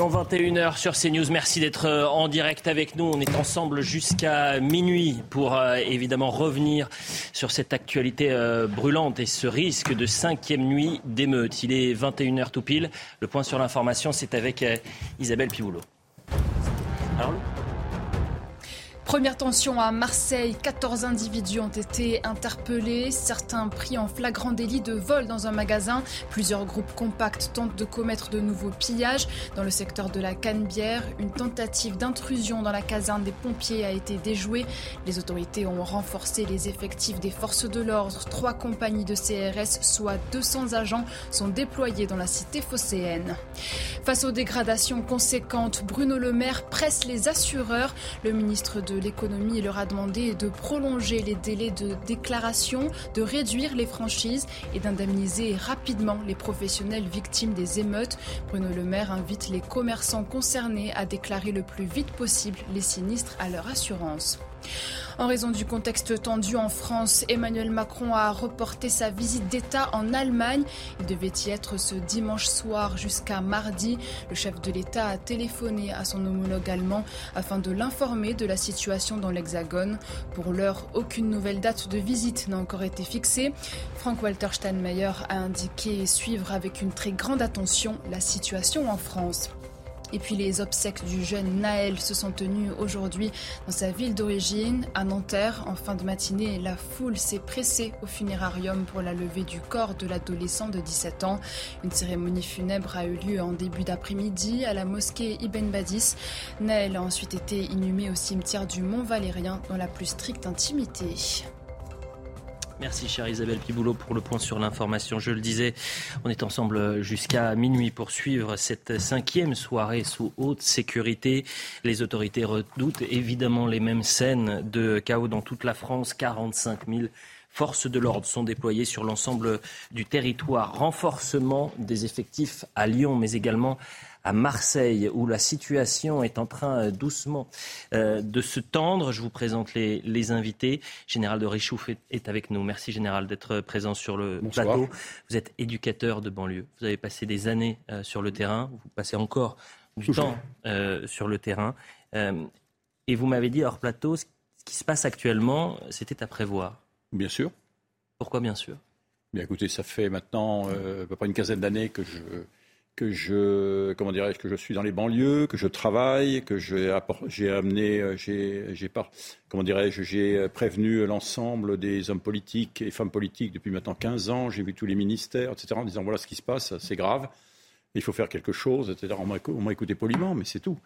En 21h sur CNews, merci d'être euh, en direct avec nous. On est ensemble jusqu'à minuit pour euh, évidemment revenir sur cette actualité euh, brûlante et ce risque de cinquième nuit d'émeute. Il est 21h tout pile. Le point sur l'information, c'est avec Isabelle Piboulot. Alors, Première tension à Marseille, 14 individus ont été interpellés, certains pris en flagrant délit de vol dans un magasin. Plusieurs groupes compacts tentent de commettre de nouveaux pillages. Dans le secteur de la Canebière, une tentative d'intrusion dans la caserne des pompiers a été déjouée. Les autorités ont renforcé les effectifs des forces de l'ordre. Trois compagnies de CRS, soit 200 agents, sont déployés dans la cité phocéenne. Face aux dégradations conséquentes, Bruno Le Maire presse les assureurs. Le ministre de l'économie leur a demandé de prolonger les délais de déclaration, de réduire les franchises et d'indemniser rapidement les professionnels victimes des émeutes. Bruno Le Maire invite les commerçants concernés à déclarer le plus vite possible les sinistres à leur assurance. En raison du contexte tendu en France, Emmanuel Macron a reporté sa visite d'État en Allemagne. Il devait y être ce dimanche soir jusqu'à mardi. Le chef de l'État a téléphoné à son homologue allemand afin de l'informer de la situation dans l'Hexagone. Pour l'heure, aucune nouvelle date de visite n'a encore été fixée. Frank-Walter Steinmeier a indiqué suivre avec une très grande attention la situation en France. Et puis les obsèques du jeune Naël se sont tenues aujourd'hui dans sa ville d'origine, à Nanterre. En fin de matinée, la foule s'est pressée au funérarium pour la levée du corps de l'adolescent de 17 ans. Une cérémonie funèbre a eu lieu en début d'après-midi à la mosquée Ibn Badis. Naël a ensuite été inhumé au cimetière du Mont Valérien dans la plus stricte intimité. Merci chère Isabelle Piboulot pour le point sur l'information. Je le disais, on est ensemble jusqu'à minuit pour suivre cette cinquième soirée sous haute sécurité. Les autorités redoutent évidemment les mêmes scènes de chaos dans toute la France. 45 000 forces de l'ordre sont déployées sur l'ensemble du territoire. Renforcement des effectifs à Lyon, mais également à Marseille, où la situation est en train euh, doucement euh, de se tendre. Je vous présente les, les invités. Général de Richouf est, est avec nous. Merci, Général, d'être présent sur le Bonsoir. plateau. Vous êtes éducateur de banlieue. Vous avez passé des années euh, sur le terrain. Vous passez encore du Toujours. temps euh, sur le terrain. Euh, et vous m'avez dit hors plateau, ce qui se passe actuellement, c'était à prévoir. Bien sûr. Pourquoi, bien sûr? Bien écoutez, ça fait maintenant euh, à peu près une quinzaine d'années que je que je comment dirais-je que je suis dans les banlieues, que je travaille, que j'ai amené euh, j'ai par comment dirais-je j'ai prévenu l'ensemble des hommes politiques et femmes politiques depuis maintenant 15 ans, j'ai vu tous les ministères etc. en disant voilà ce qui se passe, c'est grave, il faut faire quelque chose etc. On m'a écouté poliment mais c'est tout.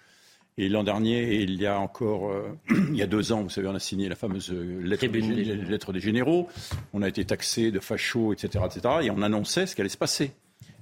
Et l'an dernier, il y a encore, euh, il y a deux ans, vous savez, on a signé la fameuse euh, lettre, des, lettre des généraux. On a été taxé de fachos, etc., etc. Et on annonçait ce qui allait se passer.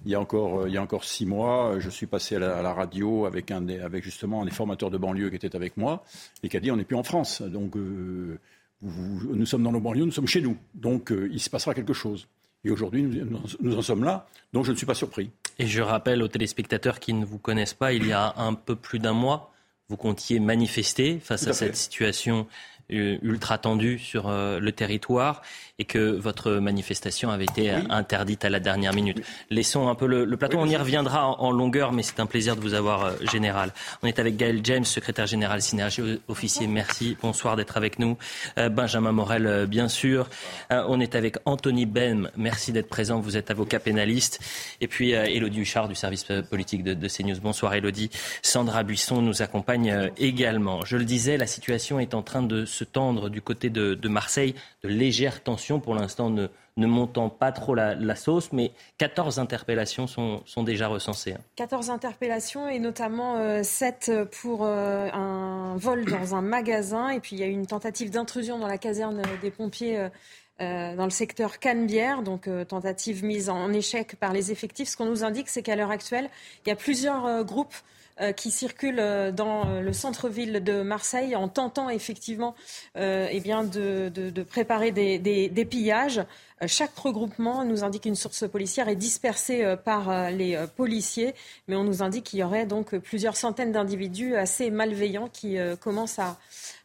Il y a encore, euh, il y a encore six mois, euh, je suis passé à la, à la radio avec, un des, avec justement un des formateurs de banlieue qui était avec moi et qui a dit on n'est plus en France. Donc, euh, vous- nous sommes dans nos banlieues, nous sommes chez nous. Donc, euh, il se passera quelque chose. Et aujourd'hui, nous, en sommes là. Donc, je ne suis pas surpris. Et je rappelle aux téléspectateurs qui ne vous connaissent pas, il y a un peu plus d'un mois, vous comptiez manifester face Tout à, à cette situation ultra tendue sur le territoire et que votre manifestation avait été Oui. interdite à la dernière minute. Laissons un peu le, le plateau, Oui, on y reviendra en, en longueur, mais c'est un plaisir de vous avoir, euh, Général. On est avec Gaël James, secrétaire général Synergie officier, merci, bonsoir d'être avec nous. Euh, Benjamin Morel, euh, bien sûr. Euh, on est avec Anthony Bem, merci d'être présent, vous êtes avocat pénaliste. Et puis euh, Élodie Huchard du service politique de, de CNews. Bonsoir Élodie. Sandra Buisson nous accompagne euh, également. Je le disais, la situation est en train de se tendre du côté de, de Marseille, de légères tensions pour l'instant ne, montant pas trop la, sauce, mais 14 interpellations sont, déjà recensées. hein. 14 interpellations et notamment euh, 7 pour euh, un vol dans un magasin. Et puis il y a eu une tentative d'intrusion dans la caserne des pompiers euh, dans le secteur Canebière, donc tentative mise en échec par les effectifs. Ce qu'on nous indique, c'est qu'à l'heure actuelle, il y a plusieurs groupes euh, qui circulent euh, dans euh, le centre-ville de Marseille en tentant effectivement eh bien de, de, préparer des, des, des, pillages. Chaque regroupement nous indique une source policière est dispersée par les policiers, mais on nous indique qu'il y aurait donc plusieurs centaines d'individus assez malveillants qui commencent à,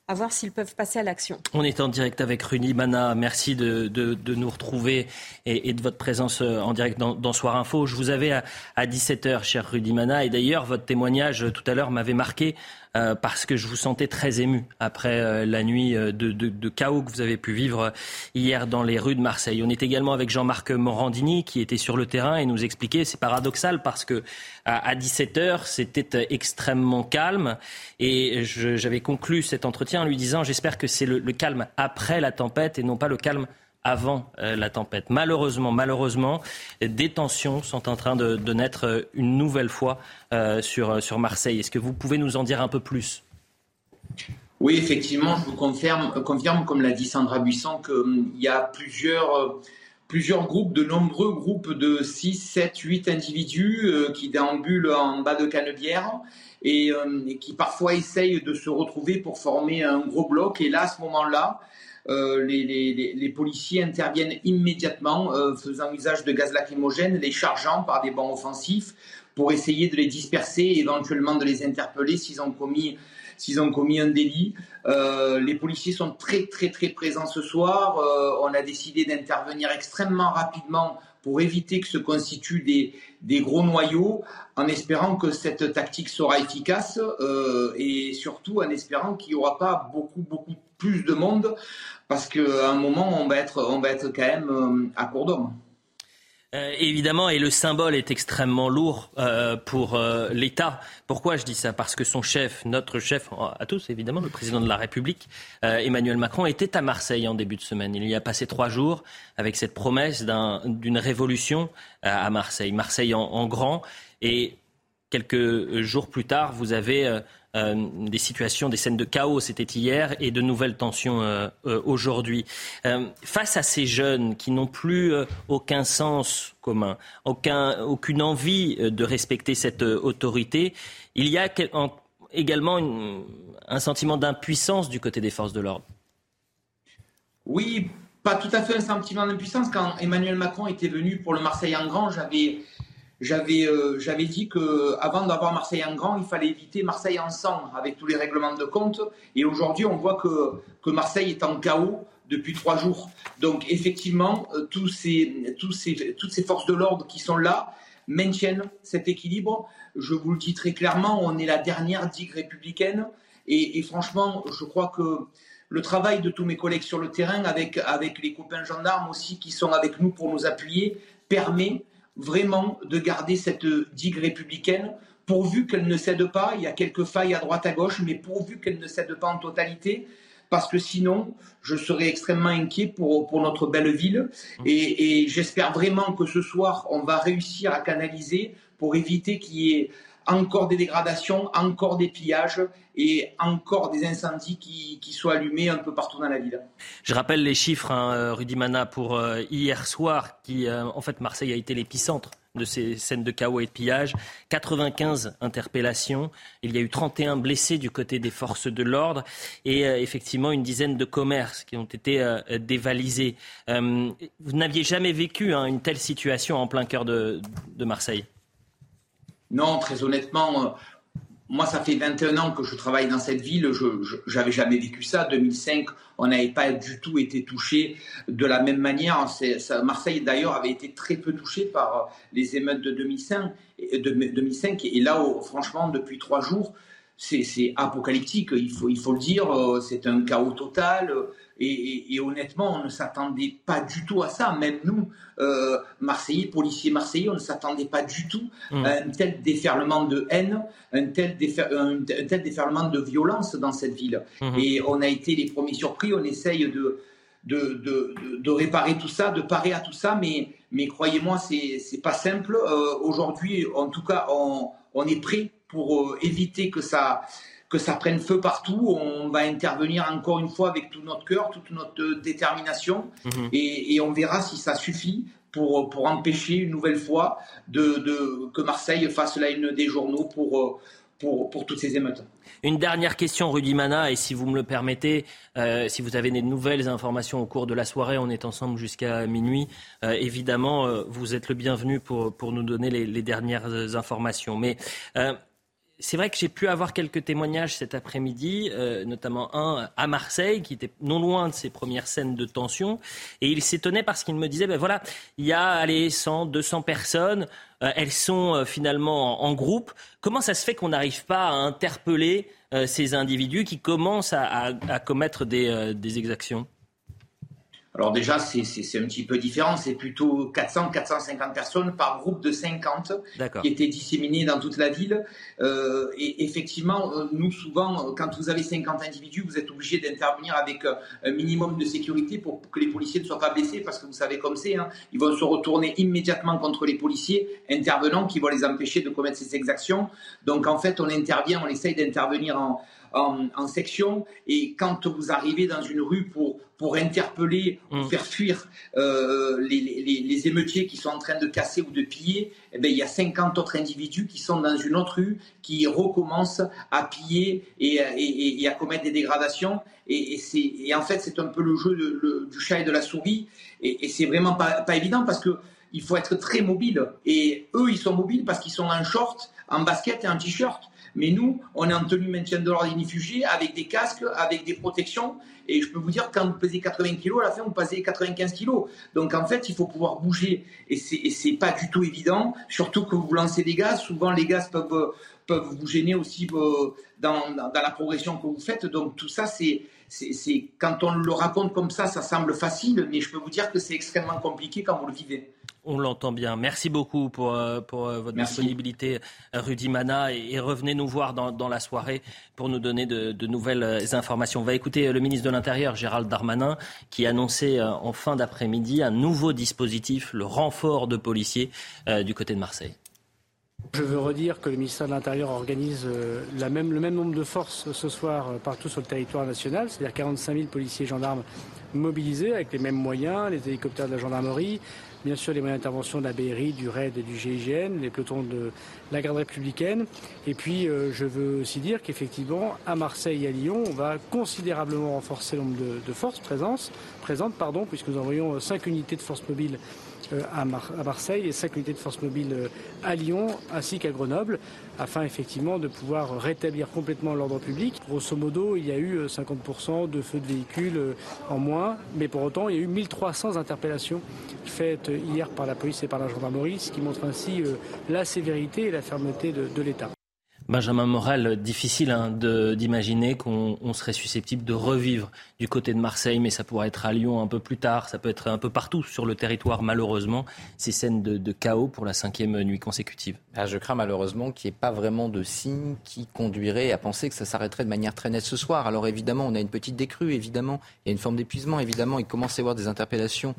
à voir s'ils peuvent passer à l'action. On est en direct avec Rudy Mana. Merci de, de, de nous retrouver et, de votre présence euh, en direct dans, dans Soir Info. Je vous avais à, à 17h, cher Rudy Mana. Et d'ailleurs, votre témoignage tout à l'heure m'avait marqué euh, parce que je vous sentais très ému après euh, la nuit euh, de, de, de, chaos que vous avez pu vivre hier dans les rues de Marseille. On est également avec Jean-Marc Morandini qui était sur le terrain et nous expliquait, c'est paradoxal parce que à, 17h, c'était extrêmement calme et j'avais conclu cet entretien en lui disant j'espère que c'est le, le calme après la tempête et non pas le calme avant euh, la tempête. Malheureusement, malheureusement, des tensions sont en train de, naître euh, une nouvelle fois euh, sur, sur Marseille. Est-ce que vous pouvez nous en dire un peu plus? Oui, effectivement, je vous confirme, confirme comme l'a dit Sandra Buisson, qu'il y a plusieurs, plusieurs groupes, de nombreux groupes de 6, 7, 8 individus qui déambulent en bas de Canebière. Et, et, qui parfois essayent de se retrouver pour former un gros bloc. Et là, à ce moment-là, euh, les, policiers interviennent immédiatement, euh, faisant usage de gaz lacrymogène, les chargeant par des bancs offensifs pour essayer de les disperser et éventuellement de les interpeller s'ils ont commis un délit. Euh, les policiers sont très très très présents ce soir. on a décidé d'intervenir extrêmement rapidement pour éviter que se constituent des, gros noyaux, en espérant que cette tactique sera efficace et surtout en espérant qu'il n'y aura pas beaucoup beaucoup plus de monde parce qu'à un moment, on va être, on va être quand même euh, à court d'homme. Euh, évidemment, et le symbole est extrêmement lourd euh, pour l'État. Pourquoi je dis ça? Parce que son chef, notre chef, à tous évidemment, le président de la République, Emmanuel Macron, était à Marseille en début de semaine. Il y a passé trois jours avec cette promesse d'une révolution à Marseille. Marseille en, grand. Et quelques jours plus tard, vous avez euh, des situations, des scènes de chaos, c'était hier, et de nouvelles tensions euh, euh, aujourd'hui. face à ces jeunes qui n'ont plus aucun sens commun, aucun, aucune envie de respecter cette autorité, il y a également un sentiment d'impuissance du côté des forces de l'ordre. Oui, pas tout à fait un sentiment d'impuissance. Quand Emmanuel Macron était venu pour le Marseille en grand, j'avais j'avais euh, dit que avant d'avoir Marseille en grand, il fallait éviter Marseille en sang avec tous les règlements de compte. Et aujourd'hui, on voit que, que Marseille est en chaos depuis trois jours. Donc effectivement, euh, tous ces, tous ces, toutes ces forces de l'ordre qui sont là maintiennent cet équilibre. Je vous le dis très clairement, on est la dernière digue républicaine. Et, et franchement, je crois que le travail de tous mes collègues sur le terrain, avec, avec les copains gendarmes aussi qui sont avec nous pour nous appuyer, permet vraiment de garder cette digue républicaine, pourvu qu'elle ne cède pas. Il y a quelques failles à droite à gauche, mais pourvu qu'elle ne cède pas en totalité, parce que sinon, je serais extrêmement inquiet pour, pour notre belle ville. Et, et j'espère vraiment que ce soir, on va réussir à canaliser pour éviter qu'il y ait encore des dégradations, encore des pillages et encore des incendies qui, soient allumés un peu partout dans la ville. Je rappelle les chiffres, hein, euh, Rudy Mana, pour euh, hier soir, qui euh, en fait Marseille a été l'épicentre de ces scènes de chaos et de pillage. 95 interpellations. Il y a eu 31 blessés du côté des forces de l'ordre et effectivement une dizaine de commerces qui ont été dévalisés. vous n'aviez jamais vécu hein, une telle situation en plein cœur de Marseille? Non, très honnêtement, euh, moi, ça fait 21 ans que je travaille dans cette ville. Je n'avais jamais vécu ça. 2005, on n'avait pas du tout été touché de la même manière. Marseille, d'ailleurs, avait été très peu touché par les émeutes de 2005. De 2005 et là, franchement, depuis trois jours, c'est apocalyptique. Il faut, il faut le dire. Euh, c'est un chaos total. Et, honnêtement, on ne s'attendait pas du tout à ça. Même nous, euh, Marseillais, policiers marseillais, on ne s'attendait pas du tout mmh. à un tel déferlement de haine, un tel, tel déferlement de violence dans cette ville. Mmh. Et on a été les premiers surpris. On essaye de, de, de, réparer tout ça, de parer à tout ça, mais, mais croyez-moi, c'est pas simple. Euh, aujourd'hui, en tout cas, on, on est prêt pour euh, éviter que ça que ça prenne feu partout. On va intervenir encore une fois avec tout notre cœur, toute notre détermination, mhm. et, on verra si ça suffit pour, pour empêcher une nouvelle fois de, que Marseille fasse la une des journaux pour, pour, pour toutes ces émeutes. Une dernière question, Rudy Mana, et si vous me le permettez, euh, si vous avez des nouvelles informations au cours de la soirée, on est ensemble jusqu'à minuit. Euh, évidemment, euh, vous êtes le bienvenu pour, pour nous donner les, les dernières informations. Mais c'est vrai que j'ai pu avoir quelques témoignages cet après-midi, euh, notamment un à Marseille, qui était non loin de ses premières scènes de tension. Et il s'étonnait parce qu'il me disait, ben voilà, il y a allez, 100, 200 personnes, euh, elles sont euh, finalement en, groupe. Comment ça se fait qu'on n'arrive pas à interpeller ces individus qui commencent à, commettre des exactions? Alors déjà, c'est un petit peu différent. C'est plutôt 400-450 personnes par groupe de 50 qui étaient disséminées dans toute la ville. Euh, et effectivement, euh, nous, souvent, quand vous avez 50 individus, vous êtes obligé d'intervenir avec euh, un minimum de sécurité pour que les policiers ne soient pas blessés, parce que vous savez comme c'est. Hein, ils vont se retourner immédiatement contre les policiers intervenants qui vont les empêcher de commettre ces exactions. Donc en fait, on intervient, on essaye d'intervenir en en, section. Et quand vous arrivez dans une rue pour, pour interpeller, pour mm. faire fuir euh, les, les, les, émeutiers qui sont en train de casser ou de piller, eh bien, il y a 50 autres individus qui sont dans une autre rue qui recommencent à piller et, et, et à commettre des dégradations. Et, et en fait, c'est un peu le jeu du chat et de la souris. Et, c'est vraiment pas, pas évident parce que il faut être très mobile. Et eux, ils sont mobiles parce qu'ils sont en short, en basket et en t-shirt. Mais nous, on est en tenue maintien de l'ordre inifugé, avec des casques, avec des protections. Et je peux vous dire, quand vous pesez 80 kg, à la fin, vous pesez 95 kg. Donc, en fait, il faut pouvoir bouger. Et c'est pas du tout évident. Surtout que vous lancez des gaz. Souvent, les gaz peuvent, peuvent vous gêner aussi euh, dans, dans, la progression que vous faites. Donc, tout ça, c'est, c'est, quand on le raconte comme ça, ça semble facile. Mais je peux vous dire que c'est extrêmement compliqué quand vous le vivez. On l'entend bien. Merci beaucoup pour, euh, pour euh, votre disponibilité, euh, Rudy Mana. Et, revenez nous voir dans, la soirée pour nous donner de, nouvelles informations. On va écouter le ministre de l'Intérieur, Gérald Darmanin, qui annonçait en fin d'après-midi un nouveau dispositif, le renfort de policiers du côté de Marseille. Je veux redire que le ministère de l'Intérieur organise même, le même nombre de forces ce soir partout sur le territoire national, c'est-à-dire 45 000 policiers et gendarmes mobilisés avec les mêmes moyens, les hélicoptères de la gendarmerie, bien sûr les moyens d'intervention de la BRI, du RAID et du GIGN, les pelotons de la garde républicaine. Et puis euh, je veux aussi dire qu'effectivement, à Marseille et à Lyon, on va considérablement renforcer le nombre de, forces présentes, pardon, puisque nous envoyons euh, cinq unités de forces mobiles euh, à, Marseille et cinq unités de force mobile euh, à Lyon ainsi qu'à Grenoble afin effectivement de pouvoir rétablir complètement l'ordre public. Grosso modo, il y a eu 50% euh, de feux de véhicules en moins, mais pour autant, il y a eu 1300 interpellations faites hier par la police et par la gendarmerie, ce qui montre ainsi la sévérité et la fermeté de l'État. Benjamin Morel, difficile hein, d'imaginer qu'on serait susceptible de revivre du côté de Marseille, mais ça pourrait être à Lyon un peu plus tard, ça peut être un peu partout sur le territoire, malheureusement, ces scènes de, chaos pour la cinquième nuit consécutive. Ah, je crains malheureusement qu'il n'y ait pas vraiment de signe qui conduirait à penser que ça s'arrêterait de manière très nette ce soir. Alors évidemment, on a une petite décrue, évidemment, il y a une forme d'épuisement, évidemment, il commence à y avoir des interpellations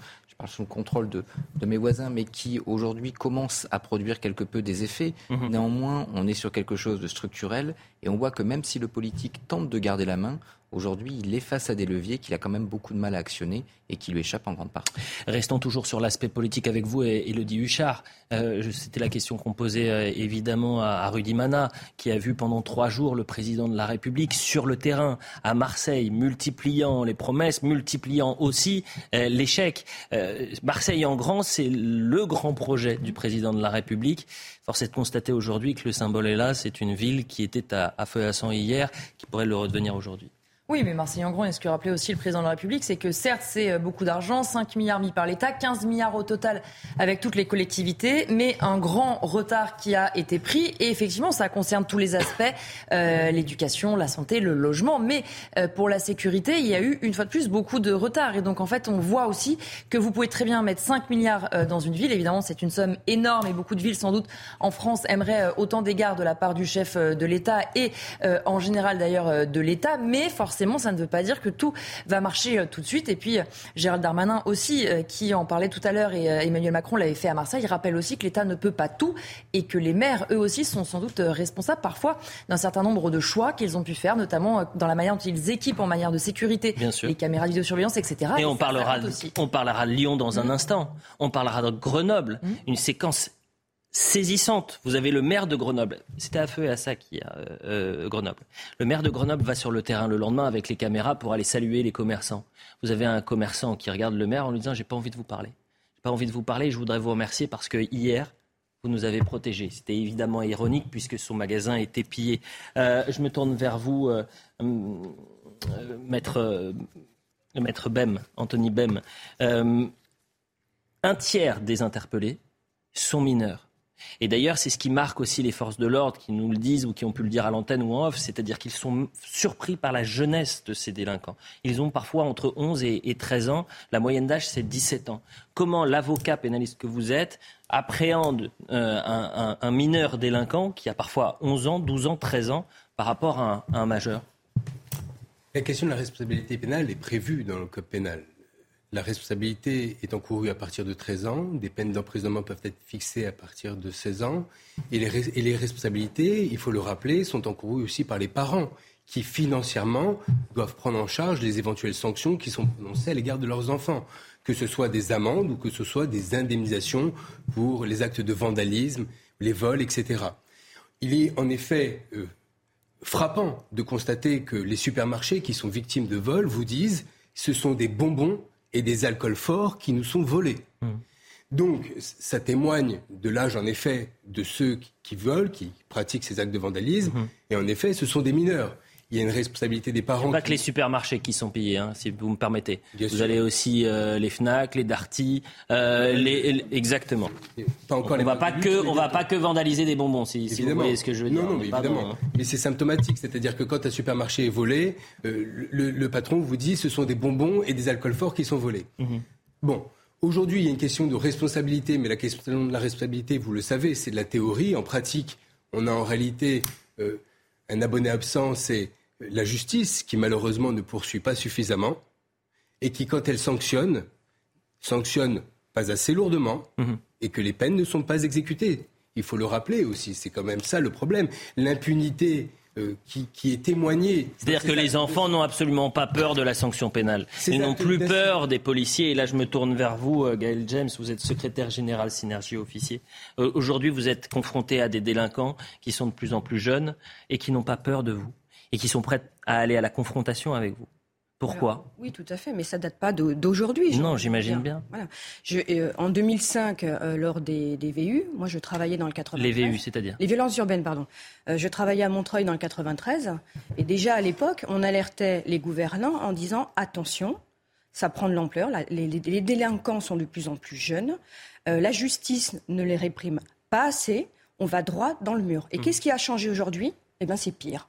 sous le contrôle de, mes voisins, mais qui aujourd'hui commence à produire quelque peu des effets. Mhm. Néanmoins, on est sur quelque chose de structurel et on voit que même si le politique tente de garder la main, Aujourd'hui, il est face à des leviers qu'il a quand même beaucoup de mal à actionner et qui lui échappent en grande partie. Restons toujours sur l'aspect politique avec vous, Elodie Huchard. Euh, C'était la question qu'on posait euh, évidemment à, à, Rudy Mana, qui a vu pendant trois jours le président de la République sur le terrain à Marseille, multipliant les promesses, multipliant aussi euh, l'échec. Euh, Marseille en grand, c'est le grand projet du président de la République. Force est de constater aujourd'hui que le symbole est là. C'est une ville qui était à, à feu à sang hier, qui pourrait le redevenir aujourd'hui. Oui, mais Marseille en gros, et ce que rappelait aussi le président de la République, c'est que certes, c'est euh, beaucoup d'argent, 5 milliards mis par l'État, 15 milliards au total avec toutes les collectivités, mais un grand retard qui a été pris. Et effectivement, ça concerne tous les aspects, euh, l'éducation, la santé, le logement. Mais euh, pour la sécurité, il y a eu, une fois de plus, beaucoup de retard. Et donc, en fait, on voit aussi que vous pouvez très bien mettre 5 milliards dans une ville. Évidemment, c'est une somme énorme et beaucoup de villes, sans doute, en France, aimeraient autant d'égards de la part du chef de l'État et en général, d'ailleurs, de l'État. Mais forcément, forcément, ça ne veut pas dire que tout va marcher tout de suite. Et puis, Gérald Darmanin aussi, qui en parlait tout à l'heure, et Emmanuel Macron l'avait fait à Marseille, il rappelle aussi que l'État ne peut pas tout et que les maires, eux aussi, sont sans doute responsables parfois d'un certain nombre de choix qu'ils ont pu faire, notamment dans la manière dont ils équipent en manière de sécurité les caméras de vidéosurveillance, etc. Et, on, parlera, on parlera de Lyon dans un mmh. instant. On parlera de Grenoble. Mmh. Une séquence saisissante. Vous avez le maire de Grenoble. C'était à feu et à qui a euh, euh, Grenoble. Le maire de Grenoble va sur le terrain le lendemain avec les caméras pour aller saluer les commerçants. Vous avez un commerçant qui regarde le maire en lui disant j'ai pas envie de vous parler. J'ai pas envie de vous parler. Je voudrais vous remercier parce que hier vous nous avez protégés. C'était évidemment ironique puisque son magasin était pillé. Euh, je me tourne vers vous, maître, maître Bem, Anthony Bem. un tiers des interpellés sont mineurs. Et d'ailleurs, c'est ce qui marque aussi les forces de l'ordre qui nous le disent ou qui ont pu le dire à l'antenne ou en off, c'est-à-dire qu'ils sont surpris par la jeunesse de ces délinquants. Ils ont parfois entre 11 et 13 ans. La moyenne d'âge, c'est 17 ans. Comment l'avocat pénaliste que vous êtes appréhende euh, un, mineur délinquant qui a parfois 11 ans, 12 ans, 13 ans par rapport à un majeur? La question de la responsabilité pénale est prévue dans le code pénal. La responsabilité est encourue à partir de 13 ans. Des peines d'emprisonnement peuvent être fixées à partir de 16 ans. Et les, responsabilités, il faut le rappeler, sont encourues aussi par les parents qui financièrement doivent prendre en charge les éventuelles sanctions qui sont prononcées à l'égard de leurs enfants, que ce soit des amendes ou que ce soit des indemnisations pour les actes de vandalisme, les vols, etc. Il est en effet euh, frappant de constater que les supermarchés qui sont victimes de vols vous disent ce sont des bonbons et des alcools forts qui nous sont volés. Mmh. Donc, ça témoigne de l'âge, en effet, de ceux qui volent, qui pratiquent ces actes de vandalisme. Mmh. Et en effet, ce sont des mineurs il y a une responsabilité des parents. Pas que les supermarchés qui sont payés, hein, si vous me permettez. vous avez aussi euh, les Fnac, les Darty, euh, les, exactement. Pas encore on ne va pas que, on va pas que vandaliser des bonbons, si, vous voyez ce que je veux dire. Non, mais évidemment. Hein. Mais c'est symptomatique, c'est-à-dire que quand un supermarché est volé, euh, le, patron vous dit ce sont des bonbons et des alcools forts qui sont volés. Mhm. Bon. Aujourd'hui, il y a une question de responsabilité, mais la question de la responsabilité, vous le savez, c'est de la théorie. En pratique, on a en réalité un abonné absent, c'est la justice, qui malheureusement ne poursuit pas suffisamment, et qui, quand elle sanctionne, sanctionne pas assez lourdement, mhm. et que les peines ne sont pas exécutées. Il faut le rappeler aussi, c'est quand même ça le problème. L'impunité euh, qui, est témoignée. C'est-à-dire que les enfants n'ont absolument pas peur de la sanction pénale. Ils n'ont plus peur des policiers. Et là, je me tourne vers vous, euh, Gaël James. Vous êtes secrétaire général Synergie Officier. Euh, aujourd'hui, vous êtes confronté à des délinquants qui sont de plus en plus jeunes et qui n'ont pas peur de vous et qui sont prêtes à aller à la confrontation avec vous. Pourquoi Oui, tout à fait, mais ça date pas d'aujourd'hui. Non, j'imagine bien. Voilà. Euh, en 2005, euh, lors des, VU, moi je travaillais dans le 93. Les VU, c'est-à-dire Les violences urbaines, pardon. Euh, je travaillais à Montreuil dans le 93, et déjà à l'époque, on alertait les gouvernants en disant attention, ça prend de l'ampleur, les, les, délinquants sont de plus en plus jeunes, la justice ne les réprime pas assez, on va droit dans le mur. Et mmh. qu'est-ce qui a changé aujourd'hui? Eh bien, c'est pire.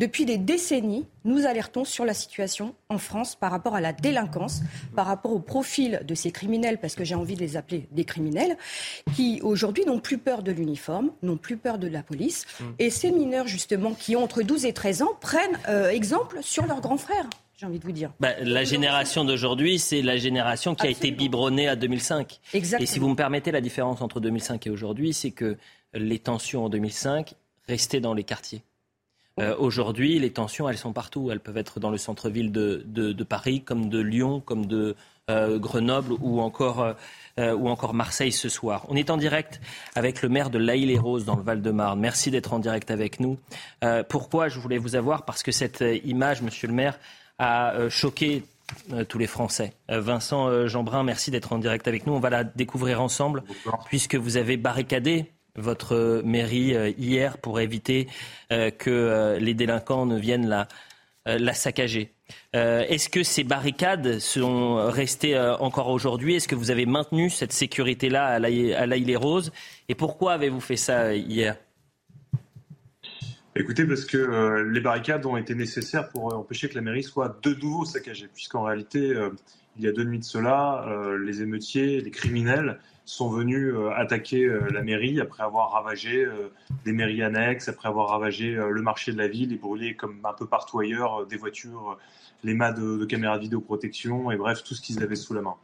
Depuis des décennies, nous alertons sur la situation en France par rapport à la délinquance, par rapport au profil de ces criminels, parce que j'ai envie de les appeler des criminels, qui aujourd'hui n'ont plus peur de l'uniforme, n'ont plus peur de la police. Mmh. Et ces mineurs, justement, qui ont entre 12 et 13 ans, prennent euh, exemple sur leurs grands frères j'ai envie de vous dire. Bah, la génération d'aujourd'hui, c'est la génération qui a été biberonnée à 2005. Exactement. Et si vous me permettez, la différence entre 2005 et aujourd'hui, c'est que les tensions en 2005 restaient dans les quartiers. Euh, aujourd'hui, les tensions, elles sont partout. Elles peuvent être dans le centre-ville de, Paris, comme de Lyon, comme de euh, Grenoble ou encore, euh, ou encore Marseille ce soir. On est en direct avec le maire de l'Aïle-et-Rose dans le Val-de-Marne. Merci d'être en direct avec nous. pourquoi je voulais vous avoir? Parce que cette image, monsieur le maire, a choqué tous les Français. Vincent Jeanbrun, merci d'être en direct avec nous. On va la découvrir ensemble, puisque vous avez barricadé votre mairie euh, hier pour éviter euh, que euh, les délinquants ne viennent la, la saccager. Est-ce que ces barricades sont restées encore aujourd'hui? Est-ce que vous avez maintenu cette sécurité-là à l'Aïle-et-Rose Et pourquoi avez-vous fait ça hier? Écoutez, parce que les barricades ont été nécessaires pour empêcher que la mairie soit de nouveau saccagée, puisqu'en réalité, il y a deux nuits de cela, les émeutiers, les criminels sont venus attaquer la mairie après avoir ravagé des mairies annexes, après avoir ravagé le marché de la ville et brûlé comme un peu partout ailleurs des voitures les mâts de, caméras de vidéoprotection et bref, tout ce qu'ils avaient sous la main.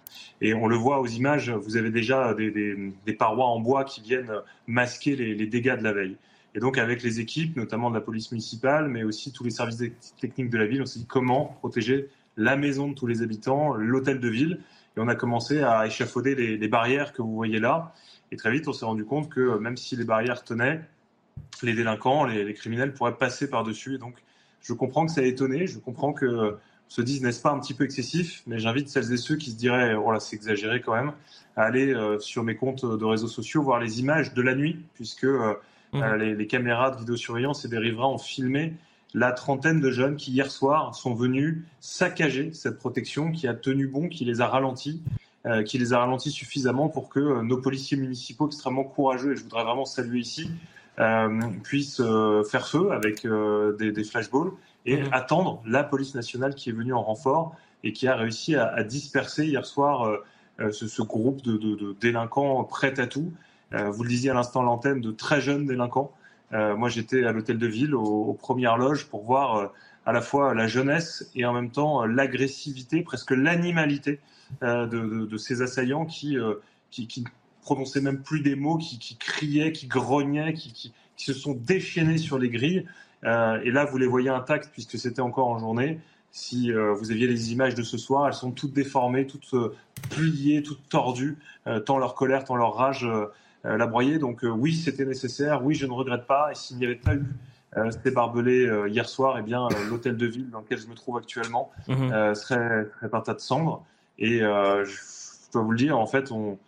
Et on le voit aux images, vous avez déjà des, parois en bois qui viennent masquer les, dégâts de la veille. Et donc avec les équipes, notamment de la police municipale, mais aussi tous les services techniques de la ville, on s'est dit comment protéger la maison de tous les habitants, l'hôtel de ville. Et on a commencé à échafauder les, barrières que vous voyez là. Et très vite, on s'est rendu compte que même si les barrières tenaient, les délinquants, les, les criminels pourraient passer par-dessus. Et donc, je comprends que ça a étonné, je comprends que se disent n'est-ce pas un petit peu excessif, mais j'invite celles et ceux qui se diraient oh là c'est exagéré quand même à aller euh, sur mes comptes de réseaux sociaux voir les images de la nuit puisque euh, mmh. euh, les, caméras de vidéosurveillance et des riverains ont filmé la trentaine de jeunes qui hier soir sont venus saccager cette protection qui a tenu bon, qui les a ralentis, qui les a ralentis suffisamment pour que nos policiers municipaux extrêmement courageux et je voudrais vraiment saluer ici puissent faire feu avec des, des flashballs et mhm. attendre la police nationale qui est venue en renfort et qui a réussi à, disperser hier soir euh, euh, ce, groupe de, délinquants prêts à tout. Euh, vous le disiez à l'instant l'antenne, de très jeunes délinquants. Moi, j'étais à l'hôtel de ville, aux, premières loges, pour voir à la fois la jeunesse et en même temps l'agressivité, presque l'animalité de, ces assaillants qui, qui, prononçaient même plus des mots, qui, criaient, qui grognaient, qui, qui, se sont déchaînés sur les grilles. Euh, et là, vous les voyez intactes puisque c'était encore en journée. Si euh, vous aviez les images de ce soir, elles sont toutes déformées, toutes euh, pliées, toutes tordues, tant leur colère, tant leur rage la broyée. Donc oui, c'était nécessaire. Oui, je ne regrette pas. Et s'il n'y avait pas eu ces barbelés hier soir, eh bien l'hôtel de ville dans lequel je me trouve actuellement mhm. serait, serait, un tas de cendres. Et je dois vous le dire, en fait, on,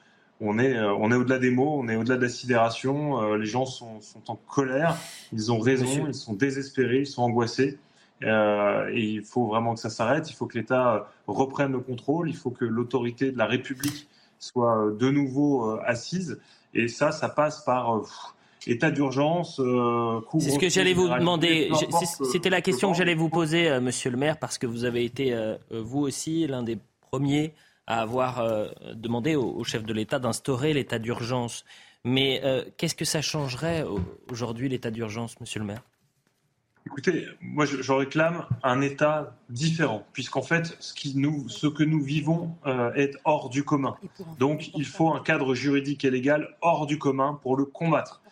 on est, euh, on est au-delà des mots, on est au-delà de la sidération. Euh, les gens sont, en colère, ils ont raison, ils sont désespérés, ils sont angoissés. Euh, et il faut vraiment que ça s'arrête. Il faut que l'État reprenne le contrôle. Il faut que l'autorité de la République soit de nouveau assise. Et ça, ça passe par état d'urgence. c'est ce que j'allais vous demander. C'était la question que j'allais vous poser, Monsieur le Maire, parce que vous avez été vous aussi l'un des premiers à avoir euh, demandé au, chef de l'État d'instaurer l'état d'urgence. Mais euh, qu'est-ce que ça changerait aujourd'hui, l'état d'urgence, monsieur le maire? Écoutez, moi je, réclame un État différent, puisqu'en fait ce, qui nous, ce que nous vivons euh, est hors du commun. Donc il faut un cadre juridique et légal hors du commun pour le combattre.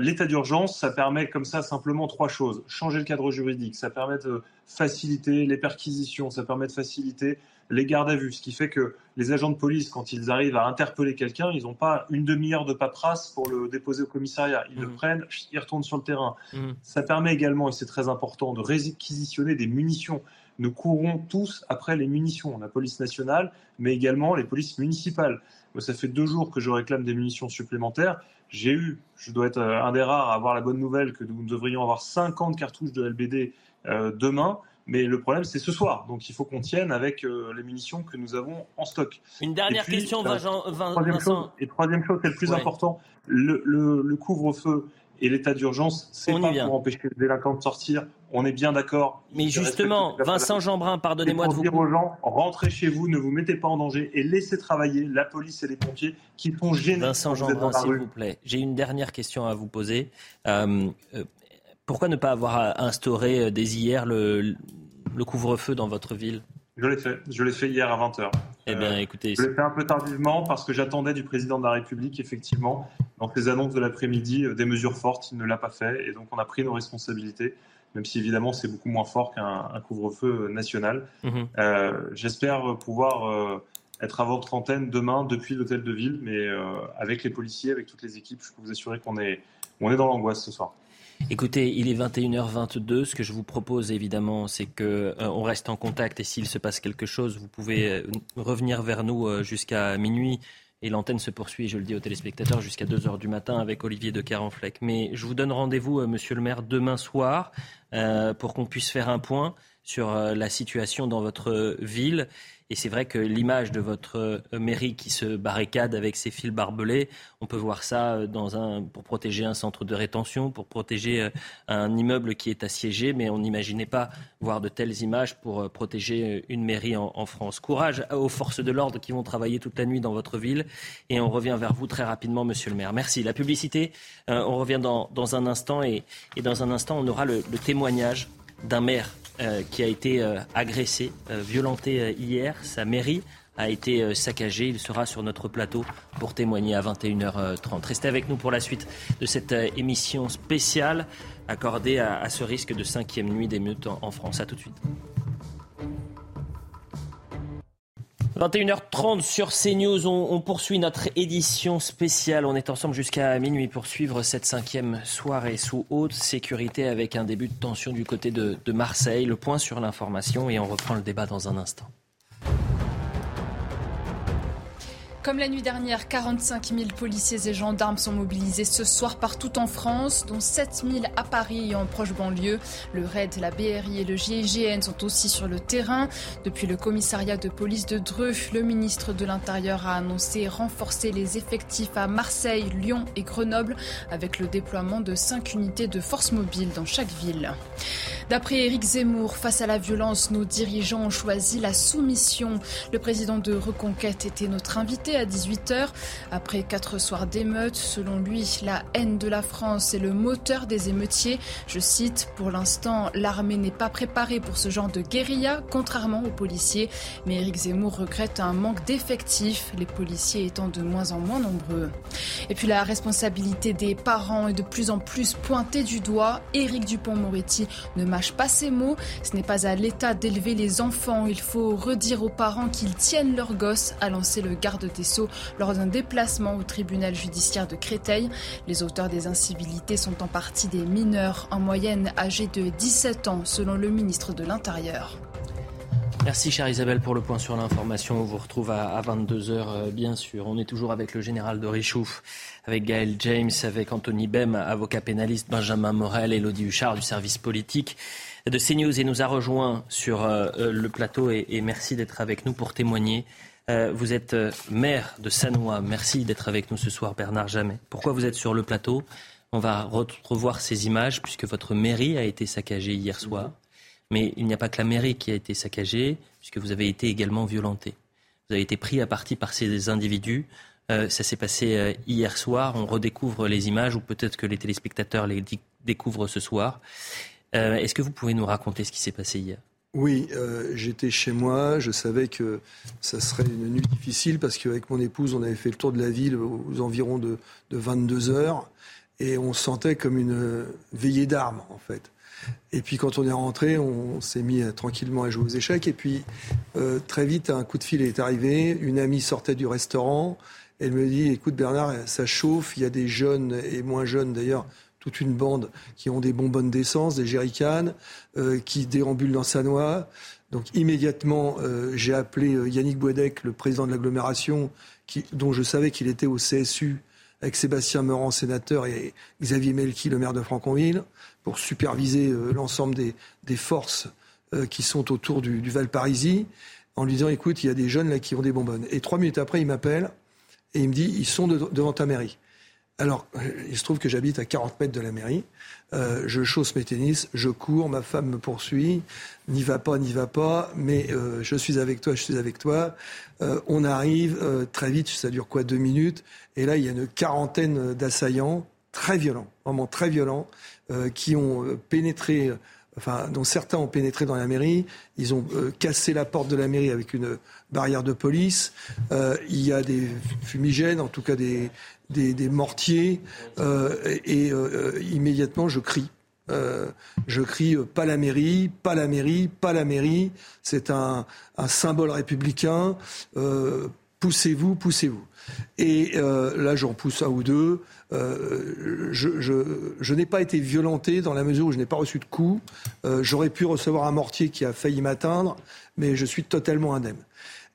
L'état d'urgence, ça permet comme ça simplement trois choses. Changer le cadre juridique, ça permet de faciliter les perquisitions, ça permet de faciliter les gardes à vue, ce qui fait que les agents de police, quand ils arrivent à interpeller quelqu'un, ils n'ont pas une demi-heure de paperasse pour le déposer au commissariat. Ils le mmh. prennent, ils retournent sur le terrain. Mmh. Ça permet également, et c'est très important, de réquisitionner des munitions. Nous courons tous après les munitions, la police nationale, mais également les polices municipales. Moi, ça fait deux jours que je réclame des munitions supplémentaires. J'ai eu, je dois être euh, un des rares à avoir la bonne nouvelle que nous devrions avoir 50 cartouches de LBD euh, demain. Mais le problème, c'est ce soir. Donc il faut qu'on tienne avec euh, les munitions que nous avons en stock. Une dernière question, euh, Vincent. Troisième chose, et troisième chose, c'est le plus important, le, couvre-feu et l'état d'urgence, c'est pas pour empêcher les délinquants de sortir. On est bien d'accord. Mais justement, Vincent Jeanbrun, pardonnez-moi de vous. dire aux gens, rentrez chez vous, ne vous mettez pas en danger et laissez travailler la police et les pompiers qui font gêner. Vincent Jeanbrun, s'il vous plaît. J'ai une dernière question à vous poser. Euh, pourquoi ne pas avoir instauré euh, dès hier le, couvre-feu dans votre ville? Je l'ai fait. Je l'ai fait hier à 20h. Eh bien, euh, écoutez. Je l'ai fait un peu tardivement parce que j'attendais du président de la République, effectivement, dans ses annonces de l'après-midi, euh, des mesures fortes. Il ne l'a pas fait. Et donc, on a pris nos responsabilités, même si évidemment, c'est beaucoup moins fort qu'un couvre-feu national. Mhm. J'espère pouvoir. être à votre antenne demain depuis l'hôtel de ville, mais avec les policiers, avec toutes les équipes, je peux vous assurer qu'on est, on est dans l'angoisse ce soir. Écoutez, il est 21h22. Ce que je vous propose, évidemment, c'est qu'on euh, reste en contact et s'il se passe quelque chose, vous pouvez euh, revenir vers nous euh, jusqu'à minuit. Et l'antenne se poursuit, je le dis aux téléspectateurs, jusqu'à 2h du matin avec Olivier de Carenfleck. Mais je vous donne rendez-vous, monsieur le maire, demain soir, pour qu'on puisse faire un point sur la situation dans votre ville. Et c'est vrai que l'image de votre euh, mairie qui se barricade avec ses fils barbelés, on peut voir ça euh, pour protéger un centre de rétention, pour protéger euh, un immeuble qui est assiégé, mais on n'imaginait pas voir de telles images pour protéger une mairie en, France. Courage aux forces de l'ordre qui vont travailler toute la nuit dans votre ville. Et on revient vers vous très rapidement, monsieur le maire. Merci. La publicité, on revient dans, un instant et, dans un instant, on aura le témoignage d'un maire euh, qui a été euh, agressé, euh, violenté hier. Sa mairie a été saccagée. Il sera sur notre plateau pour témoigner à 21h30. Restez avec nous pour la suite de cette émission spéciale accordée à, ce risque de cinquième nuit d'émeute en, en France. A tout de suite. 21h30 sur CNews, on, on poursuit notre édition spéciale. On est ensemble jusqu'à minuit pour suivre cette cinquième soirée sous haute sécurité avec un début de tension du côté de, de Marseille. Le point sur l'information et on reprend le débat dans un instant. Comme la nuit dernière, 45 000 policiers et gendarmes sont mobilisés ce soir partout en France, dont 7 000 à Paris et en proche banlieue. Le RAID, la BRI et le GIGN sont aussi sur le terrain. Depuis le commissariat de police de Dreux, le ministre de l'Intérieur a annoncé renforcer les effectifs à Marseille, Lyon et Grenoble avec le déploiement de 5 unités de force mobile dans chaque ville. D'après Éric Zemmour, face à la violence, nos dirigeants ont choisi la soumission. Le président de Reconquête était notre invité à 18h. Après quatre soirs d'émeutes, selon lui, la haine de la France est le moteur des émeutiers. Je cite, pour l'instant, l'armée n'est pas préparée pour ce genre de guérilla, contrairement aux policiers. Mais Éric Zemmour regrette un manque d'effectifs, les policiers étant de moins en moins nombreux. Et puis la responsabilité des parents est de plus en plus pointée du doigt. Éric Dupont-Moretti ne mâche pas ses mots. Ce n'est pas à l'État d'élever les enfants. Il faut redire aux parents qu'ils tiennent leurs gosses, a lancé le garde des lors d'un déplacement au tribunal judiciaire de Créteil. Les auteurs des incivilités sont en partie des mineurs, en moyenne âgés de 17 ans, selon le ministre de l'Intérieur. Merci chère Isabelle pour le point sur l'information. On vous retrouve à, 22h euh, bien sûr. On est toujours avec le général de Richouf, avec Gaël James, avec Anthony Bem, avocat pénaliste, Benjamin Morel, Elodie Huchard du service politique de CNews et nous a rejoint sur euh, euh, le plateau et merci d'être avec nous pour témoigner vous êtes euh, maire de Sanois. Merci d'être avec nous ce soir, Bernard Jamais. Pourquoi vous êtes sur le plateau? On va revoir ces images puisque votre mairie a été saccagée hier soir. Mais il n'y a pas que la mairie qui a été saccagée, puisque vous avez été également violenté. Vous avez été pris à partie par ces individus. Euh, ça s'est passé hier soir. On redécouvre les images, ou peut-être que les téléspectateurs les découvrent ce soir. Est-ce que vous pouvez nous raconter ce qui s'est passé hier? Oui, euh, j'étais chez moi. Je savais que ça serait une nuit difficile parce qu'avec mon épouse, on avait fait le tour de la ville aux environs de, 22 heures et on sentait comme une veillée d'armes en fait. Et puis quand on est rentré, on s'est mis tranquillement à jouer aux échecs. Et puis euh, très vite, un coup de fil est arrivé. Une amie sortait du restaurant. Elle me dit "Écoute Bernard, ça chauffe. Il y a des jeunes et moins jeunes d'ailleurs toute une bande qui ont des bonbonnes d'essence, des jerrycans, euh, qui déambulent dans sa noix. Donc immédiatement, euh, j'ai appelé euh, Yannick Boedec, le président de l'agglomération, dont je savais qu'il était au CSU, avec Sébastien Meurant, sénateur, et Xavier Melki, le maire de Franconville, pour superviser l'ensemble des, forces qui sont autour du, du en lui disant, écoute, il y a des jeunes là qui ont des bonbonnes. Et trois minutes après, il m'appelle et il me dit, ils sont devant ta mairie. Alors, il se trouve que j'habite à 40 mètres de la mairie. Euh, je chausse mes tennis, je cours, ma femme me poursuit. N'y va pas, n'y va pas, mais euh, je suis avec toi, je suis avec toi. Euh, on arrive très vite, ça dure quoi, deux minutes. Et là, il y a une quarantaine d'assaillants très violents, vraiment très violents, qui ont pénétré enfin, dont certains ont pénétré dans la mairie. Ils ont cassé la porte de la mairie avec une barrière de police. il y a des fumigènes, en tout cas des, des, mortiers, euh, et euh, immédiatement je crie. Euh, je crie pas la mairie, pas la mairie, pas la mairie. C'est un, symbole républicain. poussez-vous, poussez-vous. Et là, j'en pousse un ou deux. je, je n'ai pas été violenté dans la mesure où je n'ai pas reçu de coups. J'aurais pu recevoir un mortier qui a failli m'atteindre, mais je suis totalement indemne.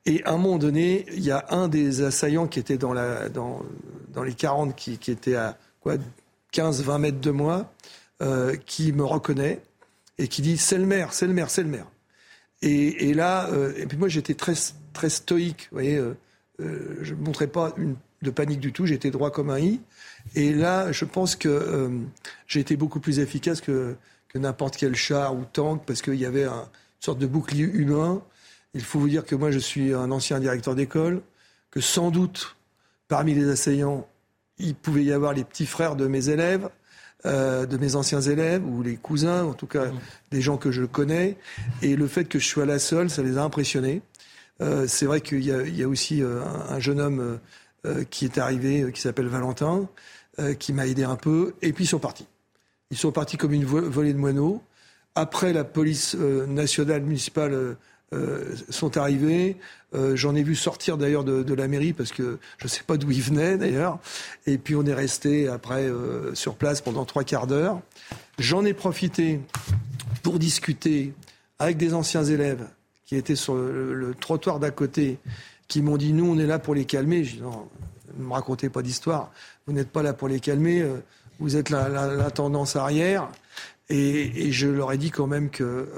Et à un moment donné, il y a un des assaillants qui était dans, les 40, qui, était à quoi, 15-20 mètres de moi, euh, qui me reconnaît et qui dit c'est le maire, c'est le maire, c'est le maire. Et, là, et puis moi j'étais très, très stoïque, vous voyez, je ne montrais pas de panique du tout, j'étais droit comme un i. Et là, je pense que j'ai été beaucoup plus efficace que, n'importe quel char ou tank, parce qu'il y avait un, une sorte de bouclier humain. Il faut vous dire que moi, je suis un ancien directeur d'école, que sans doute, parmi les assaillants, il pouvait y avoir les petits frères de mes élèves, euh, de mes anciens élèves, ou les cousins, en tout cas mmh. des gens que je connais. Et le fait que je sois là seul, ça les a impressionnés. Euh, c'est vrai qu'il y, y, a aussi euh, un, jeune homme qui est arrivé, qui s'appelle Valentin, qui m'a aidé un peu, et puis ils sont partis. Ils sont partis comme une volée de moineaux. Après, la police nationale municipale euh, sont arrivés. Euh, j'en ai vu sortir d'ailleurs de, la mairie parce que je ne sais pas d'où ils venaient d'ailleurs. Et puis on est resté après euh, sur place pendant trois quarts d'heure. J'en ai profité pour discuter avec des anciens élèves qui étaient sur le, trottoir d'à côté, qui m'ont dit nous on est là pour les calmer. Je dis non, ne me racontez pas d'histoire. Vous n'êtes pas là pour les calmer. Vous êtes la, tendance arrière. Et, je leur ai dit quand même que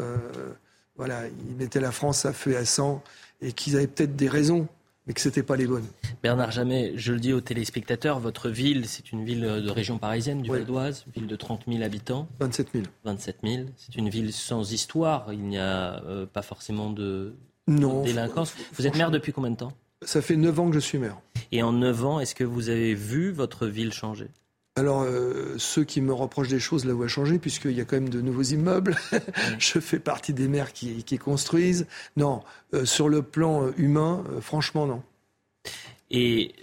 voilà, ils mettaient la France à feu et à sang et qu'ils avaient peut-être des raisons, mais que ce n'était pas les bonnes. Bernard Jamais, je le dis aux téléspectateurs, votre ville, c'est une ville de région parisienne, du Val d'Oise, ville de 30 000 habitants. 27 000. 27 000. C'est une ville sans histoire. Il n'y a euh, pas forcément de, non, délinquance. Vous êtes maire depuis combien de temps? Ça fait 9 ans que je suis maire. Et en 9 ans, est-ce que vous avez vu votre ville changer? Alors, euh, ceux qui me reprochent des choses la voient changer, puisqu'il y a quand même de nouveaux immeubles. je fais partie des maires qui, construisent. Non, euh, sur le plan euh, humain, franchement, non. Et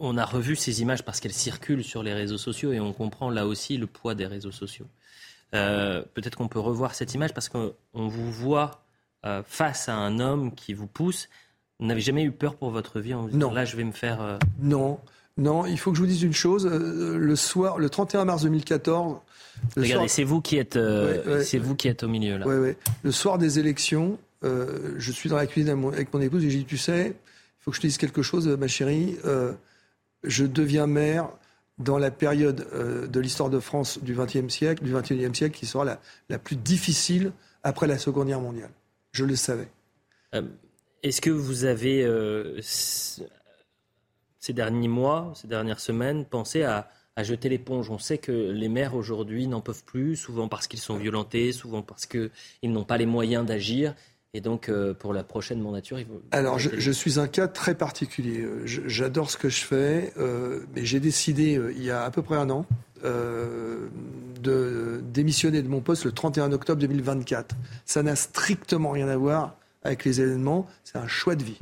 on a revu ces images parce qu'elles circulent sur les réseaux sociaux et on comprend là aussi le poids des réseaux sociaux. Peut-être qu'on peut revoir cette image parce qu'on vous voit face à un homme qui vous pousse. Vous n'avez jamais eu peur pour votre vie en vous disant non. là je vais me faire... Non, non, il faut que je vous dise une chose. Euh, le soir, le 31 mars 2014. Regardez, c'est vous qui êtes, euh, c'est vous qui êtes au milieu là. Le soir des élections, euh, je suis dans la cuisine avec mon épouse et j'ai dit, tu sais, il faut que je te dise quelque chose, ma chérie. je deviens maire dans la période de l'histoire de France du XXe siècle, du XXIe siècle, qui sera la, la plus difficile après la Seconde Guerre mondiale. Je le savais. Est-ce que vous avez ces derniers mois, ces dernières semaines, penser à, jeter l'éponge. On sait que les maires aujourd'hui n'en peuvent plus, souvent parce qu'ils sont violentés, souvent parce qu'ils n'ont pas les moyens d'agir. Et donc, euh, pour la prochaine mandature, il faut... Alors, je, suis un cas très particulier. J'adore ce que je fais, euh, mais j'ai décidé, euh, il y a à peu près un an, de démissionner de mon poste le 31 octobre 2024. Ça n'a strictement rien à voir avec les événements. C'est un choix de vie.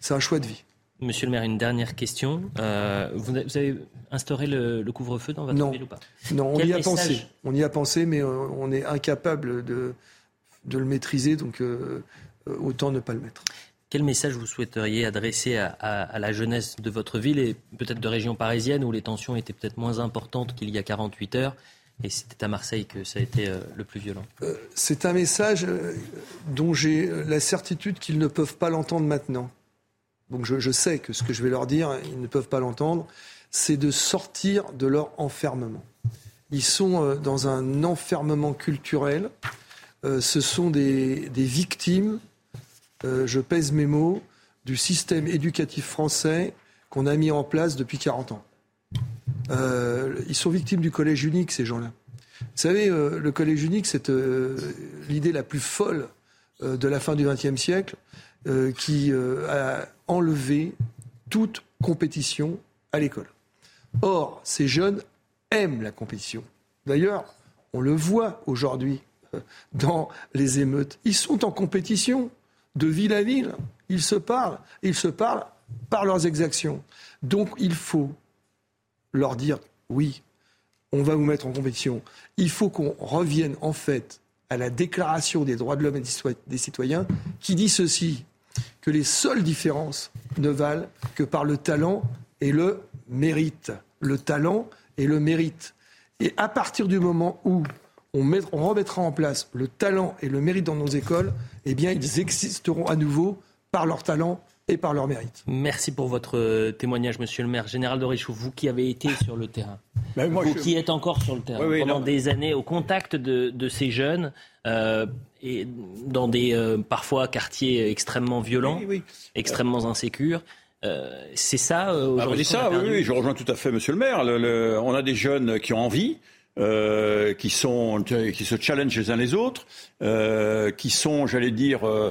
C'est un choix de vie. Monsieur le maire, une dernière question. Euh, vous, avez instauré le, couvre-feu dans votre ville ou pas? Non, on y a pensé. On y a pensé, mais euh, on est incapable de, de le maîtriser, donc euh, autant ne pas le mettre. Quel message vous souhaiteriez adresser à, la jeunesse de votre ville et peut-être de région parisienne où les tensions étaient peut-être moins importantes qu'il y a 48 heures et c'était à Marseille que ça a été le plus violent? c'est un message dont j'ai la certitude qu'ils ne peuvent pas l'entendre maintenant donc je, sais que ce que je vais leur dire, ils ne peuvent pas l'entendre, c'est de sortir de leur enfermement. Ils sont euh, dans un enfermement culturel. Euh, ce sont des, victimes, euh, je pèse mes mots, du système éducatif français qu'on a mis en place depuis 40 ans. ils sont victimes du collège unique, ces gens-là. Vous savez, le collège unique, c'est l'idée la plus folle de la fin du XXe siècle. Euh, qui euh, a enlevé toute compétition à l'école. Or, ces jeunes aiment la compétition. D'ailleurs, on le voit aujourd'hui euh, dans les émeutes. Ils sont en compétition de ville à ville. Ils se parlent. Ils se parlent par leurs exactions. Donc, il faut leur dire oui, on va vous mettre en compétition. Il faut qu'on revienne en fait à la déclaration des droits de l'homme et des citoyens qui dit ceci que les seules différences ne valent que par le talent et le mérite. Le talent et le mérite. Et à partir du moment où on, remettra en place le talent et le mérite dans nos écoles, eh bien, ils existeront à nouveau par leur talent et par leur mérite. Merci pour votre euh, témoignage, monsieur le maire. Général de Richoux, vous qui avez été sur le terrain, Ben, moi, vous je- qui êtes encore sur le terrain Oui, oui, pendant non. des années au contact de, de ces jeunes euh, et dans des euh, parfois quartiers extrêmement violents, Oui, extrêmement insécures. Euh, c'est ça Ah, vous aujourd'hui dites qu'on a ça, oui, je rejoins tout à fait Monsieur le maire. Le- le- on a des jeunes qui ont envie, euh, qui sont, qui se challengent les uns les autres, euh, qui sont, j'allais dire, euh,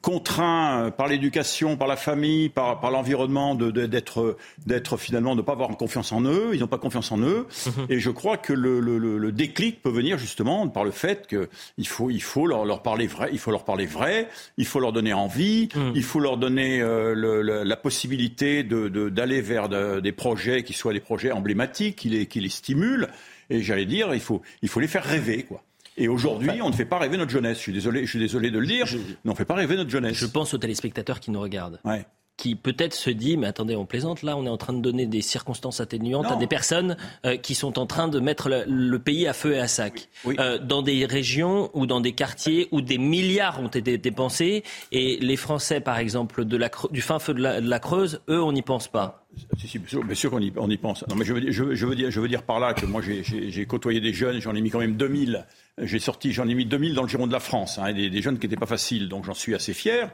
contraints par l'éducation, par la famille, par, par l'environnement, d'être, d'être finalement, de ne pas avoir confiance en eux. Ils n'ont pas confiance en eux. Et je crois que le, le- le- le déclic peut venir justement par le fait qu'il faut, il faut leur, leur parler vrai, il faut leur parler vrai, il faut leur donner envie, il faut leur donner le- la possibilité de, de- d'aller vers de- des projets qui soient des projets emblématiques, qui les, qui les stimulent. Et j'allais dire, il faut, il faut les faire rêver, quoi. Et aujourd'hui, on ne fait pas rêver notre jeunesse. Je suis désolé, je suis désolé de le dire, mais on ne fait pas rêver notre jeunesse. Je pense aux téléspectateurs qui nous regardent. Ouais. Qui peut-être se dit, mais attendez, on plaisante là, on est en train de donner des circonstances atténuantes à des personnes euh, qui sont en train de mettre le, le pays à feu et à sac. Euh, dans des régions ou dans des quartiers où des milliards ont été dépensés et les Français, par exemple, de la, du fin feu de la, de la Creuse, eux, on n'y pense pas. Si, si, bien sûr, qu'on y, on y pense. Non, mais je veux, dire- je, veux- je veux dire, je veux dire par là que moi, j'ai côtoyé des jeunes, j'en ai mis quand même 2000. J'ai sorti, j'en ai mis 2000 dans le giron de la France, hein, des, des jeunes qui n'étaient pas faciles, donc j'en suis assez fier.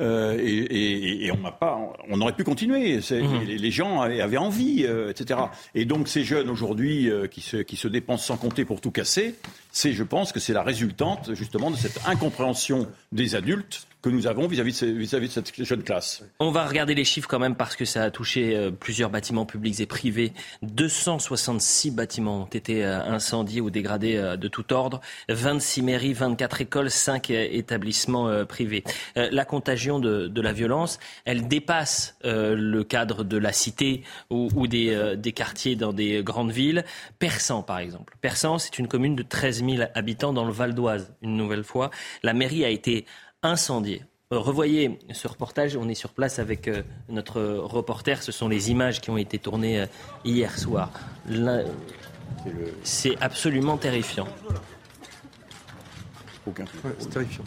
Euh, et, et- et on m'a pas, on aurait pu continuer. C'est- les, les gens avaient, avaient envie, euh, etc. Et donc ces jeunes aujourd'hui euh, qui, se, qui se dépensent sans compter pour tout casser, c'est, je pense, que c'est la résultante justement de cette incompréhension des adultes que nous avons vis-à-vis de, cette jeune classe. On va regarder les chiffres quand même parce que ça a touché euh, plusieurs bâtiments publics et privés. 266 bâtiments ont été euh, incendiés ou dégradés euh, de tout ordre. 26 mairies, 24 écoles, 5 euh, établissements privés. La contagion de, la violence, elle dépasse le cadre de la cité ou, des, des quartiers dans des grandes villes. Persan, par exemple. Persan, c'est une commune de 13 000 habitants dans le Val d'Oise, une nouvelle fois. La mairie a été incendiée. Euh, Revoyez ce reportage, on est sur place avec euh, notre reporter, ce sont les images qui ont été tournées euh, hier soir. C'est absolument terrifiant. c'est terrifiant.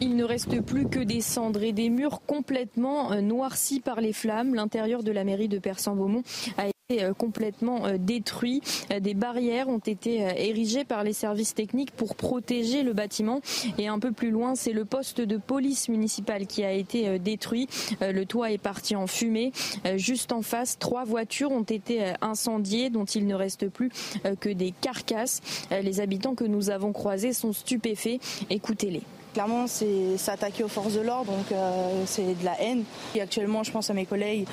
Il ne reste plus que des cendres et des murs complètement noircis par les flammes. L'intérieur de la mairie de Persan-Beaumont a été complètement euh, détruit. Euh, Des barrières ont été euh, érigées par les services techniques pour protéger le bâtiment. Et un peu plus loin, c'est le poste de police municipale qui a été euh, détruit. Euh, Le toit est parti en fumée. Euh, Juste en face, trois voitures ont été euh, incendiées, dont il ne reste plus euh, que des carcasses. Euh, Les habitants que nous avons croisés sont stupéfaits. Écoutez-les. Clairement, c'est s'attaquer aux forces de l'ordre, donc euh, c'est de la haine. Et actuellement, je pense à mes collègues,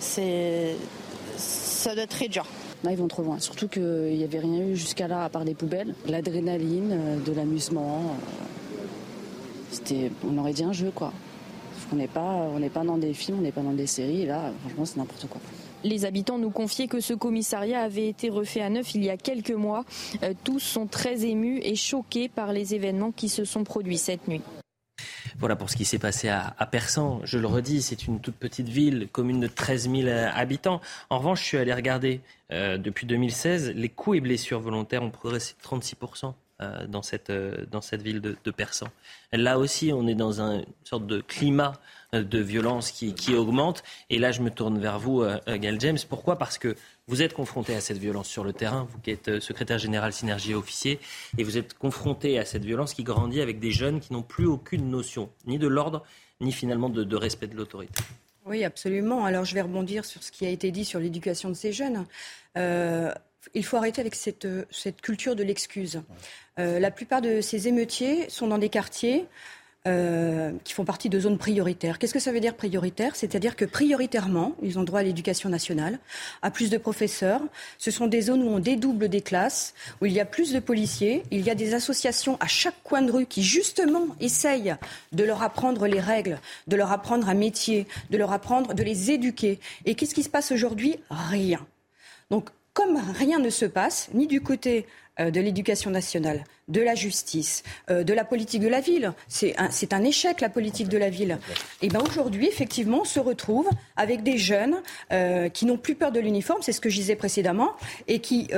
c'est ça doit être très dur. Là, ils vont trop loin. Surtout qu'il n'y avait rien eu jusqu'à là à part des poubelles. L'adrénaline, euh, de l'amusement. euh, C'était, on aurait dit un jeu, quoi. On n'est pas, on n'est pas dans des films, on n'est pas dans des séries. Et là, franchement, c'est n'importe quoi. Les habitants nous confiaient que ce commissariat avait été refait à neuf il y a quelques mois. Euh, tous sont très émus et choqués par les événements qui se sont produits cette nuit. Voilà pour ce qui s'est passé à, à Persan. Je le redis, c'est une toute petite ville, commune de 13 000 habitants. En revanche, je suis allé regarder, euh, depuis 2016, les coups et blessures volontaires ont progressé de 36 euh, dans cette, euh, dans cette ville de, de Persan. Là aussi, on est dans un, une sorte de climat euh, de violence qui, augmente. Et là, je me tourne vers vous, euh, euh, Gail James. Pourquoi? Parce que vous êtes confronté à cette violence sur le terrain, vous qui êtes euh, secrétaire général synergie officier, et vous êtes confronté à cette violence qui grandit avec des jeunes qui n'ont plus aucune notion, ni de l'ordre, ni finalement de, respect de l'autorité. Oui, absolument. Alors, je vais rebondir sur ce qui a été dit sur l'éducation de ces jeunes. Euh, il faut arrêter avec cette, cette culture de l'excuse. Euh, la plupart de ces émeutiers sont dans des quartiers euh, qui font partie de zones prioritaires. Qu'est-ce que ça veut dire prioritaire? C'est-à-dire que prioritairement, ils ont droit à l'éducation nationale, à plus de professeurs. Ce sont des zones où on dédouble des classes, où il y a plus de policiers. Il y a des associations à chaque coin de rue qui, justement, essayent de leur apprendre les règles, de leur apprendre un métier, de leur apprendre, de les éduquer. Et qu'est-ce qui se passe aujourd'hui? Rien. Donc, comme rien ne se passe, ni du côté euh, de l'éducation nationale, de la justice, euh, de la politique de la ville. C'est un, un, échec, la politique de la ville. Et bien aujourd'hui, effectivement, on se retrouve avec des jeunes euh, qui n'ont plus peur de l'uniforme, c'est ce que je disais précédemment, et qui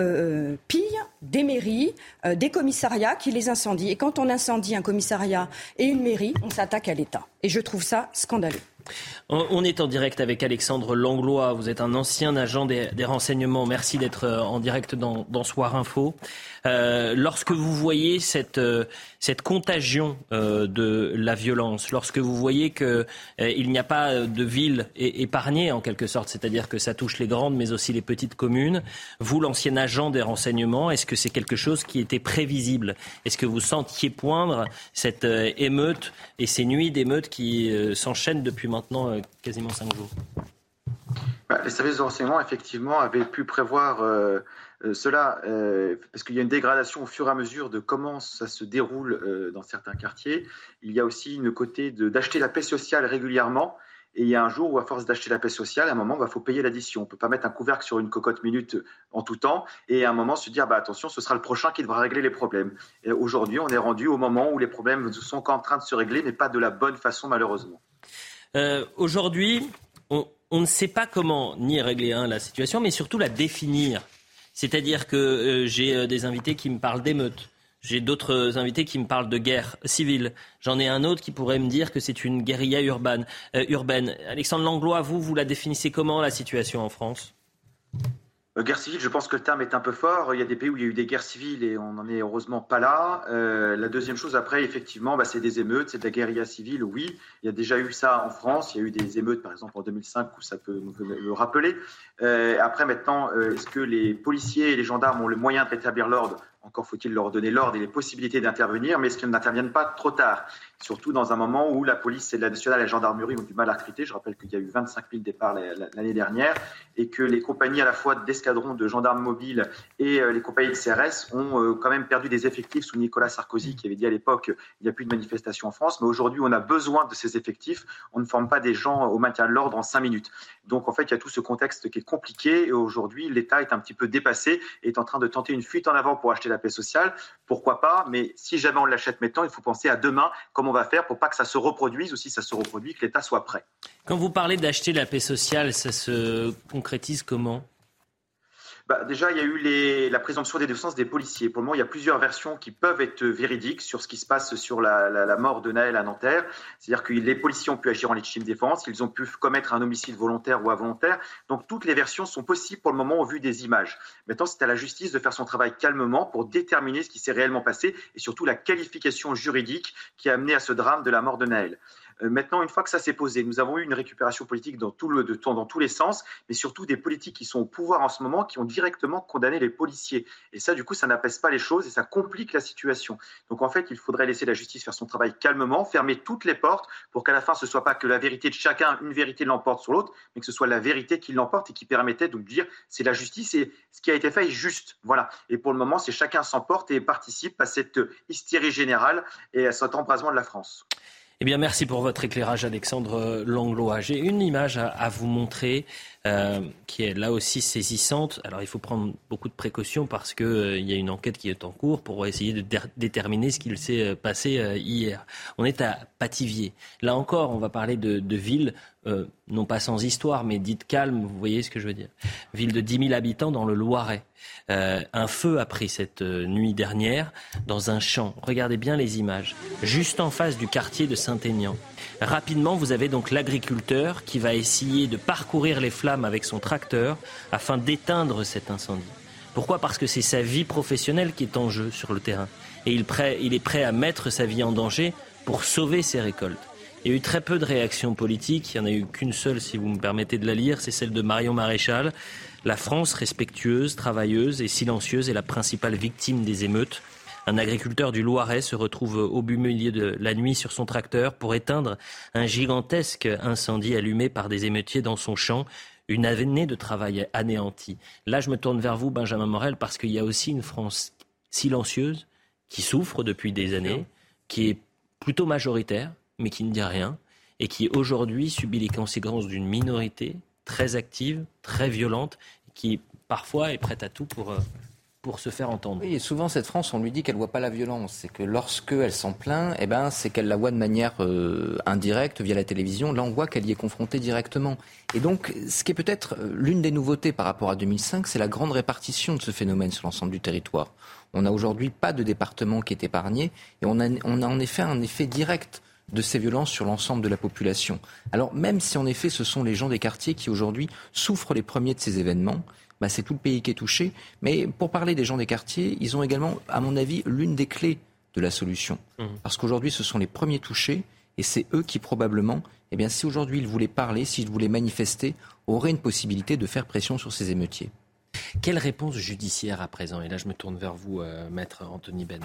pillent des mairies, des commissariats, qui les incendient. Et quand on incendie un commissariat et une mairie, on s'attaque à l'État. Et je trouve ça scandaleux. On est en direct avec Alexandre Langlois. Vous êtes un ancien agent des, renseignements. Merci d'être en direct dans, dans Soir Info. Euh, lorsque vous voyez cette, euh, contagion euh, de la violence, lorsque vous voyez qu'il euh, n'y a pas de ville épargnée en quelque sorte, c'est-à-dire que ça touche les grandes mais aussi les petites communes, vous, l'ancien agent des renseignements, est-ce que c'est quelque chose qui était prévisible? Est-ce que vous sentiez poindre cette émeute et ces nuits d'émeute qui s'enchaînent depuis maintenant quasiment cinq jours bah, Les services de renseignement, effectivement, avaient pu prévoir euh, cela, euh, parce qu'il y a une dégradation au fur et à mesure de comment ça se déroule euh, dans certains quartiers. Il y a aussi une côté d'acheter la paix sociale régulièrement. Et il y a un jour où, à force d'acheter la paix sociale, à un moment, il bah, faut payer l'addition. On ne peut pas mettre un couvercle sur une cocotte minute en tout temps et à un moment se dire bah, attention, ce sera le prochain qui devra régler les problèmes. Aujourd'hui, on est rendu au moment où les problèmes sont en train de se régler, mais pas de la bonne façon, malheureusement. Aujourd'hui, on, ne sait pas comment ni régler hein, la situation, mais surtout la définir. C'est-à-dire que euh, j'ai euh, des invités qui me parlent d'émeutes. J'ai d'autres invités qui me parlent de guerre civile. J'en ai un autre qui pourrait me dire que c'est une guérilla urbaine. Euh, urbaine. Alexandre Langlois, vous, vous la définissez comment la situation en France? euh, guerre civile, je pense que le terme est un peu fort. Il y a des pays où il y a eu des guerres civiles et on n'en est heureusement pas là. Euh, la deuxième chose, après, effectivement, bah, c'est des émeutes, c'est de la guérilla civile, oui. Il y a déjà eu ça en France. Il y a eu des émeutes, par exemple, en 2005, où ça peut le rappeler. Euh, après, maintenant, est-ce que les policiers et les gendarmes ont le moyen de rétablir l'ordre? Encore faut-il leur donner l'ordre et les possibilités d'intervenir, mais est-ce qu'ils n'interviennent pas trop tard? Surtout dans un moment où la police et la nationale et la gendarmerie ont du mal à recruter. Je rappelle qu'il y a eu 25 000 départs l'année dernière et que les compagnies à la fois d'escadrons de gendarmes mobiles et euh, les compagnies de CRS ont euh, quand même perdu des effectifs sous Nicolas Sarkozy qui avait dit à l'époque il n'y a plus de manifestations en France, mais aujourd'hui on a besoin de ces effectifs. On ne forme pas des gens au maintien de l'ordre en cinq minutes. Donc en fait il y a tout ce contexte qui est compliqué et aujourd'hui l'État est un petit peu dépassé et est en train de tenter une fuite en avant pour acheter la paix sociale. Pourquoi pas? Mais si jamais on l'achète maintenant, il faut penser à demain on va faire pour pas que ça se reproduise ou si ça se reproduit, que l'État soit prêt. Quand vous parlez d'acheter la paix sociale, ça se concrétise comment? Bah, déjà, il y a eu les, la présomption défenses des policiers. Pour le moment, il y a plusieurs versions qui peuvent être véridiques sur ce qui se passe sur la, la, la mort de Naël à Nanterre. C'est-à-dire que les policiers ont pu agir en légitime défense, ils ont pu commettre un homicide volontaire ou involontaire. Donc, toutes les versions sont possibles pour le moment au vu des images. Maintenant, c'est à la justice de faire son travail calmement pour déterminer ce qui s'est réellement passé et surtout la qualification juridique qui a amené à ce drame de la mort de Naël. Euh, maintenant, une fois que ça s'est posé, nous avons eu une récupération politique dans, tout dans tous les sens, mais surtout des politiques qui sont au pouvoir en ce moment, qui ont directement condamné les policiers. Et ça, du coup, ça n'apaise pas les choses et ça complique la situation. Donc, en fait, il faudrait laisser la justice faire son travail calmement, fermer toutes les portes pour qu'à la fin, ce ne soit pas que la vérité de chacun, une vérité l'emporte sur l'autre, mais que ce soit la vérité qui l'emporte et qui permettait de dire c'est la justice et ce qui a été fait est juste. Voilà. Et pour le moment, c'est chacun s'emporte et participe à cette hystérie générale et à cet embrasement de la France. Eh bien, merci pour votre éclairage, Alexandre Langlois. J'ai une image à, vous montrer euh, qui est là aussi saisissante. Alors, il faut prendre beaucoup de précautions parce qu'il euh, y a une enquête qui est en cours pour essayer de déterminer ce qu'il s'est euh, passé hier. On est à Pativier. Là encore, on va parler de, de villes, euh, non pas sans histoire, mais dites calmes, vous voyez ce que je veux dire. Ville de 10 000 habitants dans le Loiret. Euh, un feu a pris cette euh, nuit dernière dans un champ. Regardez bien les images. Juste en face du quartier de Saint-Aignan. Rapidement, vous avez donc l'agriculteur qui va essayer de parcourir les flammes avec son tracteur afin d'éteindre cet incendie. Pourquoi? Parce que c'est sa vie professionnelle qui est en jeu sur le terrain. Et il est prêt à mettre sa vie en danger pour sauver ses récoltes. Il y a eu très peu de réactions politiques. Il n'y en a eu qu'une seule, si vous me permettez de la lire, c'est celle de Marion Maréchal. La France, respectueuse, travailleuse et silencieuse, est la principale victime des émeutes. Un agriculteur du Loiret se retrouve au but milieu de la nuit sur son tracteur pour éteindre un gigantesque incendie allumé par des émeutiers dans son champ. Une année de travail anéantie. Là, je me tourne vers vous, Benjamin Morel, parce qu'il y a aussi une France silencieuse qui souffre depuis des années, qui est plutôt majoritaire, mais qui ne dit rien, et qui aujourd'hui subit les conséquences d'une minorité très active, très violente, qui parfois est prête à tout pour, euh, pour se faire entendre. Oui, et souvent, cette France, on lui dit qu'elle ne voit pas la violence. C'est que lorsqu'elle s'en plaint, eh ben, c'est qu'elle la voit de manière euh, indirecte via la télévision. Là, on voit qu'elle y est confrontée directement. Et donc, ce qui est peut-être euh, l'une des nouveautés par rapport à 2005, c'est la grande répartition de ce phénomène sur l'ensemble du territoire. On n'a aujourd'hui pas de département qui est épargné et on a, on a en effet un effet direct de ces violences sur l'ensemble de la population. Alors même si en effet ce sont les gens des quartiers qui aujourd'hui souffrent les premiers de ces événements, bah, c'est tout le pays qui est touché. Mais pour parler des gens des quartiers, ils ont également, à mon avis, l'une des clés de la solution. Mmh. Parce qu'aujourd'hui, ce sont les premiers touchés et c'est eux qui probablement, eh bien, si aujourd'hui ils voulaient parler, s'ils voulaient manifester, auraient une possibilité de faire pression sur ces émeutiers. Quelle réponse judiciaire à présent? Et là, je me tourne vers vous, euh, maître Anthony Ben.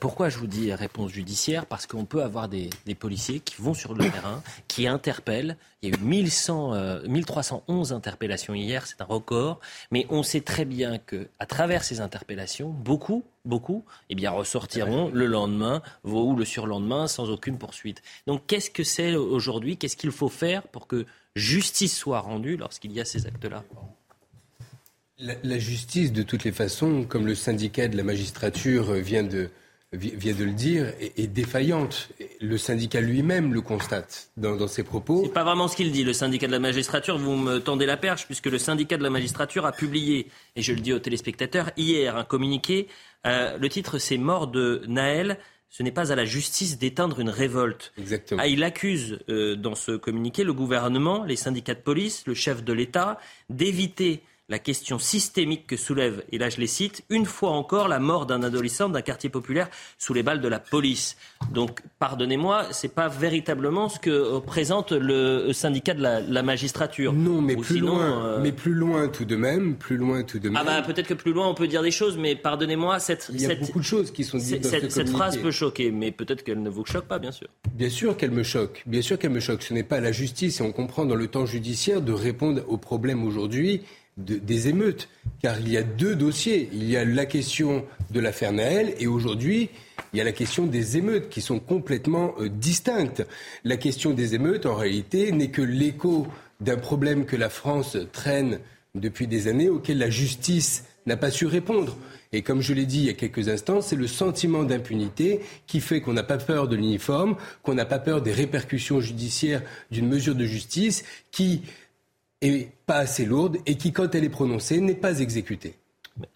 Pourquoi je vous dis réponse judiciaire? Parce qu'on peut avoir des, des, policiers qui vont sur le terrain, qui interpellent. Il y a eu 1100, euh, 1311 interpellations hier, c'est un record. Mais on sait très bien que, à travers ces interpellations, beaucoup, beaucoup, eh bien, ressortiront le lendemain ou le surlendemain sans aucune poursuite. Donc, qu'est-ce que c'est aujourd'hui? Qu'est-ce qu'il faut faire pour que justice soit rendue lorsqu'il y a ces actes-là? La, la, justice, de toutes les façons, comme le syndicat de la magistrature vient de, vient de le dire, est, est défaillante. Le syndicat lui-même le constate dans, dans, ses propos. C'est pas vraiment ce qu'il dit, le syndicat de la magistrature. Vous me tendez la perche, puisque le syndicat de la magistrature a publié, et je le dis aux téléspectateurs, hier un communiqué. Euh, le titre, c'est Mort de Naël. Ce n'est pas à la justice d'éteindre une révolte. Exactement. Ah, il accuse euh, dans ce communiqué le gouvernement, les syndicats de police, le chef de l'État d'éviter la question systémique que soulève, et là je les cite, une fois encore la mort d'un adolescent d'un quartier populaire sous les balles de la police. Donc, pardonnez-moi, c'est pas véritablement ce que présente le syndicat de la, la magistrature. Non, mais Ou plus sinon, loin, euh, mais plus loin tout de même, plus loin tout de même. Ah bah peut-être que plus loin on peut dire des choses, mais pardonnez-moi, cette, Il y a cette, beaucoup de choses qui sont dites cette, dans ce cette- cette communiqué. phrase peut choquer, mais peut-être qu'elle ne vous choque pas, bien sûr. Bien sûr qu'elle me choque. Bien sûr qu'elle me choque. Ce n'est pas la justice, et on comprend dans le temps judiciaire, de répondre aux problèmes aujourd'hui de- des émeutes. Car il y a deux dossiers. Il y a la question de l'affaire Naël, et aujourd'hui, il y a la question des émeutes qui sont complètement euh, distinctes. La question des émeutes, en réalité, n'est que l'écho d'un problème que la France traîne depuis des années, auquel la justice n'a pas su répondre. Et comme je l'ai dit il y a quelques instants, c'est le sentiment d'impunité qui fait qu'on n'a pas peur de l'uniforme, qu'on n'a pas peur des répercussions judiciaires d'une mesure de justice qui est pas assez lourde et qui, quand elle est prononcée, n'est pas exécutée.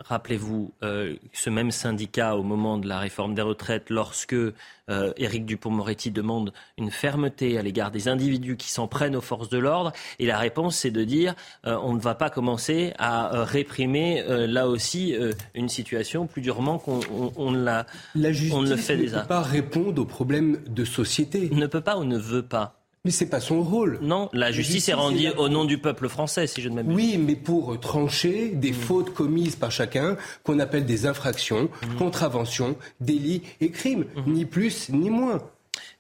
Rappelez-vous, euh, ce même syndicat, au moment de la réforme des retraites, lorsque euh, Éric Dupont-Moretti demande une fermeté à l'égard des individus qui s'en prennent aux forces de l'ordre, et la réponse, c'est de dire euh, on ne va pas commencer à euh, réprimer là aussi une situation plus durement qu'on on, on l'a- La justice on ne le fait ne déjà. peut pas répondre aux problèmes de société. Ne peut pas ou ne veut pas Mais c'est pas son rôle. Non, la justice est rendue au nom du peuple français, si je ne m'abuse. Oui, mais pour trancher des fautes commises par chacun, qu'on appelle des infractions, contraventions, délits et crimes, ni plus ni moins.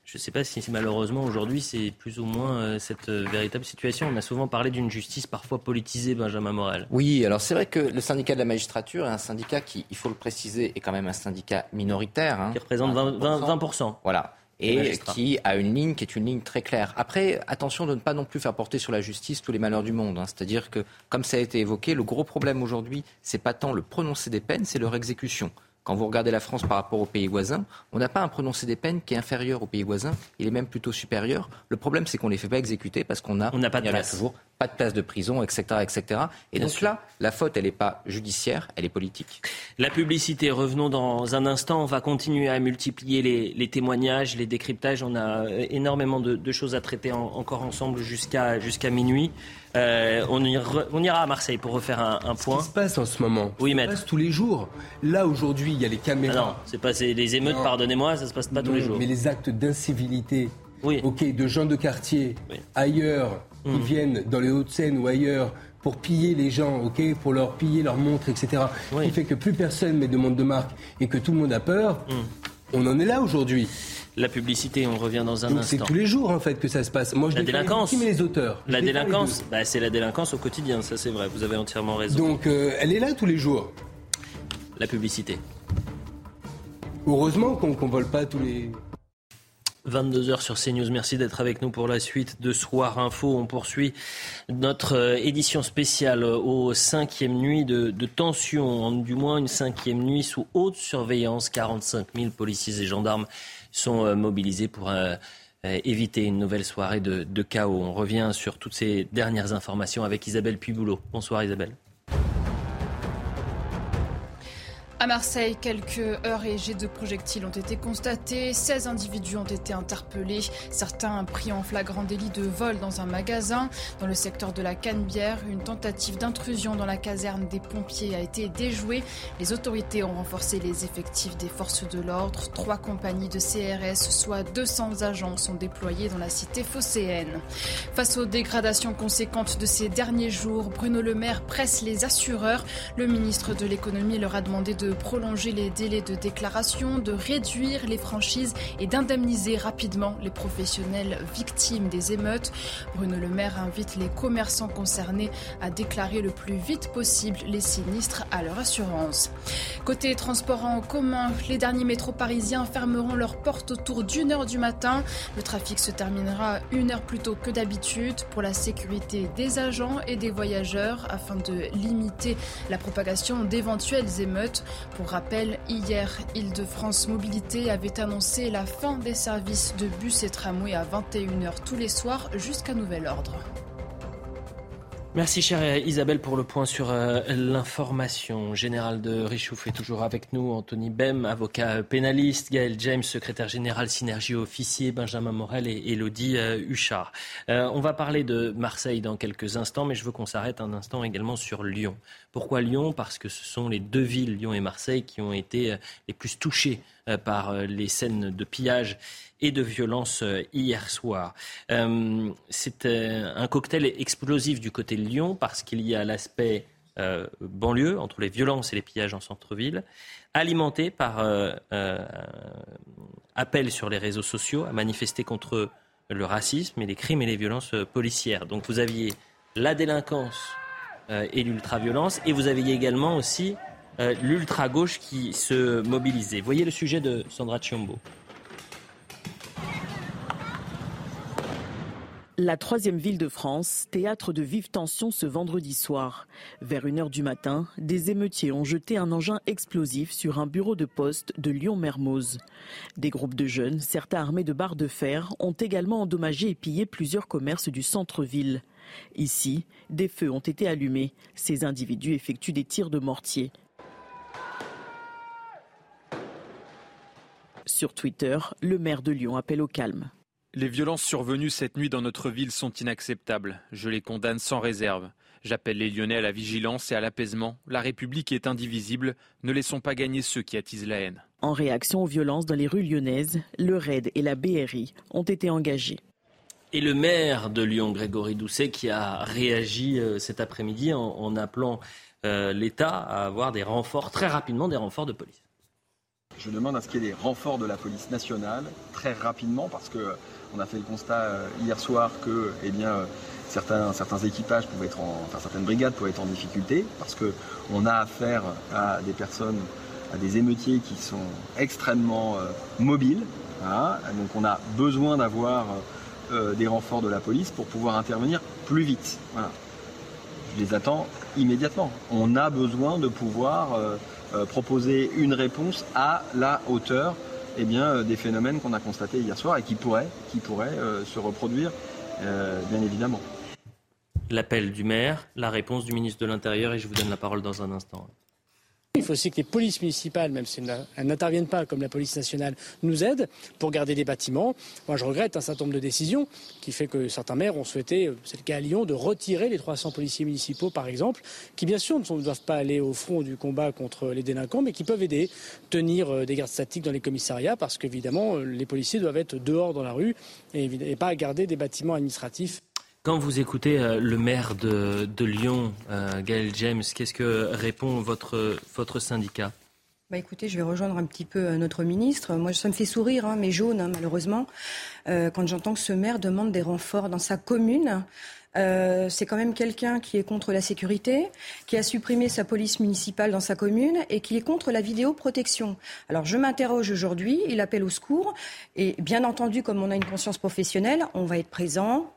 Je ne sais pas si malheureusement aujourd'hui c'est plus ou moins euh, cette euh, véritable situation. On a souvent parlé d'une justice parfois politisée, Benjamin Morel. Oui, alors c'est vrai que le syndicat de la magistrature est un syndicat qui, il faut le préciser, est quand même un syndicat minoritaire. hein. Qui représente 20%. 20, 20%. Voilà. Et qui a une ligne qui est une ligne très claire. Après, attention de ne pas non plus faire porter sur la justice tous les malheurs du monde. hein. C'est-à-dire que, comme ça a été évoqué, le gros problème aujourd'hui, c'est pas tant le prononcé des peines, c'est leur exécution. Quand vous regardez la France par rapport aux pays voisins, on n'a pas un prononcé des peines qui est inférieur aux pays voisins, il est même plutôt supérieur. Le problème, c'est qu'on ne les fait pas exécuter parce qu'on a, On n'a pas de place. toujours pas de place de prison, etc. etc. Et Bien donc sûr. là, la faute, elle n'est pas judiciaire, elle est politique. La publicité, revenons dans un instant. On va continuer à multiplier les, les témoignages, les décryptages. On a euh, énormément de, de choses à traiter en- encore ensemble jusqu'à jusqu'à minuit. Euh, on, ira, on ira à Marseille pour refaire un, un point. Ce qui se passe en ce moment, Oui, ça se passe tous les jours. Là, aujourd'hui, il y a les Ah caméras. non, c'est pas les émeutes, pardonnez-moi, ça se passe pas tous les jours. Mais les actes d'incivilité, Oui. ok, de gens de quartier Oui. ailleurs, qui Mm. viennent dans les Hauts-de-Seine ou ailleurs pour piller les gens, ok, pour leur piller leurs montres, etc. Oui. Qui fait que plus personne met de montre de marque et que tout le monde a peur. Mm. On en est là aujourd'hui. La publicité, on revient dans un Donc c'est instant. tous les jours en fait que ça se passe. Moi je La les délinquance. victimes les auteurs. Je La les délinquance, bah, c'est la délinquance au quotidien, ça c'est vrai, vous avez entièrement raison. Donc euh, elle est là tous les jours. La publicité. Heureusement qu'on qu'on vole pas tous les. 22h sur CNews. Merci d'être avec nous pour la suite de Soir Info. On poursuit notre euh, édition spéciale aux cinquième nuit de, de tension, du moins une cinquième nuit sous haute surveillance. 45 000 policiers et gendarmes sont euh, mobilisés pour euh, éviter une nouvelle soirée de, chaos. On revient sur toutes ces dernières informations avec Isabelle Puiboulot. Bonsoir Isabelle. À Marseille, quelques heures et jets de projectiles ont été constatés. 16 individus ont été interpellés. Certains pris en flagrant délit de vol dans un magasin. Dans le secteur de la Canebière, une tentative d'intrusion dans la caserne des pompiers a été déjouée. Les autorités ont renforcé les effectifs des forces de l'ordre. Trois compagnies de CRS, soit 200 agents, sont déployés dans la cité phocéenne. Face aux dégradations conséquentes de ces derniers jours, Bruno Le Maire presse les assureurs. Le ministre de l'économie leur a demandé de de prolonger les délais de déclaration, de réduire les franchises et d'indemniser rapidement les professionnels victimes des émeutes. Bruno Le Maire invite les commerçants concernés à déclarer le plus vite possible les sinistres à leur assurance. Côté transport en commun, les derniers métros parisiens fermeront leurs portes autour d'une heure du matin. Le trafic se terminera une heure plus tôt que d'habitude pour la sécurité des agents et des voyageurs afin de limiter la propagation d'éventuelles émeutes. Pour rappel, hier, Île-de-France Mobilité avait annoncé la fin des services de bus et tramway à 21h tous les soirs jusqu'à nouvel ordre. Merci chère Isabelle pour le point sur euh, l'information. Général de Richouf est toujours avec nous. Anthony Bem, avocat pénaliste. Gaël James, secrétaire général Synergie officier. Benjamin Morel et Elodie euh, Huchard. Euh, on va parler de Marseille dans quelques instants, mais je veux qu'on s'arrête un instant également sur Lyon. Pourquoi Lyon? Parce que ce sont les deux villes, Lyon et Marseille, qui ont été les plus touchées par les scènes de pillage et de violence euh, hier soir. Euh, c'est euh, un cocktail explosif du côté de Lyon parce qu'il y a l'aspect banlieue, entre les violences et les pillages en centre-ville, alimenté par appel sur les réseaux sociaux à manifester contre le racisme et les crimes et les violences policières. Donc vous aviez la délinquance et l'ultra-violence, et vous aviez également aussi l'ultra-gauche qui se mobilisait. Voyez le sujet de Sandra Chiombo. La troisième ville de France, théâtre de vives tensions ce vendredi soir. Vers 1h du matin, des émeutiers ont jeté un engin explosif sur un bureau de poste de Lyon-Mermoz. Des groupes de jeunes, certains armés de barres de fer, ont également endommagé et pillé plusieurs commerces du centre-ville. Ici, des feux ont été allumés. Ces individus effectuent des tirs de mortier. Sur Twitter, le maire de Lyon appelle au calme. Les violences survenues cette nuit dans notre ville sont inacceptables. Je les condamne sans réserve. J'appelle les Lyonnais à la vigilance et à l'apaisement. La République est indivisible. Ne laissons pas gagner ceux qui attisent la haine. En réaction aux violences dans les rues lyonnaises, le RAID et la BRI ont été engagés. Et le maire de Lyon, Grégory Doucet, qui a réagi euh, cet après-midi en, appelant euh, l'État à avoir des renforts, très rapidement, des renforts de police. Je demande à ce qu'il y ait des renforts de la police nationale très rapidement parce que on a fait le constat euh, hier soir que eh bien, euh, certains, certains équipages pouvaient être en, certaines brigades pouvaient être en difficulté parce qu'on a affaire à des personnes, à des émeutiers qui sont extrêmement euh, mobiles. Donc on a besoin d'avoir des renforts de la police pour pouvoir intervenir plus vite. Je les attends immédiatement. On a besoin de pouvoir proposer une réponse à la hauteur eh bien, euh, des phénomènes qu'on a constatés hier soir et qui pourraient, qui pourraient euh, se reproduire, euh, bien évidemment. L'appel du maire, la réponse du ministre de l'Intérieur, et je vous donne la parole dans un instant. Il faut aussi que les polices municipales, même si elles n'interviennent pas comme la police nationale, nous aident pour garder des bâtiments. Moi, je regrette un certain nombre de décisions qui fait que certains maires ont souhaité, euh, c'est le cas à Lyon, de retirer les 300 policiers municipaux, par exemple, qui bien sûr ne doivent pas aller au front du combat contre les délinquants, mais qui peuvent aider, tenir euh, des gardes statiques dans les commissariats, parce qu'évidemment, euh, les policiers doivent être dehors dans la rue et, pas garder des bâtiments administratifs. Quand vous écoutez euh, le maire de, Lyon, euh, Gaël James, qu'est-ce que répond votre, syndicat? Bah écoutez, je vais rejoindre un petit peu euh, notre ministre. Moi, ça me fait sourire, hein, mais jaune, hein, malheureusement, quand j'entends que ce maire demande des renforts dans sa commune. Euh, c'est quand même quelqu'un qui est contre la sécurité, qui a supprimé sa police municipale dans sa commune et qui est contre la vidéoprotection. Alors je m'interroge aujourd'hui, il appelle au secours et bien entendu, comme on a une conscience professionnelle, on va être présent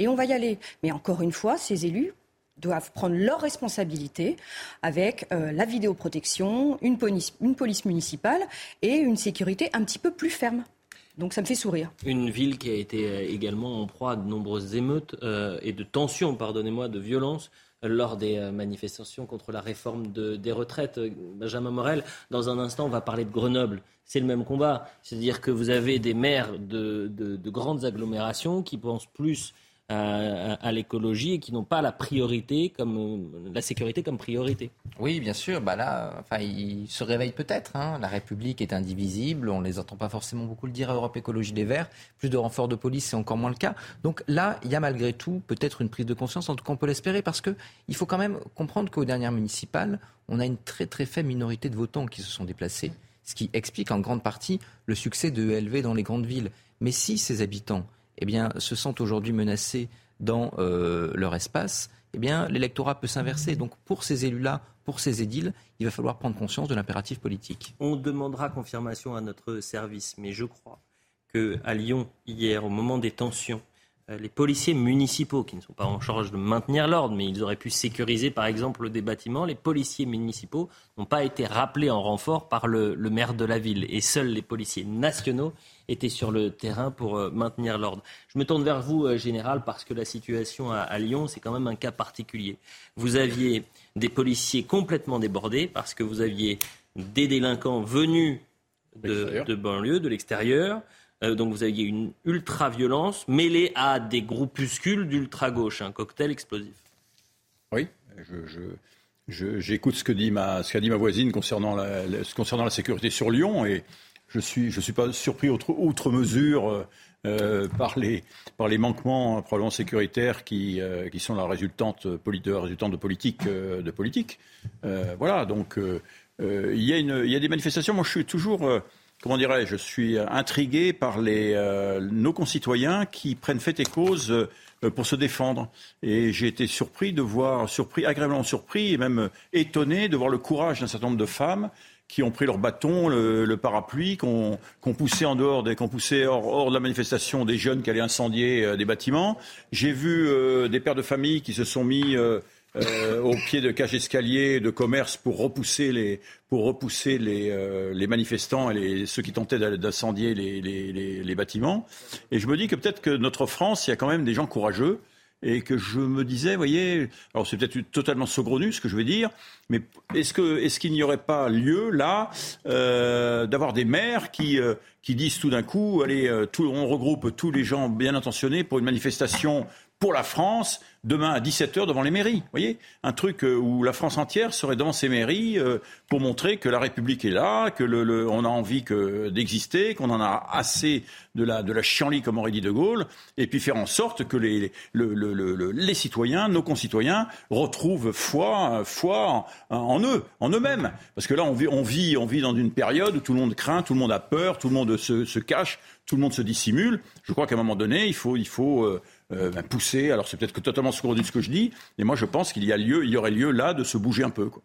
et on va y aller. Mais encore une fois, ces élus doivent prendre leurs responsabilités avec euh, la vidéoprotection, une police, une police municipale et une sécurité un petit peu plus ferme. Donc ça me fait sourire. Une ville qui a été euh, également en proie à de nombreuses émeutes euh, et de tensions, pardonnez-moi, de violences lors des manifestations contre la réforme des retraites. Benjamin Morel, dans un instant, on va parler de Grenoble. C'est le même combat. C'est-à-dire que vous avez des maires de, de grandes agglomérations qui pensent plus à, l'écologie et qui n'ont pas la priorité comme la sécurité comme priorité. Oui, bien sûr. Bah là, enfin, ils se réveillent peut-être. Hein. La République est indivisible. On les entend pas forcément beaucoup le dire à Europe Écologie des Verts. Plus de renforts de police, c'est encore moins le cas. Donc là, il y a malgré tout peut-être une prise de conscience. En tout cas, on peut l'espérer parce que il faut quand même comprendre qu'aux dernières municipales, on a une très très faible minorité de votants qui se sont déplacés, ce qui explique en grande partie le succès de ELV dans les grandes villes. Mais si ces habitants eh bien, se sentent aujourd'hui menacés dans euh, leur espace, eh bien, l'électorat peut s'inverser. Donc, pour ces élus-là, pour ces édiles, il va falloir prendre conscience de l'impératif politique. On demandera confirmation à notre service, mais je crois qu'à Lyon, hier, au moment des tensions, euh, les policiers municipaux, qui ne sont pas en charge de maintenir l'ordre, mais ils auraient pu sécuriser par exemple des bâtiments, les policiers municipaux n'ont pas été rappelés en renfort par le, maire de la ville. Et seuls les policiers nationaux étaient sur le terrain pour euh, maintenir l'ordre. Je me tourne vers vous, euh, Général, parce que la situation à, Lyon, c'est quand même un cas particulier. Vous aviez des policiers complètement débordés parce que vous aviez des délinquants venus de, de banlieue, de l'extérieur. Euh, donc vous aviez une ultra-violence mêlée à des groupuscules d'ultra-gauche, un cocktail explosif. Oui, j'écoute ce que dit ma, ce qu'a dit ma voisine concernant la, concernant la sécurité sur Lyon et je suis, je suis pas surpris outre, mesure euh, euh, par les par les manquements probablement sécuritaires qui qui sont la résultante, de, résultante de politique voilà, donc il y a une y a des manifestations. Moi, je suis toujours comment dirais-je, je suis intrigué par les, euh, nos concitoyens qui prennent fait et cause euh, pour se défendre. Et j'ai été surpris de voir, surpris, agréablement surpris et même étonné de voir le courage d'un certain nombre de femmes qui ont pris leur bâton, le, parapluie, qu'on qu poussé en dehors, qu'on poussé hors, hors, de la manifestation des jeunes qui allaient incendier euh, des bâtiments. J'ai vu des pères de famille qui se sont mis euh, au pied de cages escaliers de commerce pour repousser les, pour repousser les, euh, les manifestants et les, ceux qui tentaient d'incendier les, les, les, bâtiments. Et je me dis que peut-être que notre France, il y a quand même des gens courageux et que je me disais, voyez, alors c'est peut-être totalement saugrenu ce que je vais dire, mais est-ce que est-ce qu'il n'y aurait pas lieu là euh, d'avoir des maires qui euh, qui disent tout d'un coup, allez, euh, on regroupe tous les gens bien intentionnés pour une manifestation pour la France demain à 17h devant les mairies. Vous voyez Un truc euh, où la France entière serait devant ces mairies euh, pour montrer que la République est là, que le, on a envie d'exister, qu'on en a assez de la, de la chienlit, comme aurait dit De Gaulle, et puis faire en sorte que les, les citoyens, nos concitoyens, retrouvent foi, foi en, eux, en eux-mêmes. Parce que là, on vit, on, vit, on vit dans une période où tout le monde craint, tout le monde a peur, tout le monde se, se cache, tout le monde se dissimule. Je crois qu'à un moment donné, il faut... Il faut euh, ben, pousser. Alors c'est peut-être totalement de ce que je dis, mais moi je pense qu'il y a lieu, il y aurait lieu là de se bouger un peu. Quoi.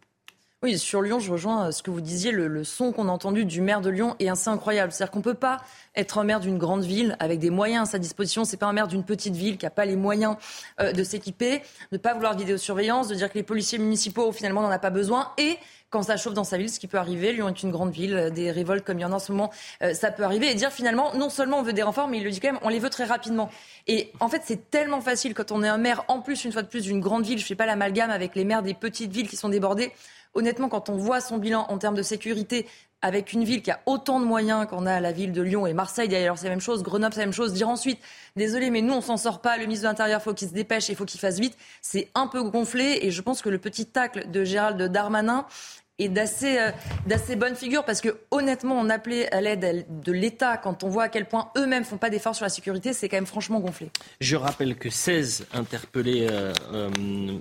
Oui, sur Lyon, je rejoins euh, ce que vous disiez. Le, son qu'on a entendu du maire de Lyon est assez incroyable. C'est-à-dire qu'on ne peut pas être un maire d'une grande ville avec des moyens à sa disposition. C'est pas un maire d'une petite ville qui n'a pas les moyens euh, de s'équiper, de ne pas vouloir vidéosurveillance, de dire que les policiers municipaux finalement n'en a pas besoin et quand ça chauffe dans sa ville, ce qui peut arriver. Lyon est une grande ville, euh, des révoltes comme il y en a en ce moment, ça peut arriver. Et dire finalement, non seulement on veut des renforts, mais il le dit quand même, on les veut très rapidement. Et en fait, c'est tellement facile quand on est un maire, en plus, une fois de plus, d'une grande ville. Je fais pas l'amalgame avec les maires des petites villes qui sont débordées honnêtement, quand on voit son bilan en termes de sécurité, avec une ville qui a autant de moyens qu'on a la ville de Lyon et Marseille, d'ailleurs c'est la même chose, Grenoble c'est la même chose, dire ensuite, désolé mais nous on s'en sort pas, le ministre de l'Intérieur faut qu'il se dépêche et faut qu'il fasse vite, c'est un peu gonflé et je pense que le petit tacle de Gérald Darmanin et d'assez euh, d'assez bonne figure parce que honnêtement on appelait à l'aide de l'État quand on voit à quel point eux-mêmes font pas d'efforts sur la sécurité c'est quand même franchement gonflé. Je rappelle que 16 interpellés euh, euh,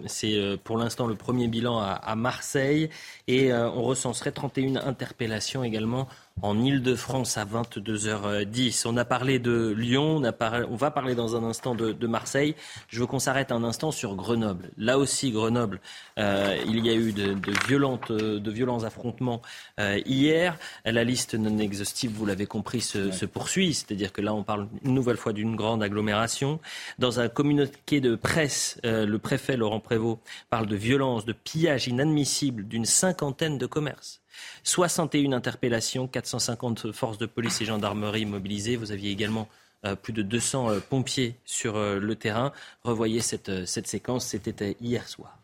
c'est pour l'instant le premier bilan à, à Marseille et on recenserait 31 interpellations également en Ile-de-France à 22h10. On a parlé de Lyon, on, a on va parler dans un instant de, de, Marseille. Je veux qu'on s'arrête un instant sur Grenoble. Là aussi, Grenoble, euh, il y a eu de, de, violentes, de violents affrontements euh, hier. La liste non exhaustive, vous l'avez compris, se, se poursuit. C'est-à-dire que là, on parle une nouvelle fois d'une grande agglomération. Dans un communiqué de presse, euh, le préfet Laurent Prévost parle de violence, de pillage inadmissible d'une cinquantaine de commerces. 61 interpellations, 450 forces de police et gendarmerie mobilisées. Vous aviez également euh, plus de 200 euh, pompiers sur euh, le terrain. Revoyez cette, cette séquence, c'était hier soir.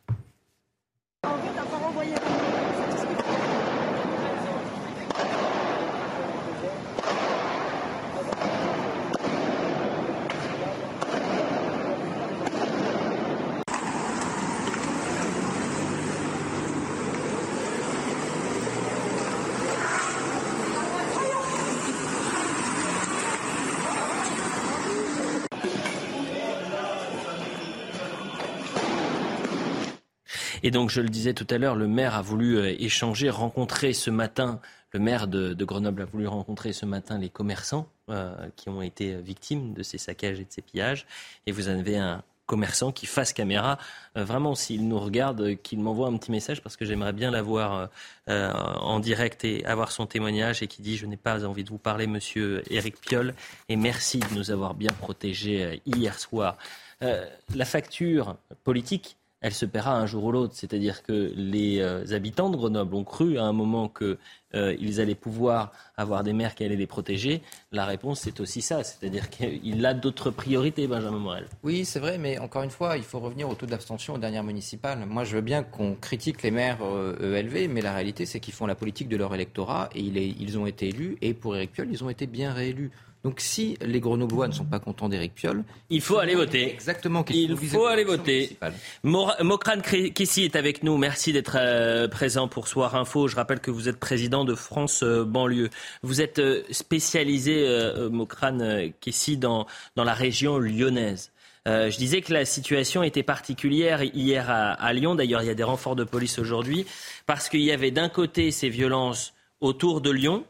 Et donc, je le disais tout à l'heure, le maire a voulu euh, échanger, rencontrer ce matin, le maire de, Grenoble a voulu rencontrer ce matin les commerçants euh, qui ont été victimes de ces saccages et de ces pillages. Et vous avez un commerçant qui fasse caméra, euh, vraiment, s'il nous regarde, qu'il m'envoie un petit message parce que j'aimerais bien l'avoir en direct et avoir son témoignage et qui dit Je n'ai pas envie de vous parler, monsieur Éric Piolle, et merci de nous avoir bien protégés hier soir. la facture politique elle se paiera un jour ou l'autre. C'est-à-dire que les euh, habitants de Grenoble ont cru à un moment qu'ils euh, allaient pouvoir avoir des maires qui allaient les protéger. La réponse, c'est aussi ça. C'est-à-dire qu'il a d'autres priorités, Benjamin Morel. Oui, c'est vrai, mais encore une fois, il faut revenir au taux d'abstention aux dernières municipales. Moi, je veux bien qu'on critique les maires ELV, euh, e mais la réalité, c'est qu'ils font la politique de leur électorat et ils ont été élus. Et pour Éric Piolle, ils ont été bien réélus. Donc si les Grenoblois ne sont pas contents d'Éric Piolle, il faut aller voter. Exactement. Il faut aller voter. Mokran Kissi est avec nous. Merci d'être euh, présent pour Soir Info. Je rappelle que vous êtes président de France euh, banlieue. Vous êtes euh, spécialisé, Mokran Kissi, dans, dans la région lyonnaise. je disais que la situation était particulière hier à, à Lyon. D'ailleurs, il y a des renforts de police aujourd'hui parce qu'il y avait d'un côté ces violences autour de Lyon,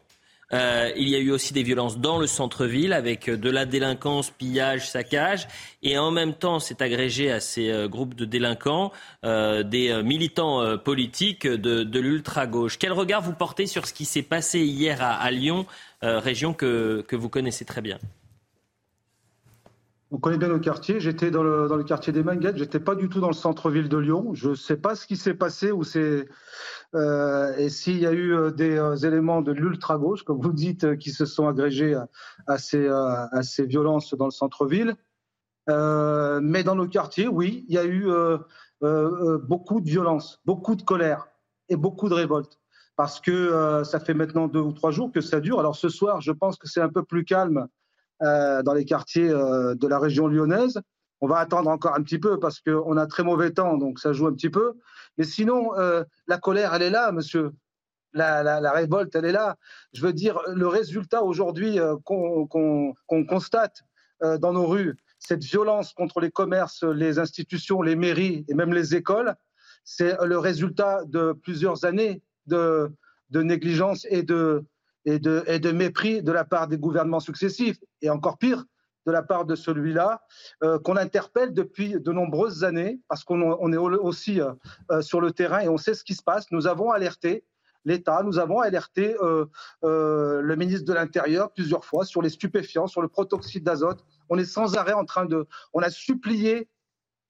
euh, il y a eu aussi des violences dans le centre-ville avec euh, de la délinquance, pillage, saccage. Et en même temps, c'est agrégé à ces euh, groupes de délinquants des militants politiques de, l'ultra-gauche. Quel regard vous portez sur ce qui s'est passé hier à, Lyon, région que, vous connaissez très bien? On connaît bien nos quartiers. J'étais dans le, dans le quartier des Manguettes. J'étais pas du tout dans le centre-ville de Lyon. Je ne sais pas ce qui s'est passé ou c'est euh, et s'il y a eu euh, des euh, éléments de l'ultra-gauche, comme vous dites, qui se sont agrégés à, ces, à ces, violences dans le centre-ville. mais dans nos quartiers, oui, il y a eu beaucoup de violence, beaucoup de colère et beaucoup de révolte. Parce que ça fait maintenant deux ou trois jours que ça dure. Alors ce soir, je pense que c'est un peu plus calme dans les quartiers de la région lyonnaise. On va attendre encore un petit peu parce qu'on a très mauvais temps, donc ça joue un petit peu. Mais sinon, euh, la colère, elle est là, monsieur. La, révolte, elle est là. Je veux dire, le résultat aujourd'hui euh, qu'on constate euh, dans nos rues, cette violence contre les commerces, les institutions, les mairies et même les écoles, c'est le résultat de plusieurs années de, négligence et de, et, de, et de mépris de la part des gouvernements successifs. Et encore pire, de la part de celui-là, euh, qu'on interpelle depuis de nombreuses années, parce qu'on est aussi euh, euh, sur le terrain et on sait ce qui se passe. Nous avons alerté l'État, nous avons alerté le ministre de l'Intérieur plusieurs fois sur les stupéfiants, sur le protoxyde d'azote. On est sans arrêt en train de... On a supplié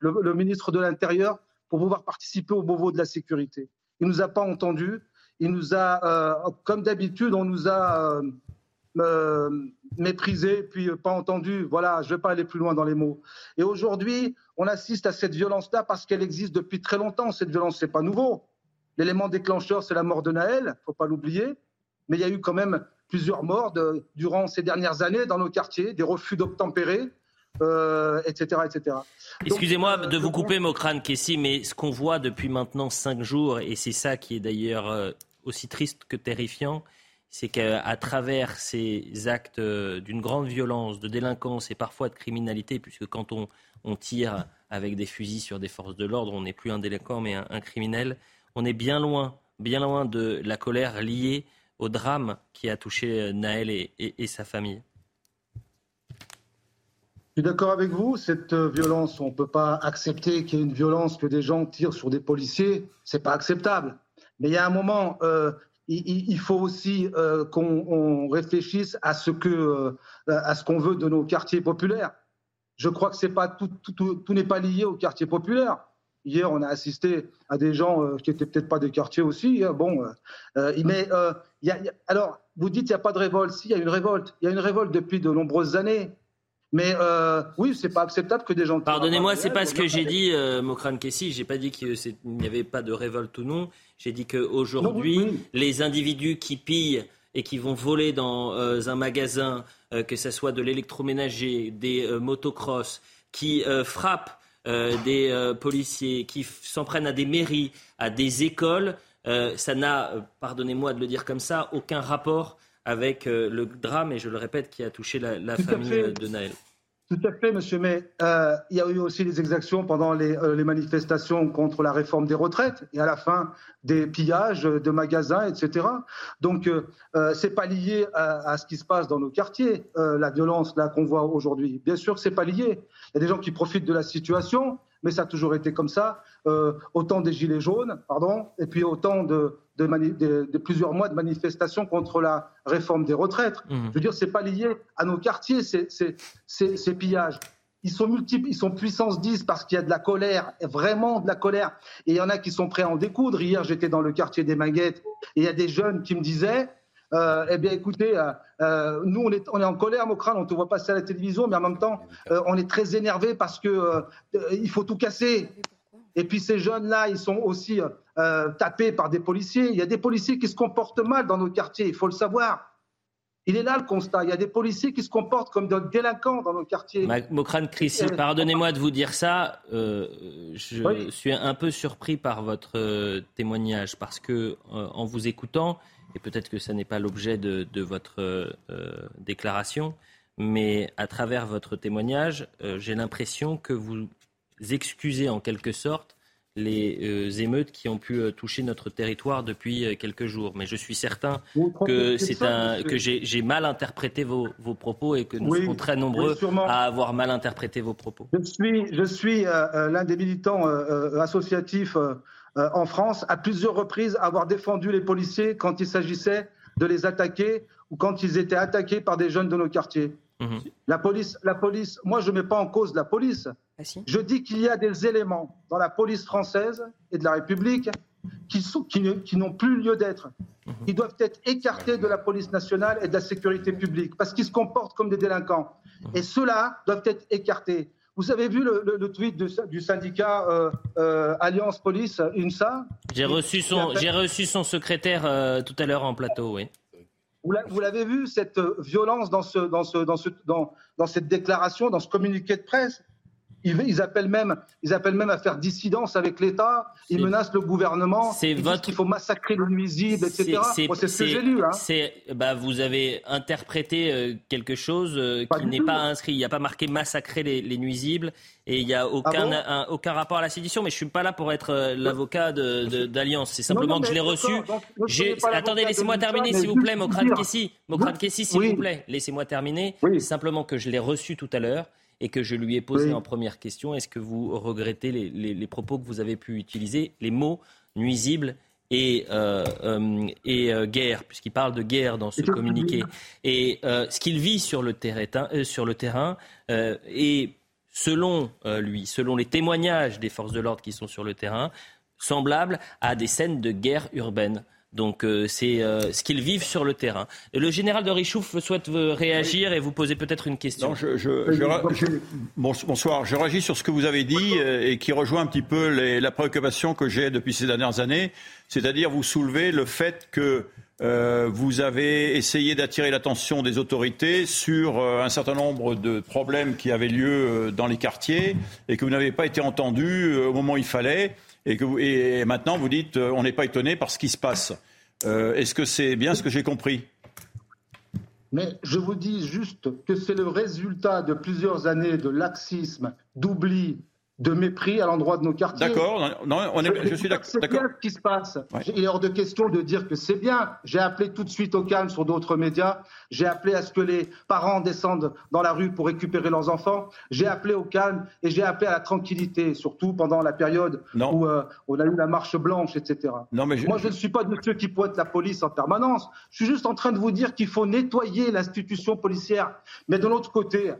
le, ministre de l'Intérieur pour pouvoir participer au Beauvau de la sécurité. Il ne nous a pas entendus. Il nous a, comme d'habitude, on nous a méprisé, puis pas entendu. Voilà, je ne vais pas aller plus loin dans les mots. Et aujourd'hui, on assiste à cette violence-là parce qu'elle existe depuis très longtemps. Cette violence, c'est pas nouveau. L'élément déclencheur, c'est la mort de Naël, faut pas l'oublier. Mais il y a eu quand même plusieurs morts durant ces dernières années dans nos quartiers, des refus d'obtempérer. etc., etc. Excusez-moi de vous couper, Mokrane Kessi, mais ce qu'on voit depuis maintenant cinq jours, et c'est ça qui est d'ailleurs aussi triste que terrifiant, c'est qu'à travers ces actes d'une grande violence, de délinquance et parfois de criminalité, puisque quand on, tire avec des fusils sur des forces de l'ordre, on n'est plus un délinquant mais un, criminel, on est bien loin, bien loin de la colère liée au drame qui a touché Naël et, sa famille. Je suis d'accord avec vous, cette violence, on ne peut pas accepter qu'il y ait une violence, que des gens tirent sur des policiers, c'est pas acceptable. Mais il y a un moment, euh, il, faut aussi euh, qu'on réfléchisse à ce que euh, à ce qu'on veut de nos quartiers populaires. Je crois que c'est pas tout, n'est pas lié aux quartiers populaires. Hier, on a assisté à des gens euh, qui étaient peut-être pas des quartiers aussi. Hein, bon, mais alors vous dites il n'y a pas de révolte. Si, il y a une révolte. Il y a une révolte depuis de nombreuses années. Mais euh, oui, c'est pas acceptable que des gens. Pardonnez-moi, c'est pas ce que j'ai dit, euh, Mokran Kessi. J'ai pas dit qu'il n'y avait pas de révolte ou non. J'ai dit qu'aujourd'hui, les individus qui pillent et qui vont voler dans euh, un magasin, euh, que ce soit de l'électroménager, des motocross, qui frappent des policiers, qui s'en prennent à des mairies, à des écoles, ça n'a, pardonnez-moi de le dire comme ça, aucun rapport avec euh, le drame, et je le répète, qui a touché la, famille de Naël. Tout à fait, monsieur. Mais euh, il y a eu aussi des exactions pendant les, euh, les, manifestations contre la réforme des retraites et à la fin des pillages de magasins, etc. Donc, euh, c'est pas lié à, ce qui se passe dans nos quartiers, la violence là qu'on voit aujourd'hui. Bien sûr c'est pas lié. Il y a des gens qui profitent de la situation, mais ça a toujours été comme ça. autant des gilets jaunes, pardon, et puis autant de, de, plusieurs mois de manifestations contre la réforme des retraites. Mmh. Je veux dire, c'est pas lié à nos quartiers, ces pillages. Ils sont multiples, ils sont puissance 10 parce qu'il y a de la colère, vraiment de la colère. Et il y en a qui sont prêts à en découdre. Hier, j'étais dans le quartier des Maguettes et il y a des jeunes qui me disaient euh, eh bien, écoutez, euh, euh, nous, on est, on est en colère, Mokran, on te voit passer à la télévision, mais en même temps, on est très énervé parce que il faut tout casser. Et puis ces jeunes-là, ils sont aussi euh, tapés par des policiers. Il y a des policiers qui se comportent mal dans nos quartiers, il faut le savoir. Il est là le constat. Il y a des policiers qui se comportent comme des délinquants dans nos quartiers. Mokran Chrissy, pardonnez-moi de vous dire ça. Euh, je suis un peu surpris par votre euh, témoignage parce que, en vous écoutant, et peut-être que ce n'est pas l'objet de, de, votre déclaration, mais à travers votre témoignage, j'ai l'impression que vous excusez en quelque sorte les euh, émeutes qui ont pu euh, toucher notre territoire depuis euh, quelques jours. Mais je suis certain que c'est un que j'ai mal interprété vos, vos, propos et que nous sommes très nombreux à avoir mal interprété vos propos. Je suis, je suis l'un des militants associatifs en France à plusieurs reprises avoir défendu les policiers quand il s'agissait de les attaquer ou quand ils étaient attaqués par des jeunes de nos quartiers. Mhm. La police, la police, moi je ne mets pas en cause la police. Ah, je dis qu'il y a des éléments dans la police française et de la République qui, qui, n'ont plus lieu d'être, mhm. qui doivent être écartés de la police nationale et de la sécurité publique, parce qu'ils se comportent comme des délinquants. Mhm. Et ceux-là doivent être écartés. Vous avez vu le, tweet du syndicat euh, euh, Alliance Police, UNSA? J'ai reçu, son, j'ai reçu son secrétaire euh, tout à l'heure en plateau, oui. Vous l'avez vu, cette violence dans, ce, dans, ce, dans, ce, dans, dans cette déclaration, dans ce communiqué de presse? Ils, appellent même, ils appellent même à faire dissidence avec l'État. Ils menacent le gouvernement. C'est votre. Il faut massacrer le nuisible, etc. C'est ce que j'ai lu. Hein. Bah, vous avez interprété euh, quelque chose euh, qui n'est pas inscrit. Il n'y a pas marqué massacrer les, nuisibles et il n'y a aucun, ah aucun rapport à la sédition. Mais je suis pas là pour être euh, l'avocat d'Alliance. C'est simplement que je l'ai reçu. Attendez, laissez-moi terminer, s'il vous plaît, Mokrane Kessi. Mokrane Kessi, s'il vous plaît, laissez-moi terminer. C'est simplement que je l'ai reçu tout à l'heure et que je lui ai posé en première question. Est-ce que vous regrettez les, propos que vous avez pu utiliser, les mots nuisibles et, euh, euh, et euh, guerre, puisqu'il parle de guerre dans ce communiqué, et ce qu'il vit sur le terrain, sur le terrain et selon lui, selon les témoignages des forces de l'ordre qui sont sur le terrain, semblable à des scènes de guerre urbaine. Donc euh, c'est euh, ce qu'ils vivent sur le terrain. Le général de Richouf souhaite réagir et vous poser peut-être une question. bonsoir, je réagis sur ce que vous avez dit euh, et qui rejoint un petit peu la préoccupation que j'ai depuis ces dernières années, c'est-à-dire vous soulevez le fait que euh, vous avez essayé d'attirer l'attention des autorités sur euh, un certain nombre de problèmes qui avaient lieu euh, dans les quartiers et que vous n'avez pas été entendu au moment où il fallait. Et, maintenant, vous dites on n'est pas étonné par ce qui se passe. Est-ce que c'est bien ce que j'ai compris? Mais je vous dis juste que c'est le résultat de plusieurs années de laxisme, d'oubli, de mépris à l'endroit de nos quartiers. D'accord, on est, je, suis d'accord. C'est bien ce qui se passe. Il est hors de question de dire que c'est bien. J'ai appelé tout de suite au calme sur d'autres médias. J'ai appelé à ce que les parents descendent dans la rue pour récupérer leurs enfants. J'ai appelé au calme et j'ai appelé à la tranquillité, surtout pendant la période où euh, on a eu la marche blanche, etc. Non, mais Moi, je ne suis pas de ceux qui pointent la police en permanence. Je suis juste en train de vous dire qu'il faut nettoyer l'institution policière. Mais de l'autre côté,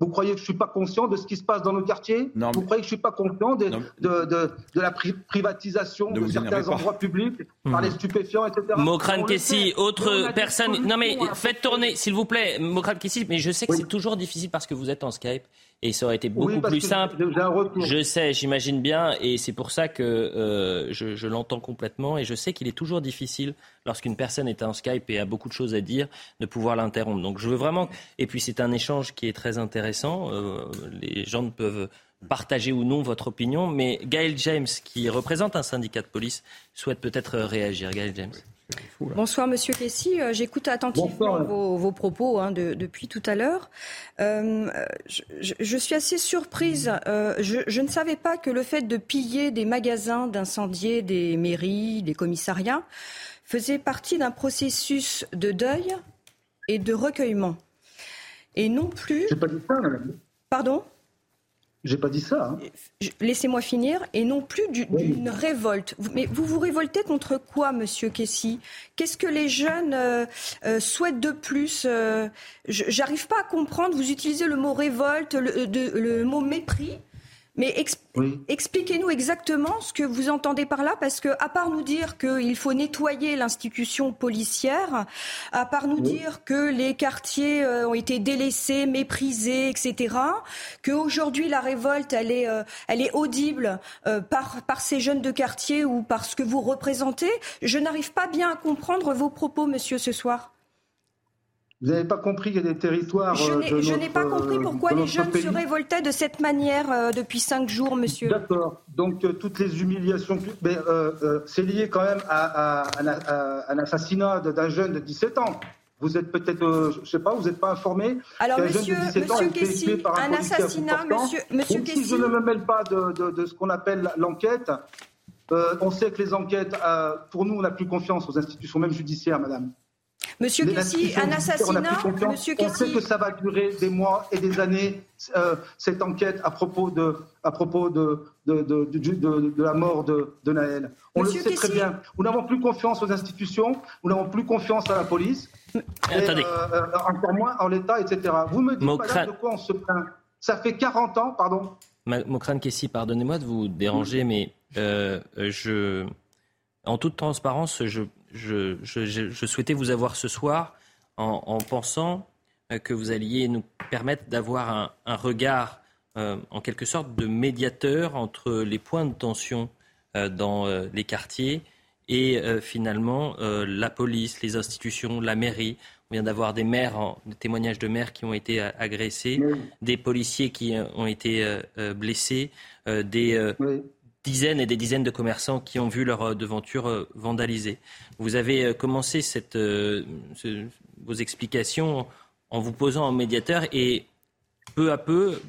vous croyez que je ne suis pas conscient de ce qui se passe dans nos quartiers? Vous croyez que je ne suis pas conscient de, de, de, de la privatisation de certains endroits publics par les stupéfiants, etc. Mokran Kessi, autre personne. Non mais faites tourner, s'il vous plaît, Mokran Kessi, mais je sais que c'est toujours difficile parce que vous êtes en Skype et ça aurait été beaucoup plus simple. Je sais, j'imagine bien, et c'est pour ça que euh, je, je l'entends complètement, et je sais qu'il est toujours difficile lorsqu'une personne est en Skype et a beaucoup de choses à dire de pouvoir l'interrompre. Donc je veux vraiment, et puis c'est un échange qui est très intéressant. Euh, les gens peuvent partager ou non votre opinion, mais Gaël James, qui représente un syndicat de police, souhaite peut-être réagir. Gaël James. Bonsoir Monsieur Kessy, euh, j'écoute attentivement vos, propos hein, depuis tout à l'heure. Euh, je, suis assez surprise. Euh, je, ne savais pas que le fait de piller des magasins, d'incendier des mairies, des commissariats, faisait partie d'un processus de deuil et de recueillement. Et non plus. Pas dit ça, Pardon? J'ai pas dit ça. Hein. Laissez-moi finir. Et non plus d'une révolte. Mais vous vous révoltez contre quoi, Monsieur Kessy Qu'est-ce que les jeunes euh, euh, souhaitent de plus euh, J'arrive pas à comprendre. Vous utilisez le mot révolte, le, le mot mépris. Mais expliquez-nous exactement ce que vous entendez par là, parce que à part nous dire qu'il faut nettoyer l'institution policière, à part nous dire que les quartiers euh, ont été délaissés, méprisés, etc., qu'aujourd'hui la révolte, elle est, euh, elle est audible euh, par, par ces jeunes de quartier ou par ce que vous représentez, je n'arrive pas bien à comprendre vos propos, monsieur, ce soir. Vous n'avez pas compris qu'il y a des territoires. Je n'ai pas compris euh, pourquoi les jeunes se révoltaient de cette manière euh, depuis cinq jours, monsieur. D'accord. Donc euh, toutes les humiliations. Mais c'est lié quand même à, un assassinat d'un jeune de 17 ans. Vous êtes peut-être, je ne sais pas, vous n'êtes pas informé. Alors, monsieur, monsieur Kessy, un, assassinat, monsieur, monsieur Si je ne me mêle pas de, de ce qu'on appelle l'enquête, on sait que les enquêtes, pour nous, on n'a plus confiance aux institutions, même judiciaires, madame. Monsieur Kessy, un assassinat Monsieur On sait que ça va durer des mois et des années, euh, cette enquête à propos de, à propos de, de, de, de la mort de, Naël. On le sait très bien. Nous n'avons plus confiance aux institutions, nous n'avons plus confiance à la police, Attendez. Euh, encore moins en l'État, etc. Vous me dites de quoi on se plaint? Ça fait 40 ans, pardon Mokran Kessi, pardonnez-moi de vous déranger, mais euh, je, en toute transparence, je je, souhaitais vous avoir ce soir en, pensant euh, que vous alliez nous permettre d'avoir un, regard, euh, en quelque sorte, de médiateur entre les points de tension euh, dans les quartiers et finalement la police, les institutions, la mairie. On vient d'avoir des maires, des témoignages de maires qui ont été agressés, des policiers qui ont été blessés, des, dizaines et des dizaines de commerçants qui ont vu leur euh, devanture euh, vandalisée. Vous avez euh, commencé vos explications en vous posant en médiateur et peu à peu,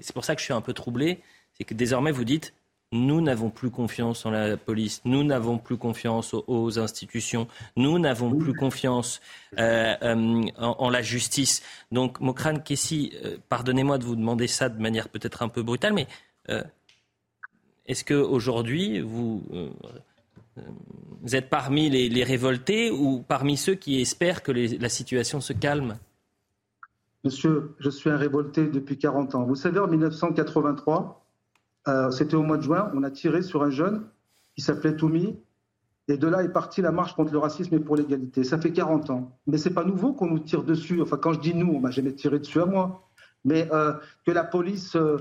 c'est pour ça que je suis un peu troublé, c'est que désormais vous dites nous n'avons plus confiance en la police, nous n'avons plus confiance aux, institutions, nous n'avons plus confiance en, la justice. Donc, Mokran Kessi, pardonnez-moi de vous demander ça de manière peut-être un peu brutale, mais est-ce qu'aujourd'hui, vous, euh, vous êtes parmi les, révoltés ou parmi ceux qui espèrent que la situation se calme? Monsieur, je suis un révolté depuis 40 ans. Vous savez, en 1983, euh, c'était au mois de juin, on a tiré sur un jeune qui s'appelait Toumi. Et de là est partie la marche contre le racisme et pour l'égalité. Ça fait 40 ans. Mais c'est pas nouveau qu'on nous tire dessus. Enfin, quand je dis nous, on m'a jamais tiré dessus à moi. Mais euh, que la police euh,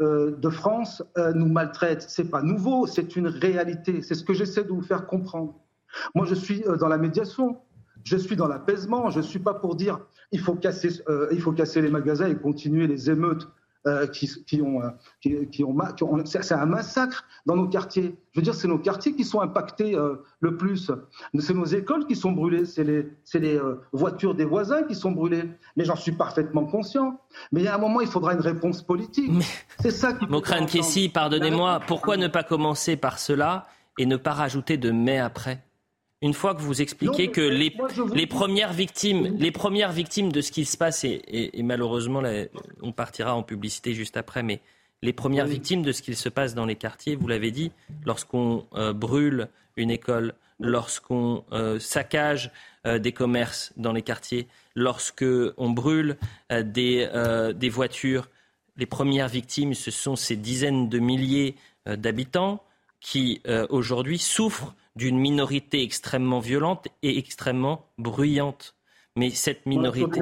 de France euh, nous maltraite. C'est pas nouveau, c'est une réalité. C'est ce que j'essaie de vous faire comprendre. Moi, je suis euh, dans la médiation, je suis dans l'apaisement, je ne suis pas pour dire il faut casser, euh, il faut casser les magasins et continuer les émeutes euh, qui, ont, euh, qui, ont, c'est un massacre dans nos quartiers. Je veux dire, c'est nos quartiers qui sont impactés euh, le plus. C'est nos écoles qui sont brûlées, c'est les, les voitures des voisins qui sont brûlées. Mais j'en suis parfaitement conscient. Mais il y a un moment, il faudra une réponse politique. C'est ça qui. Mokrane Kessi, pardonnez-moi, pourquoi ne pas commencer par cela et ne pas rajouter de mai après? Une fois que vous expliquez que les, les, premières victimes, les premières victimes de ce qui se passe, et, malheureusement, on partira en publicité juste après, mais les premières victimes de ce qu'il se passe dans les quartiers, vous l'avez dit, lorsqu'on euh, brûle une école, lorsqu'on euh, saccage euh, des commerces dans les quartiers, lorsqu'on brûle des, des voitures, les premières victimes, ce sont ces dizaines de milliers d'habitants qui aujourd'hui souffrent d'une minorité extrêmement violente et extrêmement bruyante. Mais cette minorité.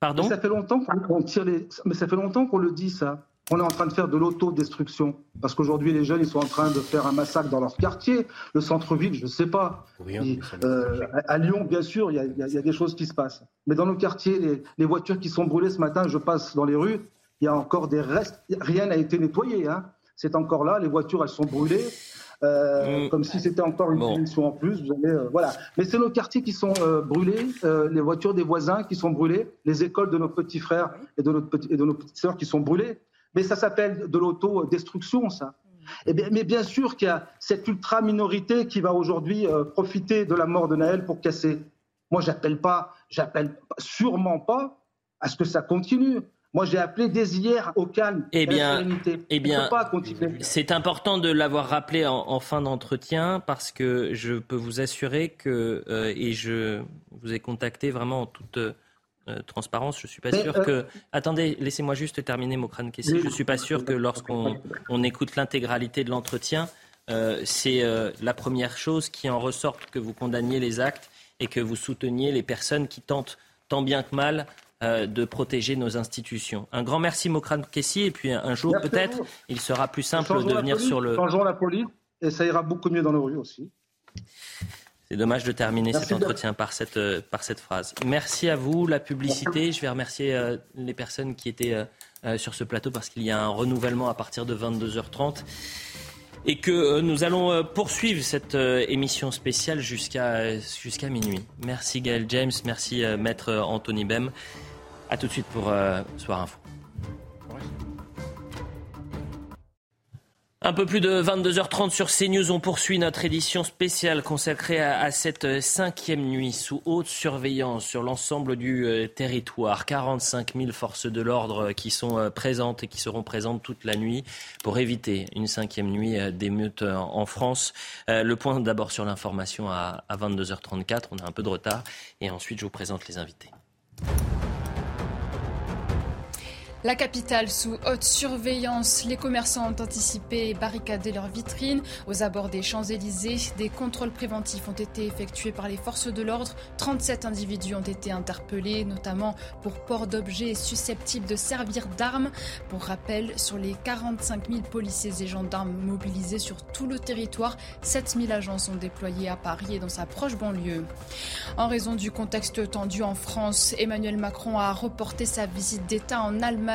Pardon mais ça fait longtemps qu'on tire les... Mais ça fait longtemps qu'on le dit, ça. On est en train de faire de l'autodestruction. Parce qu'aujourd'hui, les jeunes, ils sont en train de faire un massacre dans leur quartier. Le centre-ville, je ne sais pas. Euh, à Lyon, bien sûr, il y, a des choses qui se passent. Mais dans nos quartiers, les, les, voitures qui sont brûlées ce matin, je passe dans les rues, il y a encore des restes. Rien n'a été nettoyé. Hein. C'est encore là. Les voitures, elles sont brûlées. Euh, mm. comme si c'était encore une punition en plus. Vous euh, voilà. Mais c'est nos quartiers qui sont euh, brûlés, les voitures des voisins qui sont brûlées, les écoles de nos petits frères et de, notre et de nos petites sœurs qui sont brûlées. Mais ça s'appelle de l'autodestruction, ça. Et bien, mais bien sûr qu'il y a cette ultra-minorité qui va aujourd'hui profiter de la mort de Naël pour casser. Moi, j'appelle pas, j'appelle sûrement pas à ce que ça continue. Moi, j'ai appelé dès hier au calme. Eh bien, eh bien c'est important de l'avoir rappelé en, fin d'entretien parce que je peux vous assurer que, euh, et je vous ai contacté vraiment en toute euh, transparence, je ne suis pas sûr que. Euh, Attendez, laissez-moi juste terminer, Mokrane Kessi. Je ne suis pas sûr que lorsqu'on on écoute l'intégralité de l'entretien, c'est la première chose qui en ressorte que vous condamniez les actes et que vous souteniez les personnes qui tentent tant bien que mal de protéger nos institutions. Un grand merci Mokran Kessi et puis un jour peut-être il sera plus simple de venir sur le... Changeons la police et ça ira beaucoup mieux dans les rues aussi. C'est dommage de terminer cet entretien par cette, euh, par cette phrase. Merci à vous, la publicité. Je vais remercier euh, les personnes qui étaient sur ce plateau parce qu'il y a un renouvellement à partir de 22h30 et que nous allons poursuivre cette émission spéciale jusqu'à jusqu'à minuit. Merci Gaël James, merci Maître Anthony Bem. A tout de suite pour euh, Soir Info. Un peu plus de 22h30 sur CNews, on poursuit notre édition spéciale consacrée à, cette cinquième nuit sous haute surveillance sur l'ensemble du euh, territoire. 45 000 forces de l'ordre qui sont euh, présentes et qui seront présentes toute la nuit pour éviter une cinquième nuit d'émeutes en France. le point d'abord sur l'information à 22h34, on a un peu de retard et ensuite je vous présente les invités. La capitale sous haute surveillance. Les commerçants ont anticipé et barricadé leurs vitrines. Aux abords des Champs-Élysées, des contrôles préventifs ont été effectués par les forces de l'ordre. 37 individus ont été interpellés, notamment pour port d'objets susceptibles de servir d'armes. Pour rappel, sur les 45 000 policiers et gendarmes mobilisés sur tout le territoire, 7 000 agents sont déployés à Paris et dans sa proche banlieue. En raison du contexte tendu en France, Emmanuel Macron a reporté sa visite d'État en Allemagne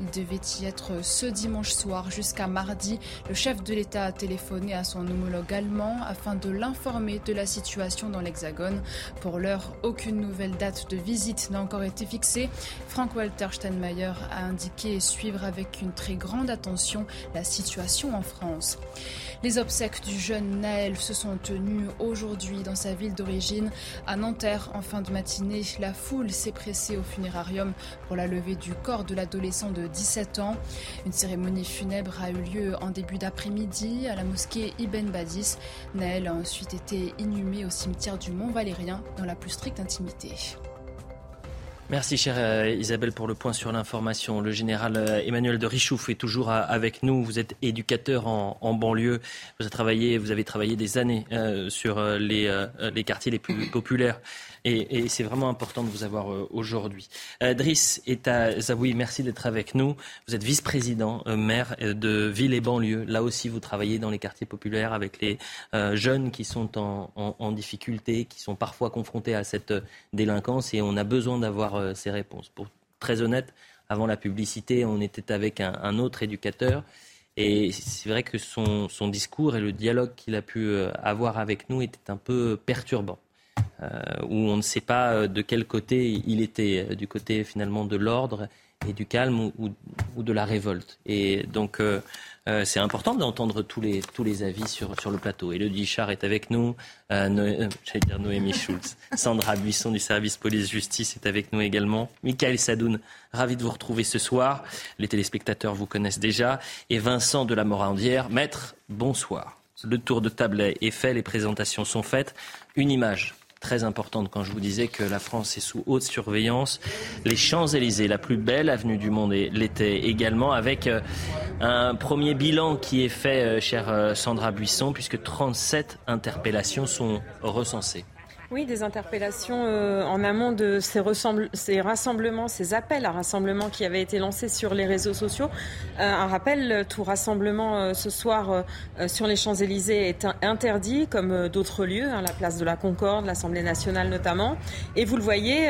il devait y être ce dimanche soir jusqu'à mardi. Le chef de l'État a téléphoné à son homologue allemand afin de l'informer de la situation dans l'Hexagone. Pour l'heure, aucune nouvelle date de visite n'a encore été fixée. Frank-Walter Steinmeier a indiqué suivre avec une très grande attention la situation en France. Les obsèques du jeune Naël se sont tenues aujourd'hui dans sa ville d'origine, à Nanterre. En fin de matinée, la foule s'est pressée au funérarium pour la levée du corps de l'adolescent de 17 ans. Une cérémonie funèbre a eu lieu en début d'après-midi à la mosquée Ibn Badis. Naël a ensuite été inhumé au cimetière du Mont Valérien dans la plus stricte intimité. Merci, chère euh, Isabelle, pour le point sur l'information. Le général euh, Emmanuel de Richouf est toujours avec nous. Vous êtes éducateur en, banlieue. Vous avez travaillé, des années euh, sur les, quartiers les plus populaires et, c'est vraiment important de vous avoir euh, aujourd'hui. Euh, Driss Zawoui, merci d'être avec nous. Vous êtes vice-président, euh, maire de Ville et banlieue. Là aussi, vous travaillez dans les quartiers populaires avec les jeunes qui sont en, difficulté, qui sont parfois confrontés à cette délinquance et on a besoin d'avoir ces réponses. Pour très honnête, avant la publicité, on était avec un, autre éducateur. Et c'est vrai que son, son, discours et le dialogue qu'il a pu avoir avec nous étaient un peu perturbants. Euh, où on ne sait pas euh, de quel côté il était, euh, du côté finalement de l'ordre et du calme ou, de la révolte. Et donc c'est important d'entendre tous les, tous les avis sur, sur le plateau. Elodie Char est avec nous, j'allais dire Noémie Schulz, Sandra Buisson du service police-justice est avec nous également, Michael Sadoun, ravi de vous retrouver ce soir, les téléspectateurs vous connaissent déjà, et Vincent de la Morandière, maître, bonsoir. Le tour de table est fait, les présentations sont faites. Une image très importante quand je vous disais que la France est sous haute surveillance. Les Champs-Élysées, la plus belle avenue du monde, l'était également, avec euh, un premier bilan qui est fait, euh, chère euh, Sandra Buisson, puisque 37 interpellations sont recensées. Oui, des interpellations euh, en amont de ces, ces, rassemblements, ces appels à rassemblement qui avaient été lancés sur les réseaux sociaux. Euh, un rappel, tout rassemblement euh, ce soir sur les Champs-Élysées est interdit, comme d'autres lieux, hein, la place de la Concorde, l'Assemblée nationale notamment. Et vous le voyez,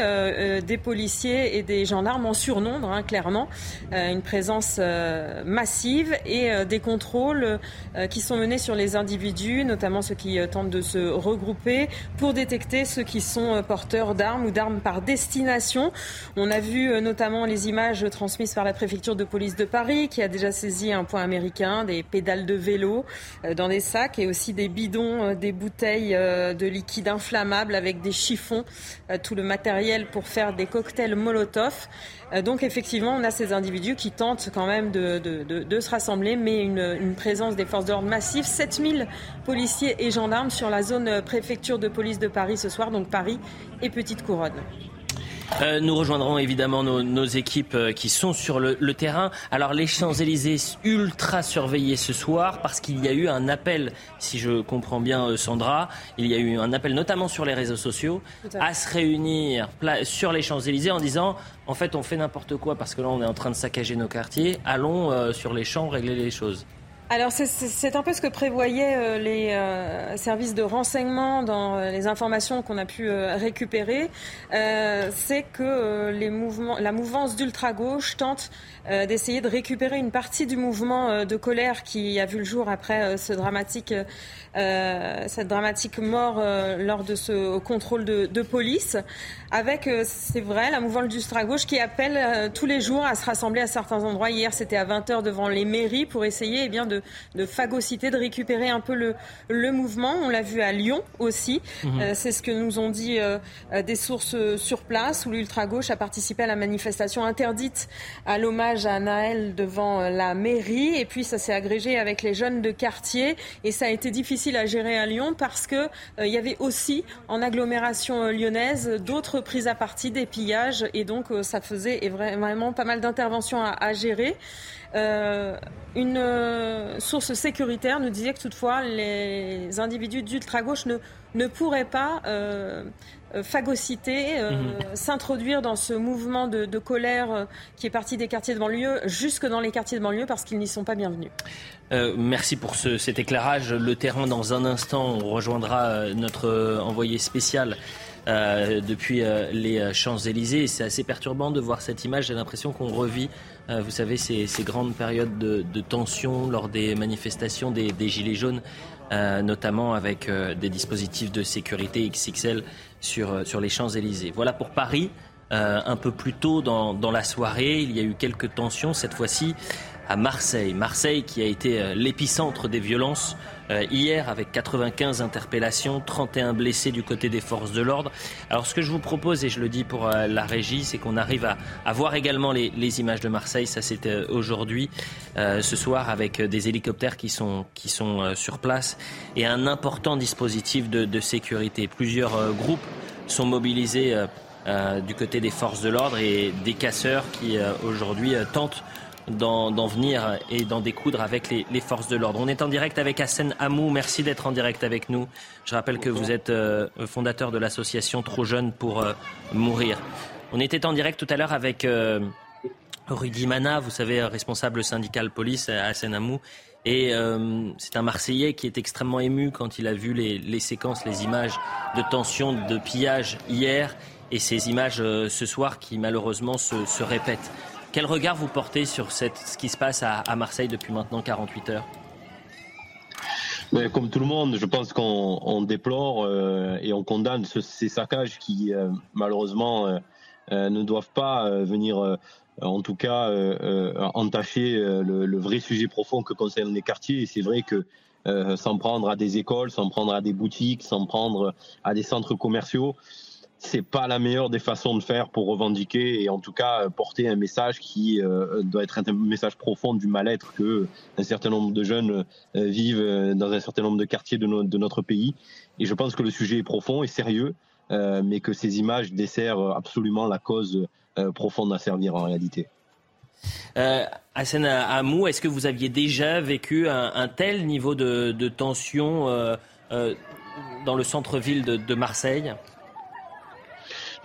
des policiers et des gendarmes en surnombre, hein, clairement, une présence massive et des contrôles qui sont menés sur les individus, notamment ceux qui tentent de se regrouper pour détecter ceux qui sont euh, porteurs d'armes ou d'armes par destination. On a vu euh, notamment les images transmises par la préfecture de police de Paris qui a déjà saisi un point américain, des pédales de vélo euh, dans des sacs et aussi des bidons, des bouteilles de liquide inflammable avec des chiffons, tout le matériel pour faire des cocktails Molotov. Donc effectivement, on a ces individus qui tentent quand même de, de, se rassembler, mais une, présence des forces d'ordre massive. 7000 policiers et gendarmes sur la zone préfecture de police de Paris ce soir, donc Paris et Petite Couronne. Euh, nous rejoindrons évidemment nos, équipes euh, qui sont sur le, terrain. Alors les Champs-Élysées ultra surveillés ce soir parce qu'il y a eu un appel, si je comprends bien euh, Sandra, il y a eu un appel notamment sur les réseaux sociaux à, se réunir sur les Champs-Élysées en disant en fait on fait n'importe quoi parce que là on est en train de saccager nos quartiers, allons sur les champs régler les choses. Alors c'est un peu ce que prévoyaient euh, les euh, services de renseignement dans euh, les informations qu'on a pu récupérer. c'est que les mouvements, la mouvance d'ultra-gauche tente d'essayer de récupérer une partie du mouvement de colère qui a vu le jour après ce dramatique euh, cette dramatique mort euh, lors de ce contrôle de, police, avec, euh, c'est vrai, la mouvance du gauche qui appelle tous les jours à se rassembler à certains endroits. Hier, c'était à 20h devant les mairies pour essayer eh bien, de, de, phagocyter, de récupérer un peu le, le mouvement. On l'a vu à Lyon aussi. Mhm. c'est ce que nous ont dit des sources sur place, où l'ultra-gauche a participé à la manifestation interdite à l'hommage à Naël devant la mairie. Et puis, ça s'est agrégé avec les jeunes de quartier. Et ça a été difficile à gérer à Lyon parce que euh, il y avait aussi en agglomération euh, lyonnaise d'autres prises à partie, des pillages et donc euh, ça faisait vraiment pas mal d'interventions à, gérer. une source sécuritaire nous disait que toutefois les individus d'ultra-gauche ne, ne pourraient pas euh, phagocyter, euh, mhm. s'introduire dans ce mouvement de, colère euh, qui est parti des quartiers de banlieue jusque dans les quartiers de banlieue parce qu'ils n'y sont pas bienvenus. merci pour cet éclairage. Le terrain, dans un instant, on rejoindra notre envoyé spécial. depuis les Champs-Élysées. C'est assez perturbant de voir cette image. J'ai l'impression qu'on revit, vous savez, ces, grandes périodes de, tension lors des manifestations des, Gilets jaunes, notamment avec des dispositifs de sécurité XXL sur, euh, sur les Champs-Élysées. Voilà pour Paris. Euh, un peu plus tôt dans, dans, la soirée, il y a eu quelques tensions, cette fois-ci à Marseille. Marseille qui a été euh, l'épicentre des violences hier avec 95 interpellations, 31 blessés du côté des forces de l'ordre. Alors ce que je vous propose, et je le dis pour la régie, c'est qu'on arrive à, voir également les, images de Marseille. Ça c'était aujourd'hui, ce soir, avec des hélicoptères qui sont, qui sont sur place et un important dispositif de, de sécurité. Plusieurs groupes sont mobilisés euh, du côté des forces de l'ordre et des casseurs qui aujourd'hui tentent d'en venir et d'en découdre avec les, forces de l'ordre. On est en direct avec Hassan Hamou. Merci d'être en direct avec nous. Je rappelle que vous êtes euh, fondateur de l'association Trop Jeune pour euh, Mourir. On était en direct tout à l'heure avec euh, Rudy Mana, vous savez, responsable syndical police à Hassan Hamou. Et c'est un Marseillais qui est extrêmement ému quand il a vu les, séquences, les images de tension, de pillage hier et ces images ce soir qui malheureusement se répètent. Quel regard vous portez sur ce qui se passe à, Marseille depuis maintenant 48 heures? Mais comme tout le monde, je pense qu'on déplore euh, et on condamne ces saccages qui, euh, malheureusement, euh, ne doivent pas venir, en tout cas, entacher le, vrai sujet profond que concernent les quartiers. C'est vrai que s'en prendre à des écoles, s'en prendre à des boutiques, s'en prendre à des centres commerciaux, c'est pas la meilleure des façons de faire pour revendiquer et en tout cas porter un message qui euh, doit être un message profond du mal-être que un certain nombre de jeunes euh, vivent dans un certain nombre de quartiers de, notre pays. Et je pense que le sujet est profond et sérieux, euh, mais que ces images desserrent absolument la cause profonde à servir en réalité. Euh, Hassan Amou, est-ce que vous aviez déjà vécu un, tel niveau de, tension dans le centre-ville de Marseille?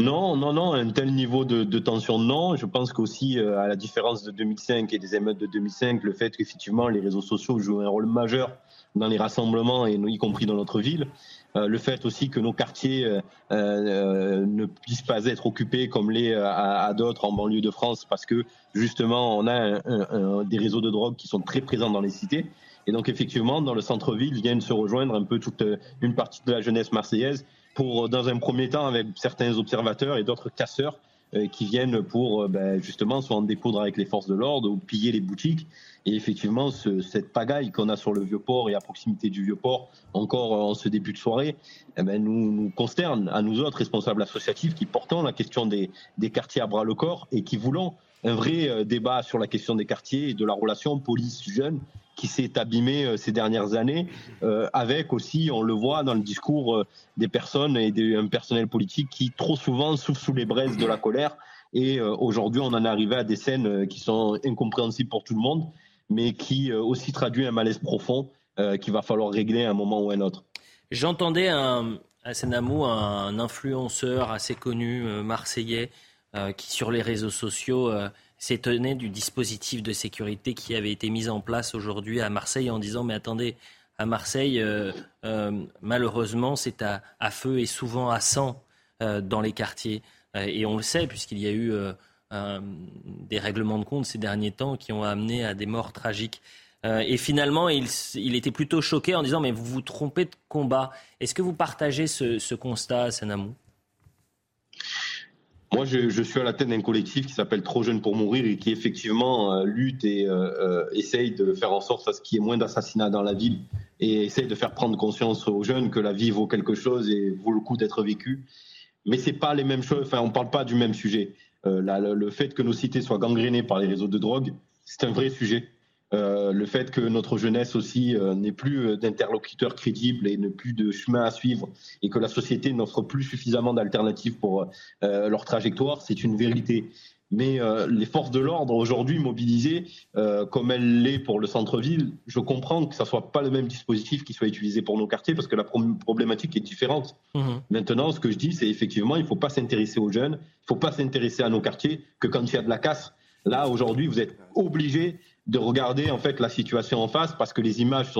Non, non, non, un tel niveau de, tension, non. Je pense qu'aussi, euh, à la différence de 2005 et des émeutes de 2005, le fait qu'effectivement les réseaux sociaux jouent un rôle majeur dans les rassemblements, et y compris dans notre ville, euh, le fait aussi que nos quartiers euh, ne puissent pas être occupés comme les à, d'autres en banlieue de France, parce que justement, on a des réseaux de drogue qui sont très présents dans les cités. Et donc, effectivement, dans le centre-ville, viennent se rejoindre un peu toute une partie de la jeunesse marseillaise pour, dans un premier temps, avec certains observateurs et d'autres casseurs euh, qui viennent pour euh, ben, justement soit en découdre avec les forces de l'ordre ou piller les boutiques. Et effectivement, ce, cette pagaille qu'on a sur le Vieux-Port et à proximité du Vieux-Port, encore en ce début de soirée, eh ben, nous, nous consterne à nous autres responsables associatifs qui portons la question des, des quartiers à bras le corps et qui voulons un vrai euh, débat sur la question des quartiers et de la relation police-jeune qui s'est abîmé euh, ces dernières années, euh, avec aussi, on le voit dans le discours des personnes et d'un personnel politique qui trop souvent souffrent sous les braises de la colère. Et aujourd'hui, on en est arrivé à des scènes qui sont incompréhensibles pour tout le monde, mais qui aussi traduit un malaise profond qu'il va falloir régler à un moment ou à un autre. J'entendais à Senamou un influenceur assez connu, marseillais, qui sur les réseaux sociaux s'étonnait du dispositif de sécurité qui avait été mis en place aujourd'hui à Marseille en disant mais attendez, à Marseille, euh, euh, malheureusement, c'est à, feu et souvent à sang euh, dans les quartiers. et on le sait, puisqu'il y a eu des règlements de compte ces derniers temps qui ont amené à des morts tragiques. et finalement, il, était plutôt choqué en disant Mais vous vous trompez de combat. Est-ce que vous partagez ce, ce constat, Sanamou moi, je, suis à la tête d'un collectif qui s'appelle Trop Jeune pour Mourir et qui effectivement euh, lutte et euh, euh, essaye de faire en sorte à ce qu'il y ait moins d'assassinats dans la ville et essaye de faire prendre conscience aux jeunes que la vie vaut quelque chose et vaut le coup d'être vécue. Mais c'est pas les mêmes choses. Enfin, on parle pas du même sujet. le fait que nos cités soient gangrénées par les réseaux de drogue, c'est un vrai sujet. Euh, le fait que notre jeunesse aussi euh, n'ait plus euh, d'interlocuteurs crédibles et ne plus de chemin à suivre et que la société n'offre plus suffisamment d'alternatives pour leur trajectoire, c'est une vérité. Mais les forces de l'ordre aujourd'hui mobilisées, comme elles l'est pour le centre-ville, je comprends que ça soit pas le même dispositif qui soit utilisé pour nos quartiers parce que la problématique est différente. Mmh. Maintenant, ce que je dis, c'est effectivement, il ne faut pas s'intéresser aux jeunes, il ne faut pas s'intéresser à nos quartiers que quand il y a de la casse. Là, aujourd'hui, vous êtes obligés de regarder en fait la situation en face parce que les images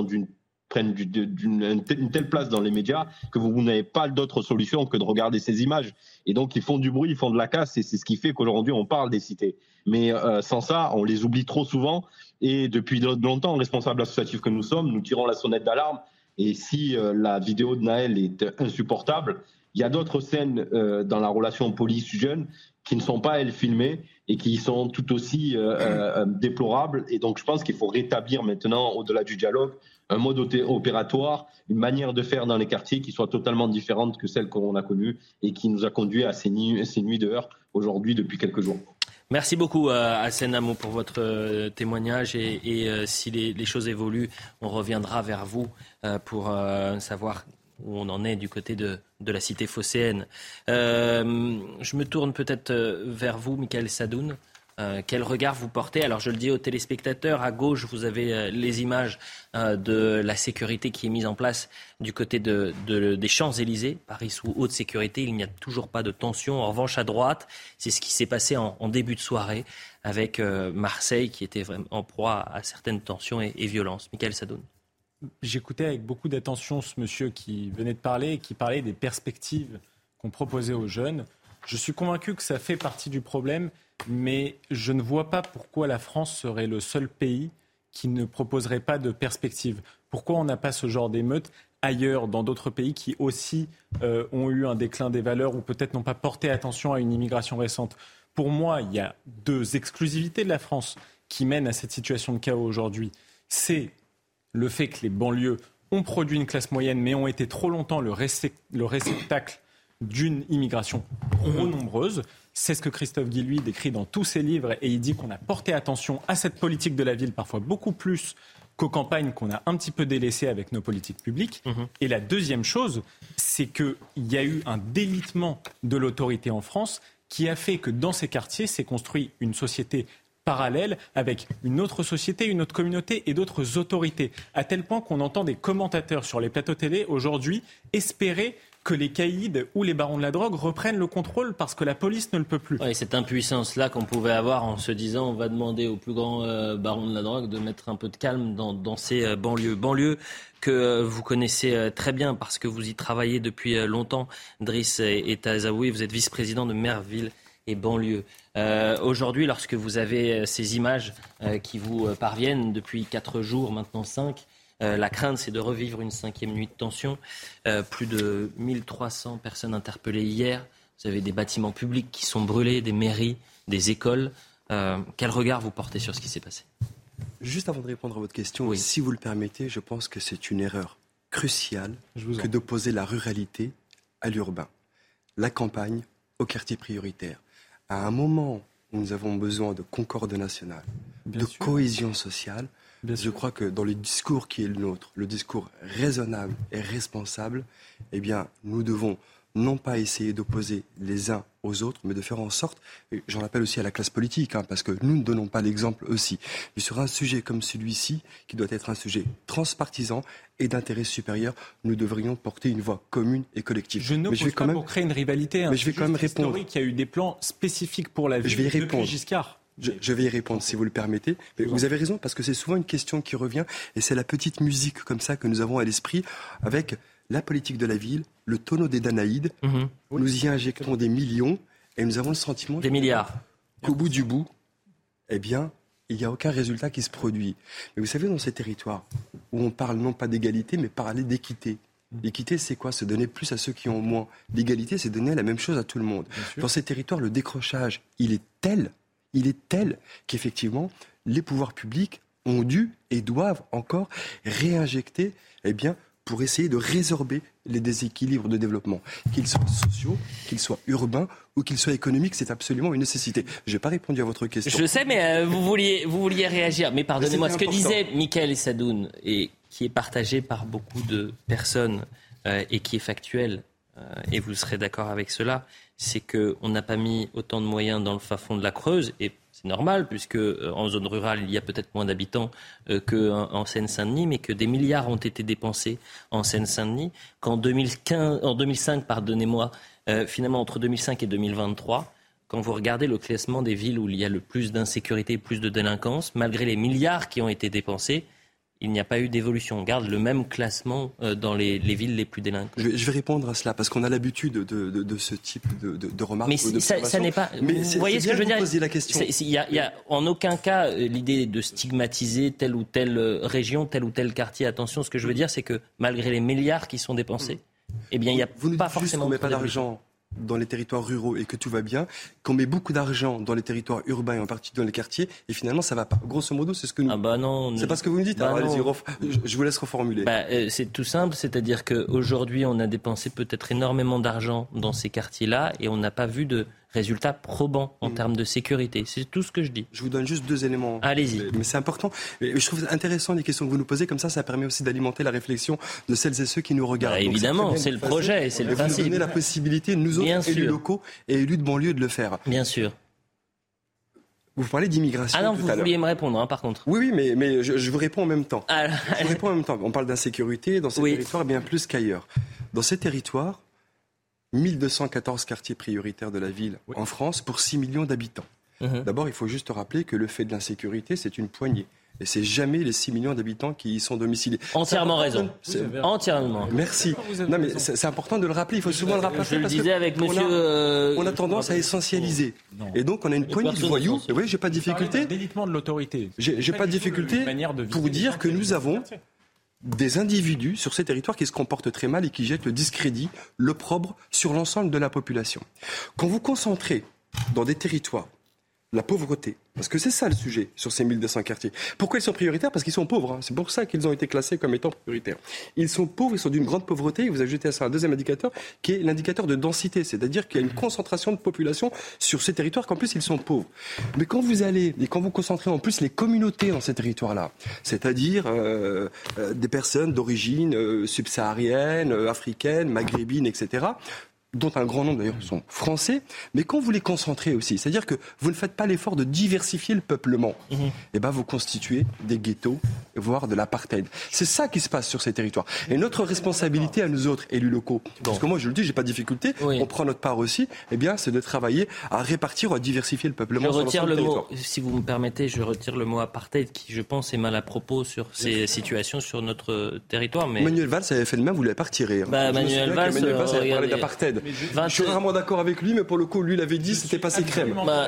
prennent une, telle place dans les médias que vous, n'avez pas d'autre solution que de regarder ces images. Et donc, ils font du bruit, ils font de la casse, et c'est ce qui fait qu'aujourd'hui, on parle des cités. Mais euh, sans ça, on les oublie trop souvent. Et depuis longtemps, responsables associatifs que nous sommes, nous tirons la sonnette d'alarme. Et si euh, la vidéo de Naël est insupportable, il y a d'autres scènes euh, dans la relation police-jeune qui ne sont pas, elles, filmées et qui sont tout aussi euh, euh, déplorables. Et donc, je pense qu'il faut rétablir maintenant, au-delà du dialogue, un mode opératoire, une manière de faire dans les quartiers qui soit totalement différente que celle qu'on a connue et qui nous a conduit à ces nuits, ces nuits dehors aujourd'hui depuis quelques jours. Merci beaucoup à Senamo pour votre témoignage et, si les, choses évoluent, on reviendra vers vous pour savoir où on en est du côté de, la cité phocéenne. Euh, je me tourne peut-être euh, vers vous, Michael Sadoun. Euh, quel regard vous portez? Alors je le dis aux téléspectateurs, à gauche vous avez les images de la sécurité qui est mise en place du côté de, des Champs-Élysées, Paris sous haute sécurité, il n'y a toujours pas de tension. En revanche à droite, c'est ce qui s'est passé en, début de soirée avec Marseille qui était vraiment en proie à certaines tensions et, et violences. Michael Sadoun j'écoutais avec beaucoup d'attention ce monsieur qui venait de parler et qui parlait des perspectives qu'on proposait aux jeunes. Je suis convaincu que ça fait partie du problème, mais je ne vois pas pourquoi la France serait le seul pays qui ne proposerait pas de perspectives. Pourquoi on n'a pas ce genre d'émeutes ailleurs, dans d'autres pays qui aussi euh, ont eu un déclin des valeurs ou peut-être n'ont pas porté attention à une immigration récente? Pour moi, il y a deux exclusivités de la France qui mènent à cette situation de chaos aujourd'hui. C'est le fait que les banlieues ont produit une classe moyenne, mais ont été trop longtemps le, réceptacle d'une immigration trop nombreuse. C'est ce que Christophe Guilluy décrit dans tous ses livres et il dit qu'on a porté attention à cette politique de la ville, parfois beaucoup plus qu'aux campagnes qu'on a un petit peu délaissées avec nos politiques publiques. Mhm. Et la deuxième chose, c'est qu'il y a eu un délitement de l'autorité en France qui a fait que dans ces quartiers s'est construit une société parallèle avec une autre société, une autre communauté et d'autres autorités, à tel point qu'on entend des commentateurs sur les plateaux télé aujourd'hui espérer que les caïds ou les barons de la drogue reprennent le contrôle parce que la police ne le peut plus. Oui, cette impuissance-là qu'on pouvait avoir en se disant on va demander aux plus grands euh, barons de la drogue de mettre un peu de calme dans, ces euh, banlieues. Banlieues que euh, vous connaissez très bien parce que vous y travaillez depuis longtemps, Driss et Tazaoui. Vous êtes vice-président de Merville et banlieue. Euh, Aujourd'hui, lorsque vous avez euh, ces images euh, qui vous euh, parviennent depuis quatre jours, maintenant cinq, la crainte, c'est de revivre une cinquième nuit de tension. plus de 1300 personnes interpellées hier. Vous avez des bâtiments publics qui sont brûlés, des mairies, des écoles. quel regard vous portez sur ce qui s'est passé? Juste avant de répondre à votre question, si vous le permettez, je pense que c'est une erreur cruciale que d'opposer la ruralité à l'urbain, la campagne au quartier prioritaire à un moment où nous avons besoin de concorde nationale, de cohésion sociale, je crois que dans le discours qui est le nôtre, le discours raisonnable et responsable, eh bien, nous devons non pas essayer d'opposer les uns aux autres, mais de faire en sorte, j'en appelle aussi à la classe politique, hein, parce que nous ne donnons pas l'exemple aussi, mais sur un sujet comme celui-ci, qui doit être un sujet transpartisan et d'intérêt supérieur, nous devrions porter une voix commune et collective. Je ne vais pas pour créer une rivalité. Hein, mais je vais quand même répondre. Il y a eu des plans spécifiques pour la vie je vais y répondre. Giscard. Je, vais y répondre si vous le permettez. Mais vous avez raison parce que c'est souvent une question qui revient et c'est la petite musique comme ça que nous avons à l'esprit avec la politique de la ville, le tonneau des Danaïdes. Mhm. Nous y injectons des millions et nous avons le sentiment des milliards qu'au bout du bout, eh bien, il n'y a aucun résultat qui se produit. Mais vous savez, dans ces territoires où on parle non pas d'égalité, mais parler d'équité. L'équité, c'est quoi? Se donner plus à ceux qui ont moins. L'égalité, c'est donner la même chose à tout le monde. Dans ces territoires, le décrochage, il est tel, il est tel qu'effectivement, les pouvoirs publics ont dû et doivent encore réinjecter eh bien, pour essayer de résorber les déséquilibres de développement, qu'ils soient sociaux, qu'ils soient urbains ou qu'ils soient économiques, c'est absolument une nécessité. Je n'ai pas répondu à votre question. Je sais, mais euh, vous, vouliez, vous vouliez réagir. Mais pardonnez-moi, ce que disait Michael Sadoun, et qui est partagé par beaucoup de personnes euh, et qui est factuel, euh, et vous serez d'accord avec cela, c'est qu'on n'a pas mis autant de moyens dans le fin fond de la Creuse, et c'est normal, puisque euh, en zone rurale, il y a peut-être moins d'habitants euh, qu'en Seine-Saint-Denis, mais que des milliards ont été dépensés en Seine-Saint-Denis, qu'en 2005, pardonnez-moi, euh, finalement entre 2005 et 2023, quand vous regardez le classement des villes où il y a le plus d'insécurité, plus de délinquance, malgré les milliards qui ont été dépensés, il n'y a pas eu d'évolution. On garde le même classement euh, dans les, villes les plus délinquantes. Je vais, répondre à cela parce qu'on a l'habitude de, ce type de, remarques. Mais ça, n'est pas. vous voyez ce que je veux dire la question. Il n'y a, en aucun cas euh, l'idée de stigmatiser telle ou telle euh, région, tel ou tel quartier. Attention, ce que je veux dire, c'est que malgré les milliards qui sont dépensés, eh bien, il n'y a pas forcément. met pas d'argent dans les territoires ruraux et que tout va bien, qu'on met beaucoup d'argent dans les territoires urbains et en partie dans les quartiers, et finalement ça va pas. Grosso modo, c'est ce que nous. Ah bah non. C'est pas ce que vous me dites. Bah je, vous laisse reformuler. Bah, euh, c'est tout simple, c'est-à-dire qu'aujourd'hui on a dépensé peut-être énormément d'argent dans ces quartiers-là et on n'a pas vu de résultats probants en mm. termes de sécurité. C'est tout ce que je dis. Je vous donne juste deux éléments. Allez-y. Mais c'est important. Je trouve intéressant les questions que vous nous posez. Comme ça, ça permet aussi d'alimenter la réflexion de celles et ceux qui nous regardent. Bah, évidemment, c'est le projet, c'est le principe. Vous donner la possibilité, nous autres élus locaux et élus de banlieue, de le faire. Bien sûr. Vous parlez d'immigration. Ah non, vous vouliez me répondre, hein, par contre. Oui, oui, mais, mais je, vous réponds en même temps. Ah, je vous réponds en même temps. On parle d'insécurité dans ces territoires bien plus qu'ailleurs. Dans ces territoires, 1214 quartiers prioritaires de la ville en France pour 6 millions d'habitants. Mhm. D'abord, il faut juste rappeler que le fait de l'insécurité, c'est une poignée. Et c'est jamais les 6 millions d'habitants qui y sont domiciliés. Entièrement raison. Entièrement. Merci. Non, mais c'est important de le rappeler. Il faut souvent le rappeler. Je le disais avec monsieur. Euh, on a, tendance à essentialiser. Et donc, on a une poignée de voyous. Oui, j'ai pas de difficulté. de l'autorité. J'ai pas de difficulté pour dire que nous avons des individus sur ces territoires qui se comportent très mal et qui jettent le discrédit, l'opprobre sur l'ensemble de la population. Quand vous concentrez dans des territoires la pauvreté. Parce que c'est ça le sujet sur ces 1200 quartiers. Pourquoi ils sont prioritaires? Parce qu'ils sont pauvres. Hein. C'est pour ça qu'ils ont été classés comme étant prioritaires. Ils sont pauvres, ils sont d'une grande pauvreté. Et vous ajoutez à ça un deuxième indicateur qui est l'indicateur de densité. C'est-à-dire qu'il y a une concentration de population sur ces territoires qu'en plus ils sont pauvres. Mais quand vous allez et quand vous concentrez en plus les communautés dans ces territoires-là, c'est-à-dire euh, euh, des personnes d'origine euh, subsaharienne, africaine, maghrébine, etc., dont un grand nombre d'ailleurs sont français, mais quand vous les concentrez aussi, c'est-à-dire que vous ne faites pas l'effort de diversifier le peuplement, mhm. et eh ben vous constituez des ghettos, voire de l'apartheid. C'est ça qui se passe sur ces territoires. Et notre responsabilité à nous autres, élus locaux, parce que moi je le dis, j'ai pas de difficulté, on prend notre part aussi, eh bien c'est de travailler à répartir ou à diversifier le peuplement. Je retire le mot, si vous me permettez, je retire le mot apartheid qui je pense est mal à propos sur ces situations sur notre territoire. Mais... Manuel Valls avait fait le même, vous l'avez pas retiré. Hein. Bah, Manuel Valls, Manuel Valls avait parlé d'apartheid. Je suis rarement d'accord avec lui, mais pour le coup, lui l'avait dit, c'était passé crème. Bah,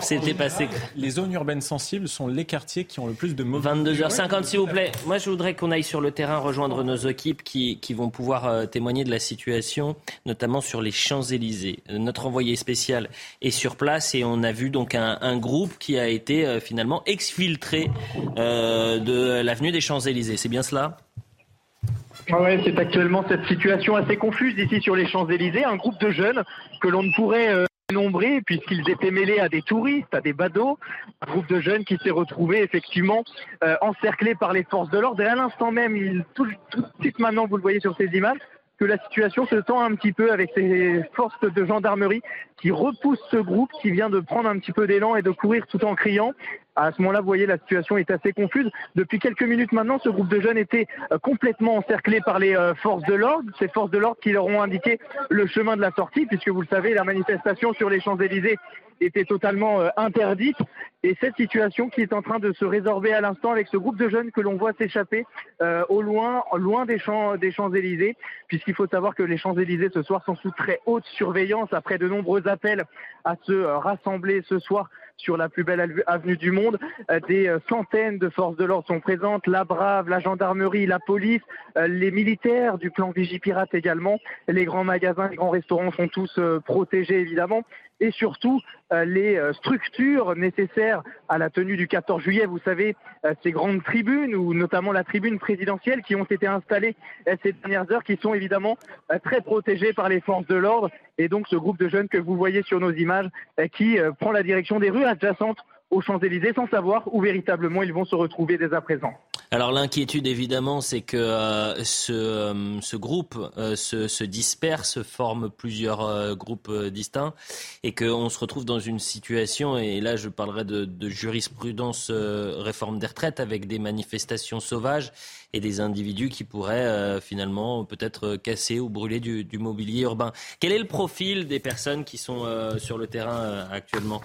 c'était passé Les zones urbaines sensibles sont les quartiers qui ont le plus de mauvais. 22h50, s'il vous plaît. Moi, je voudrais qu'on aille sur le terrain rejoindre nos équipes qui, qui vont pouvoir euh, témoigner de la situation, notamment sur les Champs-Élysées. Notre envoyé spécial est sur place et on a vu donc un, groupe qui a été euh, finalement exfiltré euh, de l'avenue des Champs-Élysées. C'est bien cela? Ouais, c'est actuellement cette situation assez confuse ici sur les Champs-Élysées. Un groupe de jeunes que l'on ne pourrait euh, nombrer puisqu'ils étaient mêlés à des touristes, à des badauds. Un groupe de jeunes qui s'est retrouvé effectivement euh, encerclé par les forces de l'ordre. Et à l'instant même, tout, tout de suite maintenant, vous le voyez sur ces images, que la situation se tend un petit peu avec ces forces de gendarmerie qui repoussent ce groupe qui vient de prendre un petit peu d'élan et de courir tout en criant. À ce moment-là, vous voyez, la situation est assez confuse. Depuis quelques minutes maintenant, ce groupe de jeunes était euh, complètement encerclé par les euh, forces de l'ordre, ces forces de l'ordre qui leur ont indiqué le chemin de la sortie, puisque vous le savez, la manifestation sur les Champs-Élysées était totalement euh, interdite. Et cette situation qui est en train de se résorber à l'instant avec ce groupe de jeunes que l'on voit s'échapper au loin, loin des champs des Champs-Élysées, puisqu'il faut savoir que les Champs-Élysées ce soir sont sous très haute surveillance après de nombreux appels à se rassembler ce soir sur la plus belle avenue du monde. Euh, des euh, centaines de forces de l'ordre sont présentes, la Brave, la gendarmerie, la police, euh, les militaires du clan Vigipirate également. Les grands magasins, les grands restaurants sont tous protégés évidemment et surtout les structures nécessaires à la tenue du 14 juillet. Vous savez, ces grandes tribunes, ou notamment la tribune présidentielle, qui ont été installées ces dernières heures, qui sont évidemment très protégées par les forces de l'ordre. Et donc ce groupe de jeunes que vous voyez sur nos images, qui prend la direction des rues adjacentes aux Champs-Élysées sans savoir où véritablement ils vont se retrouver dès à présent. Alors l'inquiétude évidemment c'est que euh, ce, euh, ce, groupe euh, se, se, disperse, forme plusieurs groupes distincts et qu'on se retrouve dans une situation, et là je parlerai de, de jurisprudence réforme des retraites avec des manifestations sauvages et des individus qui pourraient finalement peut-être casser ou brûler du, mobilier urbain. Quel est le profil des personnes qui sont sur le terrain actuellement?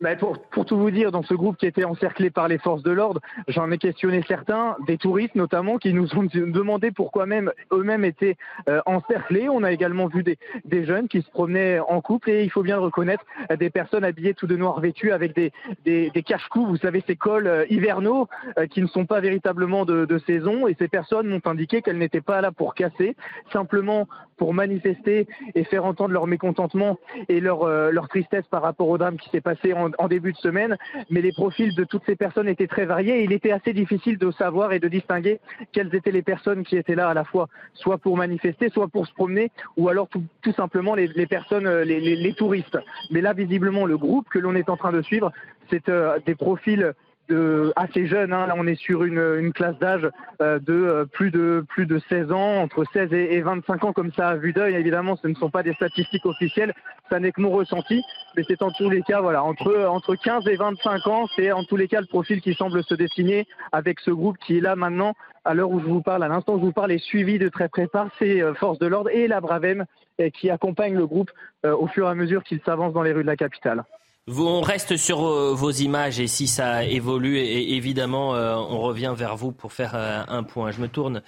Bah, pour, pour, tout vous dire, dans ce groupe qui était encerclé par les forces de l'ordre, j'en ai questionné certains, des touristes notamment, qui nous ont demandé pourquoi même eux-mêmes étaient euh, encerclés. On a également vu des, des, jeunes qui se promenaient en couple et il faut bien reconnaître des personnes habillées tout de noir vêtues avec des, des, des cache-coups, vous savez, ces cols euh, hivernaux euh, qui ne sont pas véritablement de, de saison. Et ces personnes m'ont indiqué qu'elles n'étaient pas là pour casser, simplement pour manifester et faire entendre leur mécontentement et leur, leur tristesse par rapport au drame qui s'est passé en en, début de semaine, mais les profils de toutes ces personnes étaient très variés. Et il était assez difficile de savoir et de distinguer quelles étaient les personnes qui étaient là à la fois, soit pour manifester, soit pour se promener, ou alors tout, simplement les, personnes, les, les, les, touristes. Mais là, visiblement, le groupe que l'on est en train de suivre, c'est euh, des profils de, assez jeunes. Hein. Là, on est sur une, classe d'âge euh, de euh, plus de plus de 16 ans, entre 16 et, et 25 ans, comme ça à vue d'œil. Évidemment, ce ne sont pas des statistiques officielles, ça n'est que mon ressenti, mais c'est en tous les cas, voilà, entre entre 15 et 25 ans, c'est en tous les cas le profil qui semble se dessiner avec ce groupe qui est là maintenant. À l'heure où je vous parle, à l'instant où je vous parle, est suivi de très près par ces euh, forces de l'ordre et la Bravem qui accompagnent le groupe au fur et à mesure qu'il s'avance dans les rues de la capitale. On reste sur euh, vos images et si ça évolue, évidemment, euh, on revient vers vous pour faire euh, un point. Je me tourne,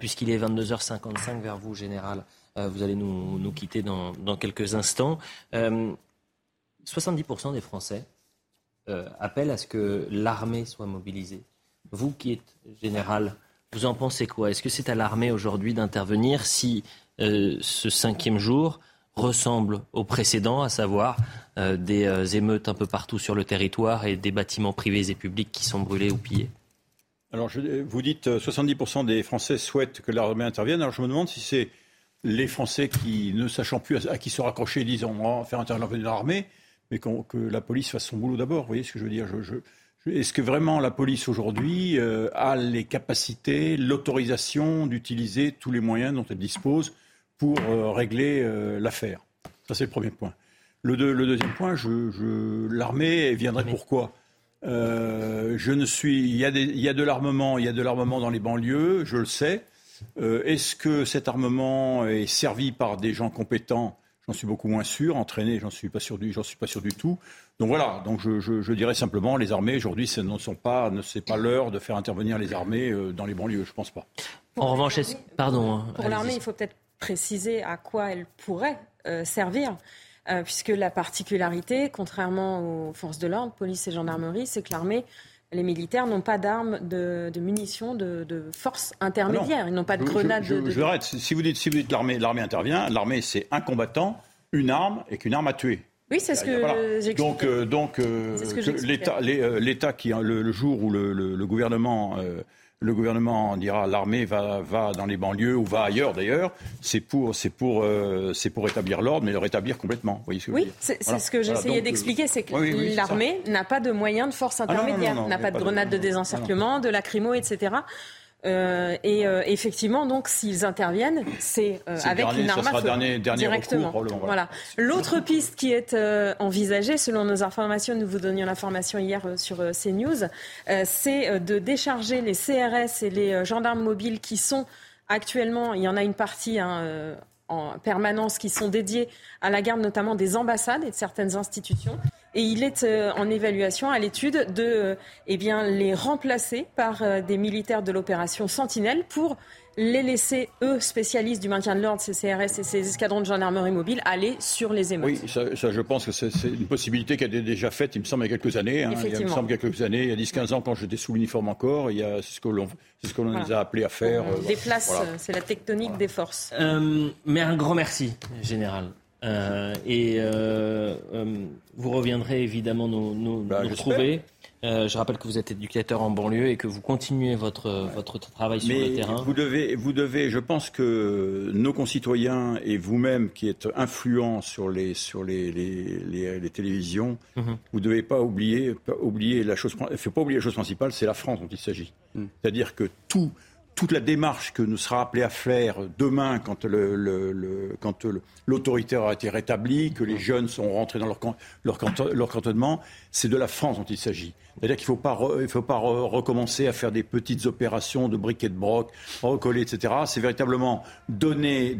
puisqu'il est 22h55, vers vous, Général. Vous allez nous, nous quitter dans, dans, quelques instants. 70% des Français appellent à ce que l'armée soit mobilisée. Vous qui êtes général, vous en pensez quoi? Est-ce que c'est à l'armée aujourd'hui d'intervenir si ce cinquième jour ressemble au précédent, à savoir euh, des euh, émeutes un peu partout sur le territoire et des bâtiments privés et publics qui sont brûlés ou pillés Alors, vous dites 70% euh, des Français souhaitent que l'armée intervienne. Alors, je me demande si c'est les Français qui, ne sachant plus à, qui se raccrocher, disent on va faire intervenir l'armée, mais que la police fasse son boulot d'abord. Vous voyez ce que je veux dire? Est-ce que vraiment la police aujourd'hui a les capacités, l'autorisation d'utiliser tous les moyens dont elle dispose pour euh, régler euh, l'affaire. Ça, c'est le premier point. Le, deux, le deuxième point, je, je, l'armée viendrait pourquoi? Euh, je ne suis, il y a, des, il y a de l'armement, il y a de l'armement dans les banlieues, je le sais. Euh, est-ce que cet armement est servi par des gens compétents? J'en suis beaucoup moins sûr. Entraîné, j'en suis pas sûr du, j'en suis pas sûr du tout. Donc voilà. Donc je, je, je dirais simplement, les armées aujourd'hui, ce ne sont pas, ne c'est pas l'heure de faire intervenir les armées dans les banlieues. Je pense pas. En revanche, pardon. Hein, pour l'armée, il faut peut-être préciser à quoi elle pourrait euh, servir. Euh, puisque la particularité, contrairement aux forces de l'ordre, police et gendarmerie, c'est que l'armée, les militaires n'ont pas d'armes, de, de, munitions, de, de forces intermédiaires. Ils n'ont pas de grenades. Je, je, je, arrête. Si vous dites, si vous dites l'armée, l'armée intervient, l'armée c'est un combattant, une arme et qu'une arme à tuer. Oui, c'est ce que voilà. j'explique. Donc, euh, donc euh, l'État, l'État qui le, le, jour où le, le, le gouvernement euh, le gouvernement dira l'armée va, va dans les banlieues ou va ailleurs d'ailleurs, c'est pour, c'est pour, euh, c'est pour rétablir l'ordre, mais le rétablir complètement. Vous voyez ce que oui, c'est voilà. ce que j'essayais voilà, d'expliquer, c'est que oui, oui, l'armée n'a pas de moyens de force intermédiaire, ah n'a pas de grenades de, de désencerclement, de lacrymo, etc. Euh, et euh, effectivement, donc, s'ils interviennent, c'est euh, avec dernier, une arme à feu dernier, dernier directement. Recours, voilà. L'autre piste qui est euh, envisagée, selon nos informations, nous vous donnions l'information hier euh, sur CNews, c'est de décharger les CRS et les gendarmes mobiles qui sont actuellement, il y en a une partie. Hein, en permanence qui sont dédiés à la garde notamment des ambassades et de certaines institutions. Et il est euh, en évaluation, à l'étude, de euh, eh bien, les remplacer par euh, des militaires de l'opération Sentinelle pour les laisser, eux, spécialistes du maintien de l'ordre, ces CRS et ces escadrons de gendarmerie mobile, aller sur les émeutes. Oui, ça, ça je pense que c'est une possibilité qui a été déjà faite, il me semble, il y a quelques années. Hein, il, me semble, il y a quelques années, il y a 10-15 ans, quand j'étais sous l'uniforme encore, il y a, c'est ce que l'on, ce que l'on voilà. nous a appelé à faire. On euh, déplace, voilà. c'est la tectonique voilà. des forces. Euh, mais un grand merci, Général. Euh, et euh, euh, vous reviendrez évidemment nous, nous, bah, nous retrouver. Euh, je rappelle que vous êtes éducateur en banlieue et que vous continuez votre, votre travail sur Mais le terrain. Vous devez, vous devez, je pense que nos concitoyens et vous-même qui êtes influents sur les, sur les, les, les, les télévisions, mm -hmm. vous ne devez pas oublier, pas oublier la chose, il faut pas oublier la chose principale, c'est la France dont il s'agit. Mm. C'est-à-dire que tout, toute la démarche que nous sera appelé à faire demain quand l'autorité aura été rétablie, que les jeunes sont rentrés dans leur, cantonnement, c'est de la France dont il s'agit. C'est-à-dire qu'il ne faut pas, il faut recommencer à faire des petites opérations de briquet de broc, recoller, etc. C'est véritablement donner,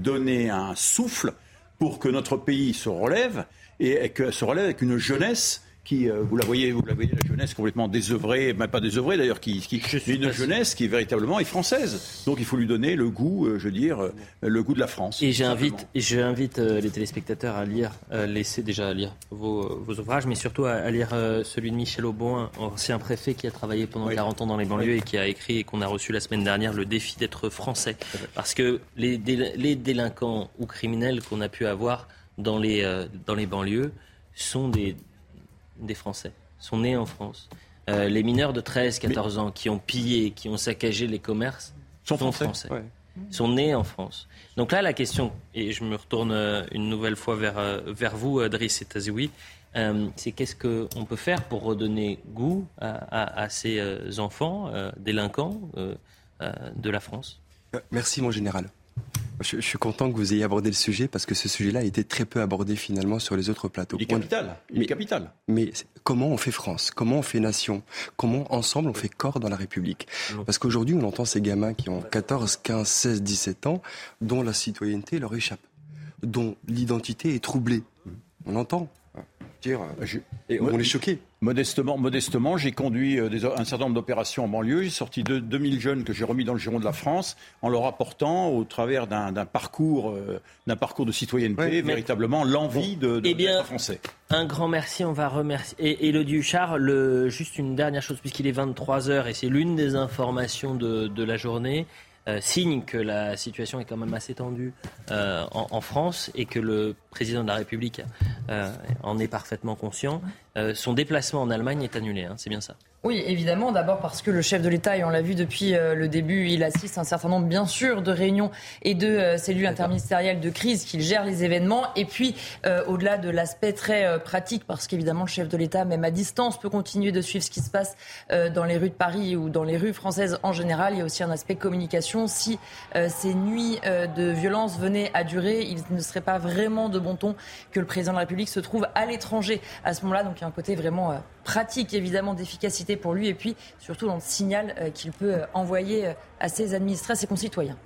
un souffle pour que notre pays se relève et, et que se relève avec une jeunesse qui, euh, vous la voyez, vous la voyez, la jeunesse complètement désœuvrée, même pas désœuvrée d'ailleurs, qui, qui une jeunesse qui véritablement est française. Donc il faut lui donner le goût, euh, je veux dire, euh, le goût de la France. Et j'invite, j'invite les téléspectateurs à lire, laisser déjà à lire vos, vos, ouvrages, mais surtout à, à lire celui de Michel Auboin, ancien préfet qui a travaillé pendant oui. 40 ans dans les banlieues oui. et qui a écrit et qu'on a reçu la semaine dernière le défi d'être français, parce que les, les délinquants ou criminels qu'on a pu avoir dans les, dans les banlieues sont des des Français, sont nés en France. les mineurs de 13, 14 ans qui ont pillé, qui ont saccagé les commerces, sont, français. sont nés en France. Donc là, la question, et je me retourne une nouvelle fois vers, vers vous, Driss et c'est qu'est-ce qu'on peut faire pour redonner goût à, ces enfants délinquants de la France? Merci, mon général. Je, suis content que vous ayez abordé le sujet parce que ce sujet-là a été très peu abordé finalement sur les autres plateaux. Il est capital. Il est capital. Mais comment on fait France? Comment on fait nation? Comment ensemble on fait corps dans la République? Parce qu'aujourd'hui, on entend ces gamins qui ont 14, 15, 16, 17 ans, dont la citoyenneté leur échappe, dont l'identité est troublée. On entend. Dire, et on est choqué. Modestement, modestement j'ai conduit euh, un certain nombre d'opérations en banlieue. J'ai sorti 2000 jeunes que j'ai remis dans le giron de la France en leur apportant, au travers d'un parcours, euh, d'un parcours de citoyenneté, véritablement l'envie de, de eh bien, français. Un grand merci. On va remercier. Et Elodie Huchard, le, juste une dernière chose, puisqu'il est 23 h et c'est l'une des informations de, de la journée. Euh, signe que la situation est quand même assez tendue euh, en, France et que le président de la République euh, en est parfaitement conscient. son déplacement en Allemagne est annulé, hein, c'est bien ça. Oui, évidemment. D'abord parce que le chef de l'État, et on l'a vu depuis euh, le début, il assiste à un certain nombre, bien sûr, de réunions et de euh, cellules interministérielles de crise qu'il gère les événements. Et puis, euh, au-delà de l'aspect très pratique, parce qu'évidemment, le chef de l'État, même à distance, peut continuer de suivre ce qui se passe dans les rues de Paris ou dans les rues françaises en général. Il y a aussi un aspect communication. Si ces nuits de violence venaient à durer, il ne serait pas vraiment de bon ton que le président de la République se trouve à l'étranger à ce moment-là. Donc, il y a un côté vraiment pratique, évidemment, d'efficacité pour lui et puis surtout dans le signal euh, qu'il peut euh, envoyer euh, à ses administrés, à ses concitoyens.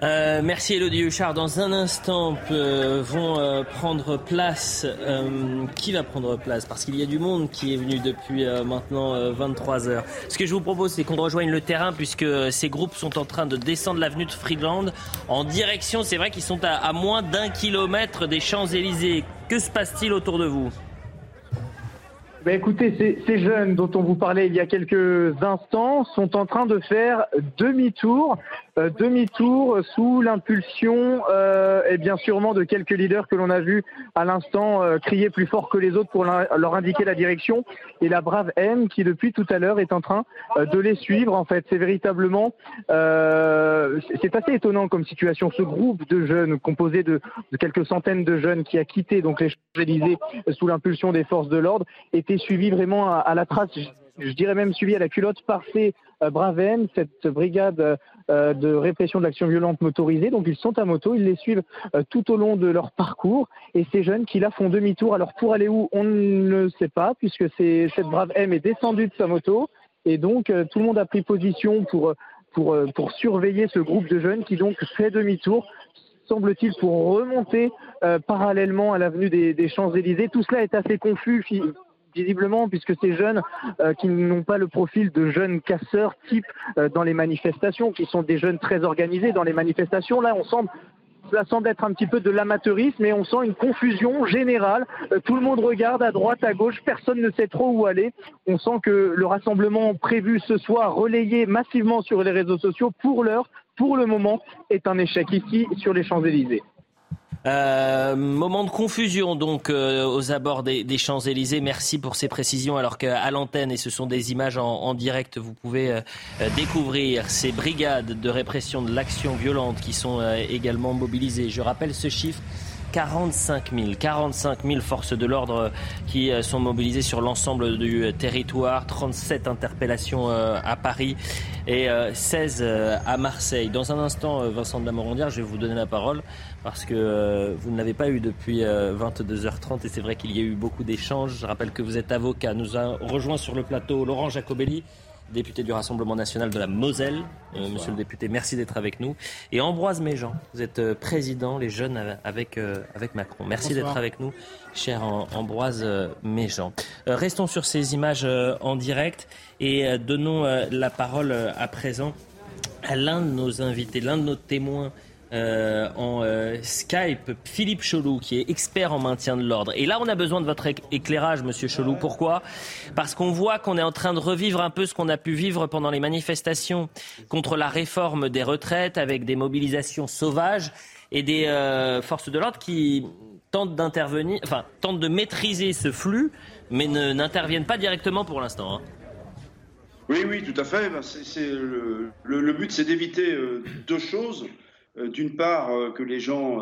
merci Elodie Huchard. Dans un instant, vont prendre place. qui va prendre place? Parce qu'il y a du monde qui est venu depuis maintenant 23 heures. Ce que je vous propose, c'est qu'on rejoigne le terrain puisque ces groupes sont en train de descendre l'avenue de Friedland en direction. C'est vrai qu'ils sont à moins d'un kilomètre des Champs-Élysées. Que se passe-t-il autour de vous? Ben écoutez, ces, jeunes dont on vous parlait il y a quelques instants sont en train de faire demi-tour euh, demi-tour sous l'impulsion euh, et bien sûrement de quelques leaders que l'on a vu à l'instant euh, crier plus fort que les autres pour leur indiquer la direction. Et la brave M qui depuis tout à l'heure est en train de les suivre en fait. C'est véritablement c'est assez étonnant comme situation. Ce groupe de jeunes composé de, quelques centaines de jeunes qui a quitté donc les Champs-Élysées sous l'impulsion des forces de l'ordre était suivi vraiment à, la trace. Je dirais même suivi à la culotte par ces braves M cette brigade euh, de répression de l'action violente motorisée. Donc ils sont à moto, ils les suivent euh, tout au long de leur parcours. Et ces jeunes qui là font demi-tour. Alors pour aller où, on ne sait pas, puisque cette brave M est descendue de sa moto. Et donc euh, tout le monde a pris position pour, pour, pour surveiller ce groupe de jeunes qui donc fait demi-tour semble-t-il, pour remonter parallèlement à l'avenue des, des Champs-Élysées. Tout cela est assez confus visiblement, puisque ces jeunes euh, qui n'ont pas le profil de jeunes casseurs type euh, dans les manifestations, qui sont des jeunes très organisés dans les manifestations, là, on semble cela semble être un petit peu de l'amateurisme et on sent une confusion générale. Euh, tout le monde regarde à droite, à gauche, personne ne sait trop où aller. On sent que le rassemblement prévu ce soir, relayé massivement sur les réseaux sociaux, pour l'heure, pour le moment, est un échec ici sur les Champs-Élysées. Euh, moment de confusion donc euh, aux abords des, Champs-Élysées. Merci pour ces précisions. Alors qu'à l'antenne, et ce sont des images en, direct, vous pouvez euh, découvrir ces brigades de répression de l'action violente qui sont également mobilisées. Je rappelle ce chiffre. 45 000, 45 000 forces de l'ordre qui sont mobilisées sur l'ensemble du territoire, 37 interpellations à Paris et 16 à Marseille. Dans un instant, Vincent de la Morondière, je vais vous donner la parole parce que euh, vous ne l'avez pas eu depuis 22h30 euh, et c'est vrai qu'il y a eu beaucoup d'échanges. Je rappelle que vous êtes avocat. Nous a rejoint sur le plateau Laurent Jacobelli, député du Rassemblement national de la Moselle. Euh, monsieur le député, merci d'être avec nous. Et Ambroise Méjean, vous êtes président Les Jeunes avec, avec Macron. Merci d'être avec nous, cher Ambroise Méjean. restons sur ces images en direct et donnons la parole à présent à l'un de nos invités, l'un de nos témoins euh, en euh, Skype Philippe Cholou, qui est expert en maintien de l'ordre. Et là, on a besoin de votre éclairage, Monsieur Cholou. Pourquoi? Parce qu'on voit qu'on est en train de revivre un peu ce qu'on a pu vivre pendant les manifestations contre la réforme des retraites, avec des mobilisations sauvages et des euh, forces de l'ordre qui tentent d'intervenir, enfin, tentent de maîtriser ce flux, mais n'interviennent pas directement pour l'instant. Hein. Oui, oui, tout à fait. Ben, le, but, c'est d'éviter deux choses. D'une part, que les gens,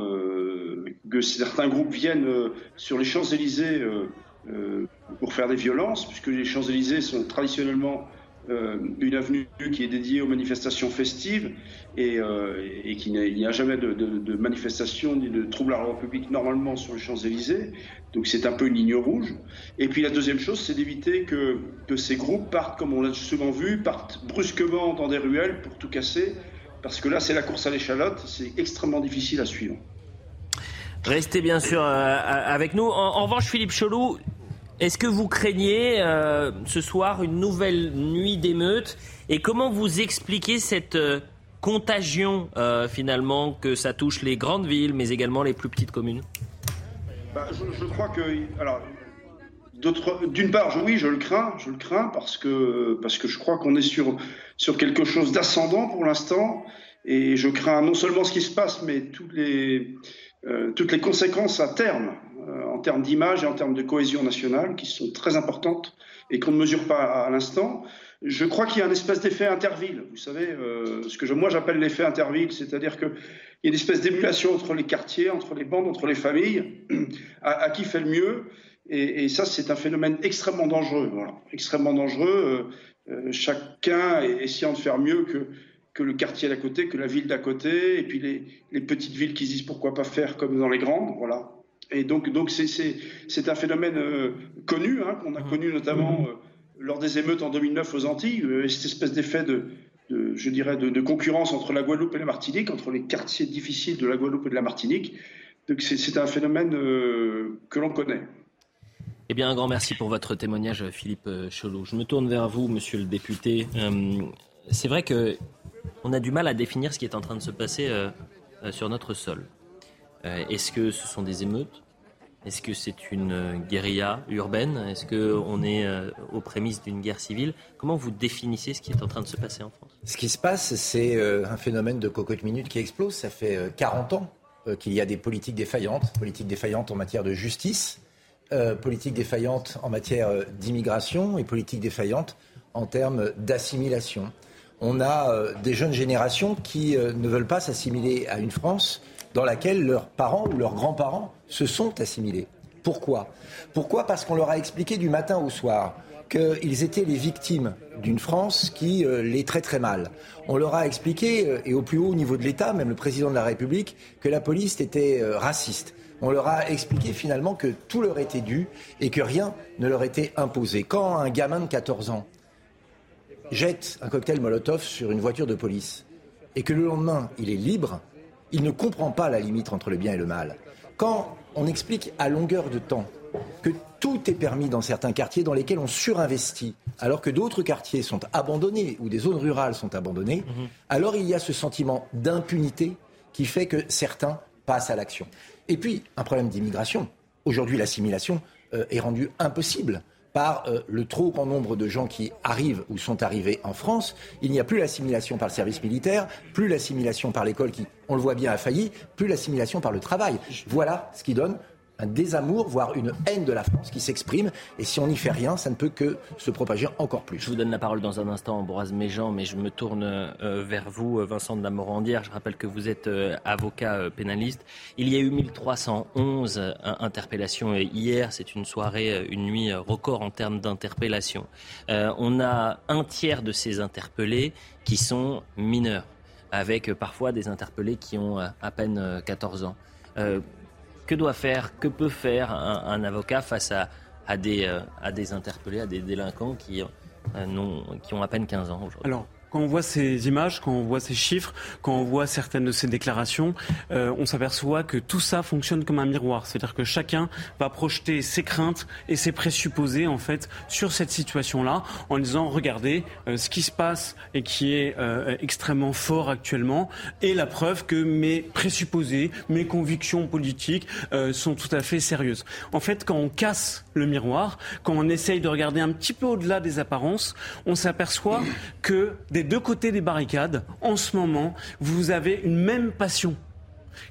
que certains groupes viennent sur les Champs-Élysées pour faire des violences, puisque les Champs-Élysées sont traditionnellement euh, une avenue qui est dédiée aux manifestations festives et, euh, qu'il n'y a, jamais de, de, de, manifestation ni de trouble à l'ordre public normalement sur les Champs-Élysées. Donc c'est un peu une ligne rouge. Et puis la deuxième chose, c'est d'éviter que, que, ces groupes partent, comme on l'a souvent vu, partent brusquement dans des ruelles pour tout casser, parce que là c'est la course à l'échalote, c'est extrêmement difficile à suivre. Restez bien sûr euh, avec nous. En, en revanche, Philippe Cholou, est-ce que vous craignez euh, ce soir une nouvelle nuit d'émeute? Et comment vous expliquez cette euh, contagion euh, finalement que ça touche les grandes villes mais également les plus petites communes? Bah, je, crois que alors d'une part, oui, je le crains, je le crains parce que parce que je crois qu'on est sur sur quelque chose d'ascendant pour l'instant et je crains non seulement ce qui se passe mais toutes les toutes les conséquences à terme euh, en termes d'image et en termes de cohésion nationale qui sont très importantes et qu'on ne mesure pas à, l'instant. Je crois qu'il y a un espèce d'effet interville. Vous savez, euh, ce que moi j'appelle l'effet interville, c'est-à-dire qu'il y a une espèce d'émulation entre les quartiers, entre les bandes, entre les familles, à, qui fait le mieux. Et, ça, c'est un phénomène extrêmement dangereux. Voilà. Extrêmement dangereux. Euh, chacun est essayant de faire mieux que, que le quartier d'à côté, que la ville d'à côté, et puis les, les, petites villes qui disent pourquoi pas faire comme dans les grandes. Voilà. Et donc, donc c'est un phénomène euh, connu, hein, qu'on a connu notamment euh, lors des émeutes en 2009 aux Antilles, euh, cette espèce d'effet de, je dirais, de, concurrence entre la Guadeloupe et la Martinique, entre les quartiers difficiles de la Guadeloupe et de la Martinique. Donc c'est un phénomène que l'on connaît. Eh bien, un grand merci pour votre témoignage, Philippe Cholot. Je me tourne vers vous, monsieur le député. c'est vrai que on a du mal à définir ce qui est en train de se passer sur notre sol. Euh, est-ce que ce sont des émeutes? Est-ce que c'est une euh, guérilla urbaine? Est-ce qu'on est euh, aux prémices d'une guerre civile? Comment vous définissez ce qui est en train de se passer en France? Ce qui se passe, c'est un phénomène de cocotte minute qui explose. Ça fait 40 ans qu'il y a des politiques défaillantes, politiques défaillantes en matière de justice, politiques défaillantes en matière d'immigration et politiques défaillantes en termes d'assimilation. On a des jeunes générations qui ne veulent pas s'assimiler à une France dans laquelle leurs parents ou leurs grands-parents se sont assimilés. Pourquoi? Pourquoi? Parce qu'on leur a expliqué du matin au soir qu'ils étaient les victimes d'une France qui euh, les traite mal. On leur a expliqué, euh, et au plus haut niveau de l'État, même le président de la République, que la police était euh, raciste. On leur a expliqué finalement que tout leur était dû et que rien ne leur était imposé. Quand un gamin de 14 ans jette un cocktail Molotov sur une voiture de police et que le lendemain il est libre, il ne comprend pas la limite entre le bien et le mal. Quand on explique à longueur de temps que tout est permis dans certains quartiers dans lesquels on surinvestit, alors que d'autres quartiers sont abandonnés ou des zones rurales sont abandonnées, mhm. alors il y a ce sentiment d'impunité qui fait que certains passent à l'action. Et puis, un problème d'immigration. Aujourd'hui, l'assimilation euh, est rendue impossible par euh, le trop grand nombre de gens qui arrivent ou sont arrivés en France. Il n'y a plus l'assimilation par le service militaire, plus l'assimilation par l'école qui, on le voit bien, a failli, plus l'assimilation par le travail. Voilà ce qui donne un désamour, voire une haine de la France qui s'exprime. Et si on n'y fait rien, ça ne peut que se propager encore plus. Je vous donne la parole dans un instant, Ambroise Méjean, mais je me tourne euh, vers vous, Vincent de la Morandière. Je rappelle que vous êtes euh, avocat euh, pénaliste. Il y a eu 1311 interpellations hier. C'est une soirée, une nuit record en termes d'interpellations. on a un tiers de ces interpellés qui sont mineurs, avec parfois des interpellés qui ont à peine 14 ans que doit faire, que peut faire un, avocat face à, à, des, euh, à des interpellés, à des délinquants qui, euh, qui ont à peine 15 ans aujourd'hui? Quand on voit ces images, quand on voit ces chiffres, quand on voit certaines de ces déclarations, euh, on s'aperçoit que tout ça fonctionne comme un miroir. C'est-à-dire que chacun va projeter ses craintes et ses présupposés en fait sur cette situation-là, en disant regardez euh, ce qui se passe et qui est euh, extrêmement fort actuellement est la preuve que mes présupposés, mes convictions politiques sont tout à fait sérieuses. En fait, quand on casse le miroir, quand on essaye de regarder un petit peu au-delà des apparences, on s'aperçoit que des deux côtés des barricades, en ce moment, vous avez une même passion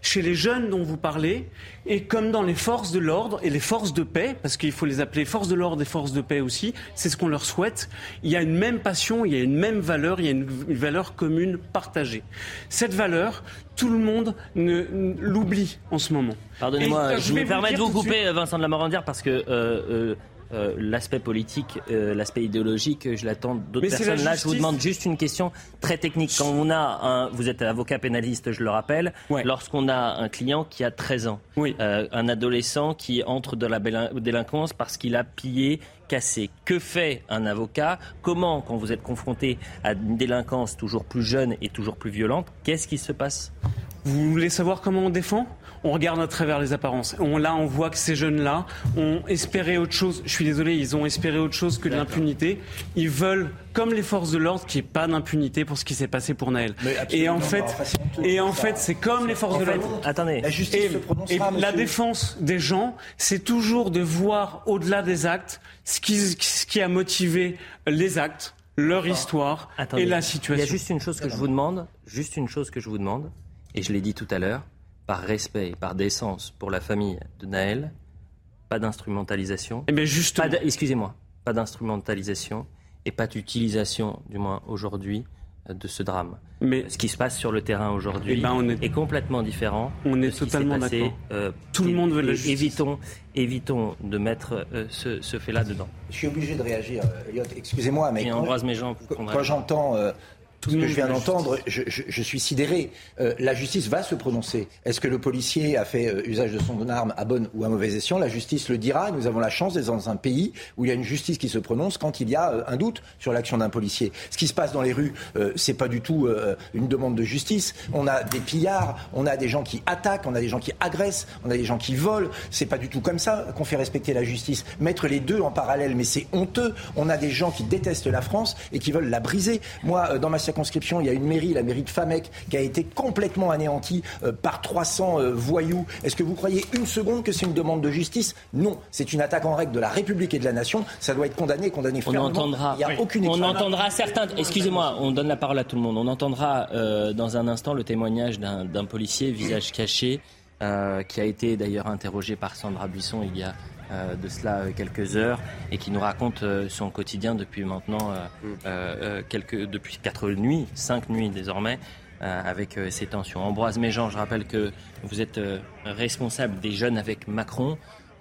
chez les jeunes dont vous parlez, et comme dans les forces de l'ordre et les forces de paix, parce qu'il faut les appeler forces de l'ordre et forces de paix aussi, c'est ce qu'on leur souhaite, il y a une même passion, il y a une même valeur, il y a une, valeur commune partagée. Cette valeur, tout le monde l'oublie en ce moment. Pardonnez-moi, je, me permets de vous couper, Vincent de la Morandière, parce que euh, euh, euh, l'aspect politique, euh, l'aspect idéologique, je l'attends d'autres personnes. Là, je vous demande juste une question très technique. Quand on a un, vous êtes avocat pénaliste, je le rappelle, lorsqu'on a un client qui a 13 ans, euh, un adolescent qui entre dans la délinquance parce qu'il a pillé, cassé. Que fait un avocat? Comment, quand vous êtes confronté à une délinquance toujours plus jeune et toujours plus violente, qu'est-ce qui se passe? Vous voulez savoir comment on défend? On regarde à travers les apparences. On, là, on voit que ces jeunes-là ont espéré autre chose. Je suis désolé, ils ont espéré autre chose que de l'impunité. Ils veulent, comme les forces de l'ordre, qu'il n'y ait pas d'impunité pour ce qui s'est passé pour Naël. Et en fait, et en fait, c'est comme les forces de l'ordre. Attendez, la justice et, et la défense des gens, c'est toujours de voir au-delà des actes ce qui, ce qui a motivé les actes, leur histoire et la situation. Il y a juste une chose que je vous demande, juste une chose que je vous demande, et je l'ai dit tout à l'heure par respect, par décence pour la famille de Naël, pas d'instrumentalisation. Eh excusez-moi, pas d'instrumentalisation et pas d'utilisation, du moins aujourd'hui, euh, de ce drame. Mais ce qui se passe sur le terrain aujourd'hui eh ben, est... complètement différent. On est totalement d'accord. Euh, Tout le monde veut la justice. Évitons, évitons de mettre euh, ce, fait-là dedans. Je suis obligé de réagir, Elliot. Excusez-moi, mais quand, mes gens, quand j'entends tout ce que je viens d'entendre, je, suis sidéré. Euh, la justice va se prononcer. Est-ce que le policier a fait euh, usage de son arme à bonne ou à mauvais escient? La justice le dira. Nous avons la chance d'être dans un pays où il y a une justice qui se prononce quand il y a euh, un doute sur l'action d'un policier. Ce qui se passe dans les rues, c'est pas du tout une demande de justice. On a des pillards, on a des gens qui attaquent, on a des gens qui agressent, on a des gens qui volent. C'est pas du tout comme ça qu'on fait respecter la justice. Mettre les deux en parallèle, mais c'est honteux. On a des gens qui détestent la France et qui veulent la briser. Moi, dans ma circonscription, il y a une mairie, la mairie de Famec, qui a été complètement anéantie euh, par 300 euh, voyous. Est-ce que vous croyez une seconde que c'est une demande de justice? Non, c'est une attaque en règle de la République et de la nation. Ça doit être condamné, condamné fermement. On entendra, il y a aucune on entendra certains. Excusez-moi, on donne la parole à tout le monde. On entendra euh, dans un instant le témoignage d'un policier, visage caché, qui a été d'ailleurs interrogé par Sandra Buisson il y a de cela euh, quelques heures et qui nous raconte euh, son quotidien depuis maintenant mm. quelques, depuis quatre nuits, cinq nuits désormais. avec ces tensions. Ambroise Méjean, je rappelle que vous êtes responsable des jeunes avec Macron.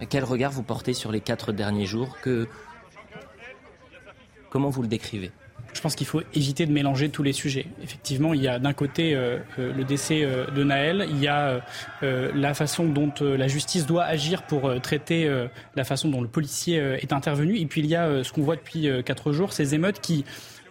Quel regard vous portez sur les quatre derniers jours que... Comment vous le décrivez? Je pense qu'il faut éviter de mélanger tous les sujets. Effectivement, il y a d'un côté euh, euh, le décès euh, de Naël, il y a la façon dont la justice doit agir pour traiter la façon dont le policier est intervenu, et puis il y a ce qu'on voit depuis quatre jours, ces émeutes qui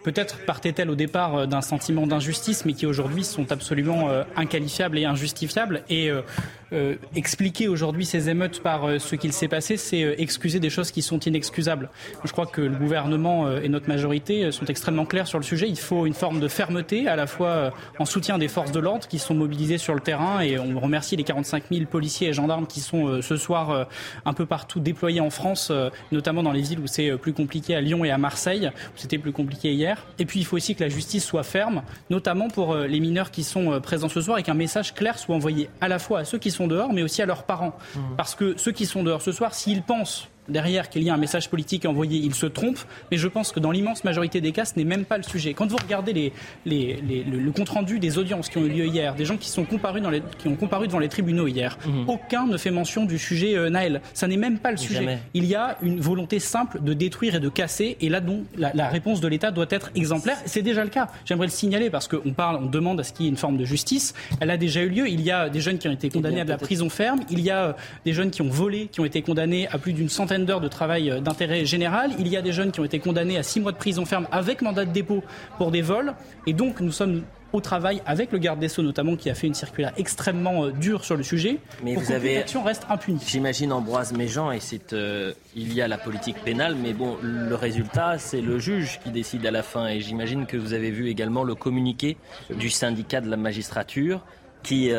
peut-être partait-elle au départ euh, d'un sentiment d'injustice, mais qui aujourd'hui sont absolument euh, inqualifiables et injustifiables. Et euh, expliquer aujourd'hui ces émeutes par ce qu'il s'est passé, c'est excuser des choses qui sont inexcusables. Je crois que le gouvernement et notre majorité sont extrêmement clairs sur le sujet. Il faut une forme de fermeté, à la fois en soutien des forces de l'ordre qui sont mobilisées sur le terrain. Et on remercie les 45 000 policiers et gendarmes qui sont ce soir un peu partout déployés en France, notamment dans les villes où c'est plus compliqué, à Lyon et à Marseille, où c'était plus compliqué hier. Et puis il faut aussi que la justice soit ferme, notamment pour euh, les mineurs qui sont euh, présents ce soir et qu'un message clair soit envoyé à la fois à ceux qui sont dehors, mais aussi à leurs parents. Mmh. Parce que ceux qui sont dehors ce soir, s'ils pensent derrière qu'il y a un message politique envoyé, il se trompe. Mais je pense que dans l'immense majorité des cas, ce n'est même pas le sujet. Quand vous regardez les, les, le, compte-rendu des audiences qui ont eu lieu hier, des gens qui, sont comparus dans les, qui ont comparu devant les tribunaux hier, mhm. aucun ne fait mention du sujet euh, Naël. Ça n'est même pas le sujet. Il y a une volonté simple de détruire et de casser. Et là, donc, la, réponse de l'État doit être exemplaire. C'est déjà le cas. J'aimerais le signaler parce qu'on parle, on demande à ce qu'il y ait une forme de justice. Elle a déjà eu lieu. Il y a des jeunes qui ont été condamnés à de la prison ferme. Il y a euh, des jeunes qui ont volé, qui ont été condamnés à plus d'une centaine de travail euh, d'intérêt général. Il y a des jeunes qui ont été condamnés à six mois de prison ferme avec mandat de dépôt pour des vols. Et donc, nous sommes au travail avec le garde des Sceaux notamment qui a fait une circulaire extrêmement euh, dure sur le sujet mais pour vous avez l'action reste impunie. J'imagine Ambroise Méjean et c'est euh, il y a la politique pénale mais bon le résultat c'est le juge qui décide à la fin et j'imagine que vous avez vu également le communiqué du syndicat de la magistrature qui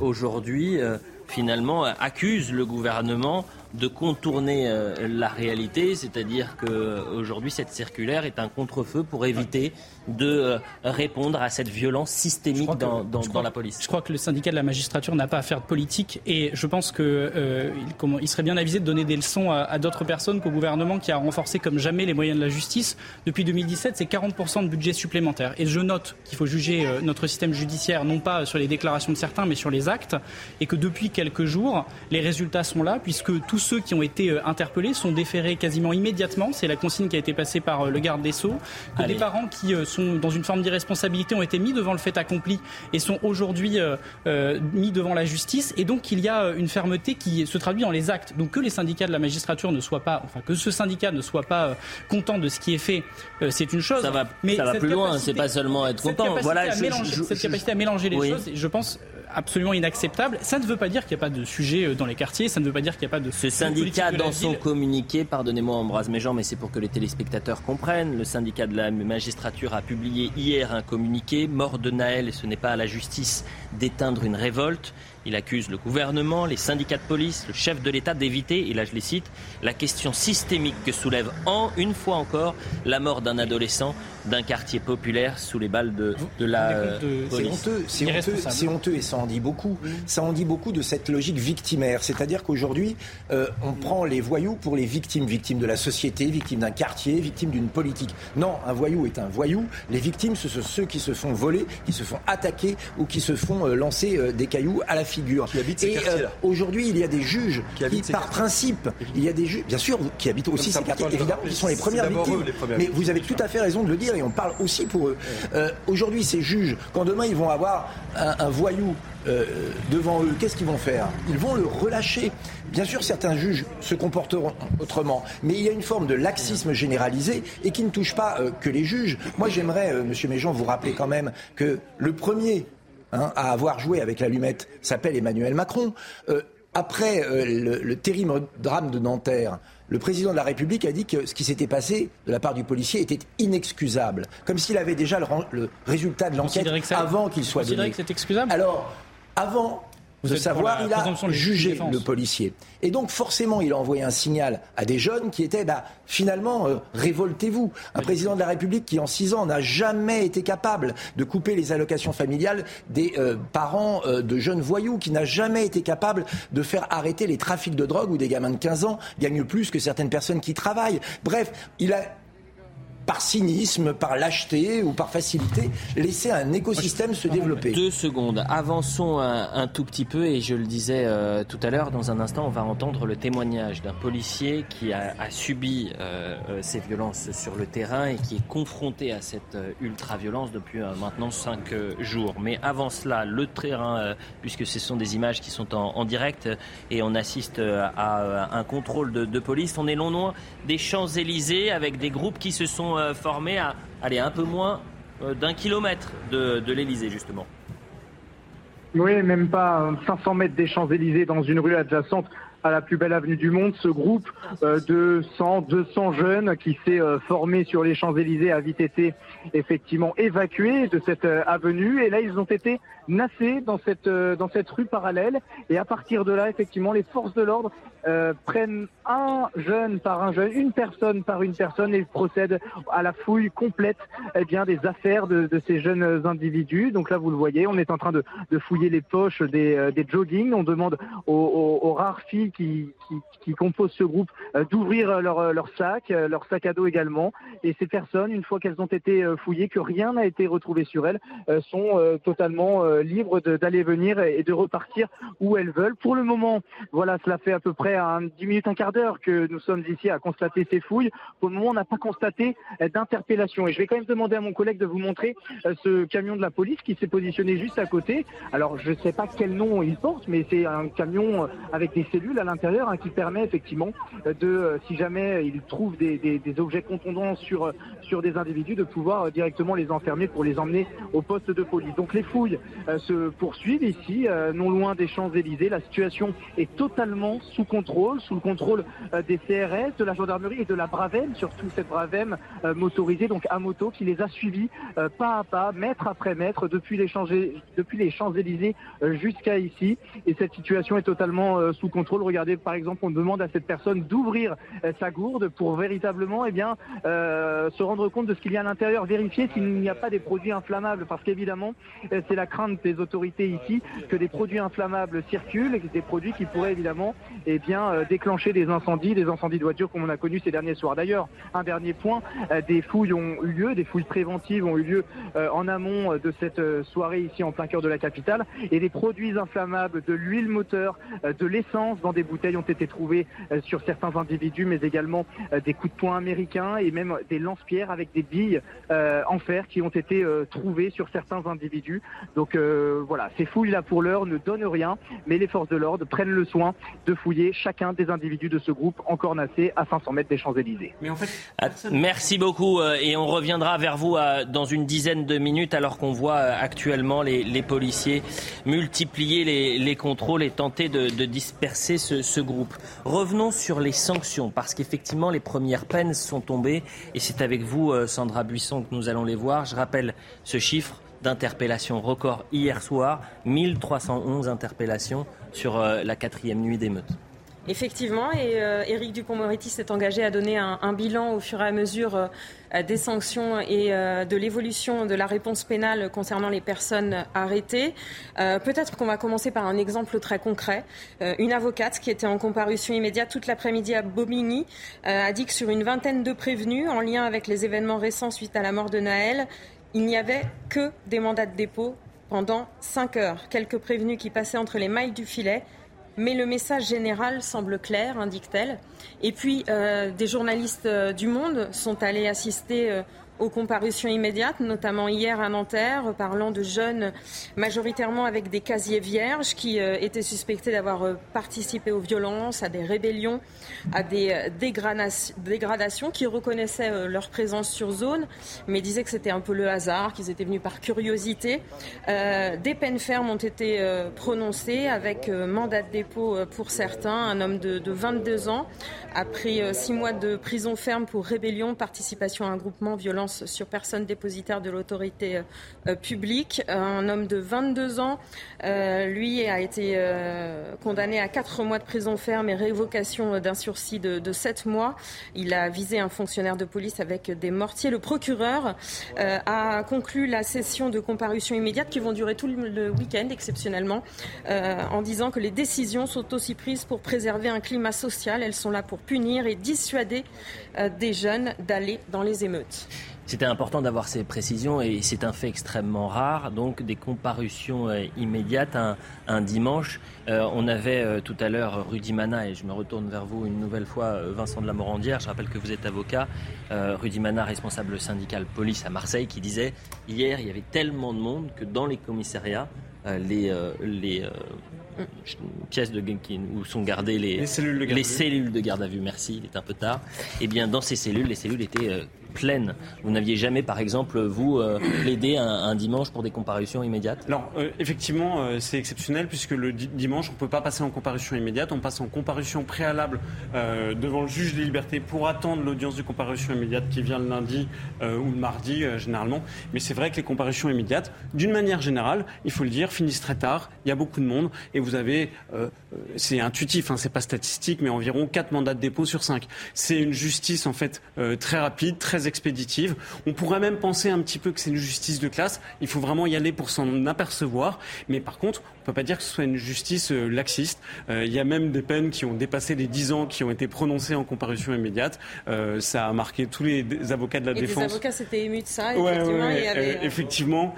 aujourd'hui finalement accuse le gouvernement de contourner la réalité, c'est-à-dire qu'aujourd'hui cette circulaire est un contre-feu pour éviter de répondre à cette violence systémique dans, la police. Je crois que le syndicat de la magistrature n'a pas à faire de politique et je pense qu'il il serait bien avisé de donner des leçons à, à d'autres personnes qu'au gouvernement qui a renforcé comme jamais les moyens de la justice. Depuis 2017, c'est 40% de budget supplémentaire. Et je note qu'il faut juger notre système judiciaire non pas sur les déclarations de certains, mais sur les actes, et que depuis quelques jours, les résultats sont là, puisque tous ceux qui ont été euh, interpellés sont déférés quasiment immédiatement. C'est la consigne qui a été passée par euh, le garde des Sceaux. Que des parents qui euh, sont dans une forme d'irresponsabilité ont été mis devant le fait accompli et sont aujourd'hui mis devant la justice. Et donc il y a une fermeté qui se traduit dans les actes. Donc que les syndicats de la magistrature ne soient pas, enfin que ce syndicat ne soit pas content de ce qui est fait, c'est une chose. Ça va, mais ça va plus loin. C'est pas seulement être content. Voilà, cette capacité à mélanger les choses, je pense absolument inacceptable. Ça ne veut pas dire qu'il n'y a pas de sujet euh, dans les quartiers, ça ne veut pas dire qu'il n'y a pas de... Ce syndicat, dans son communiqué, pardonnez-moi Ambroise Méjean, mais c'est pour que les téléspectateurs comprennent, le syndicat de la magistrature a publié hier un communiqué, mort de Naël, et ce n'est pas à la justice d'éteindre une révolte. Il accuse le gouvernement, les syndicats de police, le chef de l'État d'éviter, et là je les cite, la question systémique que soulève en une fois encore la mort d'un adolescent d'un quartier populaire sous les balles de, de la police. C'est honteux, c'est honteux, et ça en dit beaucoup. Ça en dit beaucoup de cette logique victimaire, c'est-à-dire qu'aujourd'hui euh, on prend les voyous pour les victimes, victimes de la société, victimes d'un quartier, victimes d'une politique. Non, un voyou est un voyou. Les victimes, ce sont ceux qui se font voler, qui se font attaquer ou qui se font euh, lancer euh, des cailloux à la figure. et euh, aujourd'hui, il y a des juges qui, par principe, il y a des juges, bien sûr, qui habitent aussi ces quartiers, évidemment, qui sont les premières victimes. Mais vous avez tout à fait raison de le dire et on parle aussi pour eux. Euh, aujourd'hui, ces juges, quand demain ils vont avoir un, voyou euh, devant eux, qu'est-ce qu'ils vont faire? Ils vont le relâcher. Bien sûr, certains juges se comporteront autrement, mais il y a une forme de laxisme généralisé et qui ne touche pas que les juges. Moi, j'aimerais, Monsieur Méjean, vous rappeler quand même que le premier Hein, à avoir joué avec l'allumette s'appelle Emmanuel Macron. Euh, après euh, le, terrible drame de Nanterre, le président de la République a dit que ce qui s'était passé de la part du policier était inexcusable, comme s'il avait déjà le, résultat de l'enquête avant qu'il soit donné. que c'est excusable? Alors, avant, de savoir, il a jugé le policier. Et donc forcément, il a envoyé un signal à des jeunes qui étaient, bah, finalement, euh, révoltez-vous. Un président de la République qui, en six ans, n'a jamais été capable de couper les allocations familiales des euh, parents euh, de jeunes voyous, qui n'a jamais été capable de faire arrêter les trafics de drogue où des gamins de 15 ans gagnent plus que certaines personnes qui travaillent. Bref, il a par cynisme, par lâcheté ou par facilité, laisser un écosystème se développer. Deux secondes. Avançons un, tout petit peu et je le disais euh, tout à l'heure, dans un instant, on va entendre le témoignage d'un policier qui a, subi euh, euh, ces violences sur le terrain et qui est confronté à cette ultra-violence depuis maintenant cinq jours. Mais avant cela, le terrain, puisque ce sont des images qui sont en, direct et on assiste à un contrôle de, police, on est loin des Champs-Élysées avec des groupes qui se sont euh, formés à aller un peu moins euh, d'un kilomètre de, de l'Élysée, justement. Oui, même pas 500 mètres des Champs-Élysées dans une rue adjacente à la plus belle avenue du monde, ce groupe euh, de 100, 200 jeunes qui s'est formé sur les Champs-Élysées vite été effectivement évacué de cette euh, avenue. Et là ils ont été nassés dans cette dans cette rue parallèle. Et à partir de là effectivement les forces de l'ordre prennent un jeune par un jeune, une personne par une personne et procèdent à la fouille complète eh bien des affaires de, ces jeunes individus. Donc là vous le voyez, on est en train de, fouiller les poches des, des joggings, on demande aux rares filles qui, qui, composent ce groupe euh, d'ouvrir leur, leur sac, euh, leur sac à dos également. Et ces personnes, une fois qu'elles ont été euh, fouillées, que rien n'a été retrouvé sur elles, sont totalement libres d'aller venir et de repartir où elles veulent. Pour le moment, voilà, cela fait à peu près un, 10 minutes, un quart d'heure que nous sommes ici à constater ces fouilles. Pour le moment, on n'a pas constaté d'interpellation. Et je vais quand même demander à mon collègue de vous montrer ce camion de la police qui s'est positionné juste à côté. Alors, je ne sais pas quel nom il porte, mais c'est un camion avec des cellules à l'intérieur hein, qui permet effectivement de, euh, si jamais il trouve des, des, objets contondants sur, euh, sur des individus, de pouvoir euh, directement les enfermer pour les emmener au poste de police. Donc les fouilles se poursuivent ici, non loin des Champs-Élysées. La situation est totalement sous contrôle, sous le contrôle des CRS, de la gendarmerie et de la Bravem, surtout cette Bravem motorisée, donc à moto, qui les a suivis pas à pas, mètre après mètre, depuis les Champs-Élysées jusqu'à ici. Et cette situation est totalement sous contrôle Regardez, par exemple, on demande à cette personne d'ouvrir sa gourde pour véritablement eh bien, se rendre compte de ce qu'il y a à l'intérieur, vérifier s'il n'y a pas des produits inflammables, parce qu'évidemment, c'est la crainte des autorités ici que des produits inflammables circulent, des produits qui pourraient évidemment eh bien, déclencher des incendies, des incendies de voitures comme on a connu ces derniers soirs. D'ailleurs, un dernier point, des fouilles ont eu lieu, des fouilles préventives ont eu lieu en amont de cette soirée ici en plein cœur de la capitale, et des produits inflammables, de l'huile moteur, de l'essence dans des bouteilles ont été trouvés sur certains individus, mais également des coups de poing américains et même des lance-pierres avec des billes en fer qui ont été trouvées sur certains individus. Donc voilà, ces fouilles-là pour l'heure ne donnent rien, mais les forces de l'ordre prennent le soin de fouiller chacun des individus de ce groupe encore nassé à 500 mètres des Champs-Élysées. Mais en fait, ah, merci beaucoup et on reviendra vers vous dans une dizaine de minutes alors qu'on voit actuellement les, policiers multiplier les, contrôles et tenter de, disperser ce, ce, groupe. Revenons sur les sanctions parce qu'effectivement les premières peines sont tombées et c'est avec vous Sandra Buisson que nous allons les voir. Je rappelle ce chiffre d'interpellations record hier soir, 1311 interpellations sur euh, la quatrième nuit d'émeute. Effectivement, et euh, Éric Dupont-Moretti s'est engagé à donner un, bilan au fur et à mesure euh, des sanctions et de l'évolution de la réponse pénale concernant les personnes arrêtées. Peut-être qu'on va commencer par un exemple très concret. une avocate qui était en comparution immédiate toute l'après-midi à Bobigny a dit que sur une vingtaine de prévenus en lien avec les événements récents suite à la mort de Naël, il n'y avait que des mandats de dépôt pendant 5 heures. Quelques prévenus qui passaient entre les mailles du filet. Mais le message général semble clair, indique-t-elle. Et puis, euh, des journalistes euh, du Monde sont allés assister euh, aux comparutions immédiates, notamment hier à Nanterre, parlant de jeunes majoritairement avec des casiers vierges qui euh, étaient suspectés d'avoir euh, participé aux violences, à des rébellions, à des euh, dégradations, qui reconnaissaient leur présence sur zone, mais disaient que c'était un peu le hasard, qu'ils étaient venus par curiosité. des peines fermes ont été prononcées avec mandat de dépôt pour certains. Un homme de, de 22 ans a pris six mois de prison ferme pour rébellion, participation à un groupement sur personne dépositaire de l'autorité euh, euh, publique. Un homme de 22 ans, euh, lui, a été condamné à 4 mois de prison ferme et révocation d'un sursis de, de 7 mois. Il a visé un fonctionnaire de police avec des mortiers. Le procureur a conclu la session de comparution immédiate qui vont durer tout le week-end exceptionnellement en disant que les décisions sont aussi prises pour préserver un climat social. Elles sont là pour punir et dissuader des jeunes d'aller dans les émeutes. C'était important d'avoir ces précisions et c'est un fait extrêmement rare. Donc des comparutions euh, immédiates un, dimanche. Euh, on avait euh, tout à l'heure Rudy Mana et je me retourne vers vous une nouvelle fois, Vincent de la Morandière. Je rappelle que vous êtes avocat. Rudy Mana, responsable syndical police à Marseille, qui disait hier il y avait tellement de monde que dans les commissariats, les, les pièces de, où sont gardées les, cellules de garde, les cellules de garde à vue, merci, il est un peu tard. Et eh bien dans ces cellules, les cellules étaient pleine. Vous n'aviez jamais, par exemple, vous, euh, plaidé un, dimanche pour des comparutions immédiates? Alors, euh, effectivement, euh, c'est exceptionnel puisque le dimanche, on ne peut pas passer en comparution immédiate. On passe en comparution préalable devant le juge des libertés pour attendre l'audience de comparution immédiate qui vient le lundi ou le mardi, généralement. Mais c'est vrai que les comparutions immédiates, d'une manière générale, il faut le dire, finissent très tard. Il y a beaucoup de monde et vous avez, c'est intuitif, hein, c'est pas statistique, mais environ 4 mandats de dépôt sur 5. C'est une justice, en fait, très rapide, très expéditive. On pourrait même penser un petit peu que c'est une justice de classe. Il faut vraiment y aller pour s'en apercevoir. Mais par contre, on ne peut pas dire que ce soit une justice euh, laxiste. Euh, il y a même des peines qui ont dépassé les 10 ans qui ont été prononcées en comparution immédiate. Euh, ça a marqué tous les avocats de la et défense. Les avocats s'étaient émus de ça, effectivement. effectivement.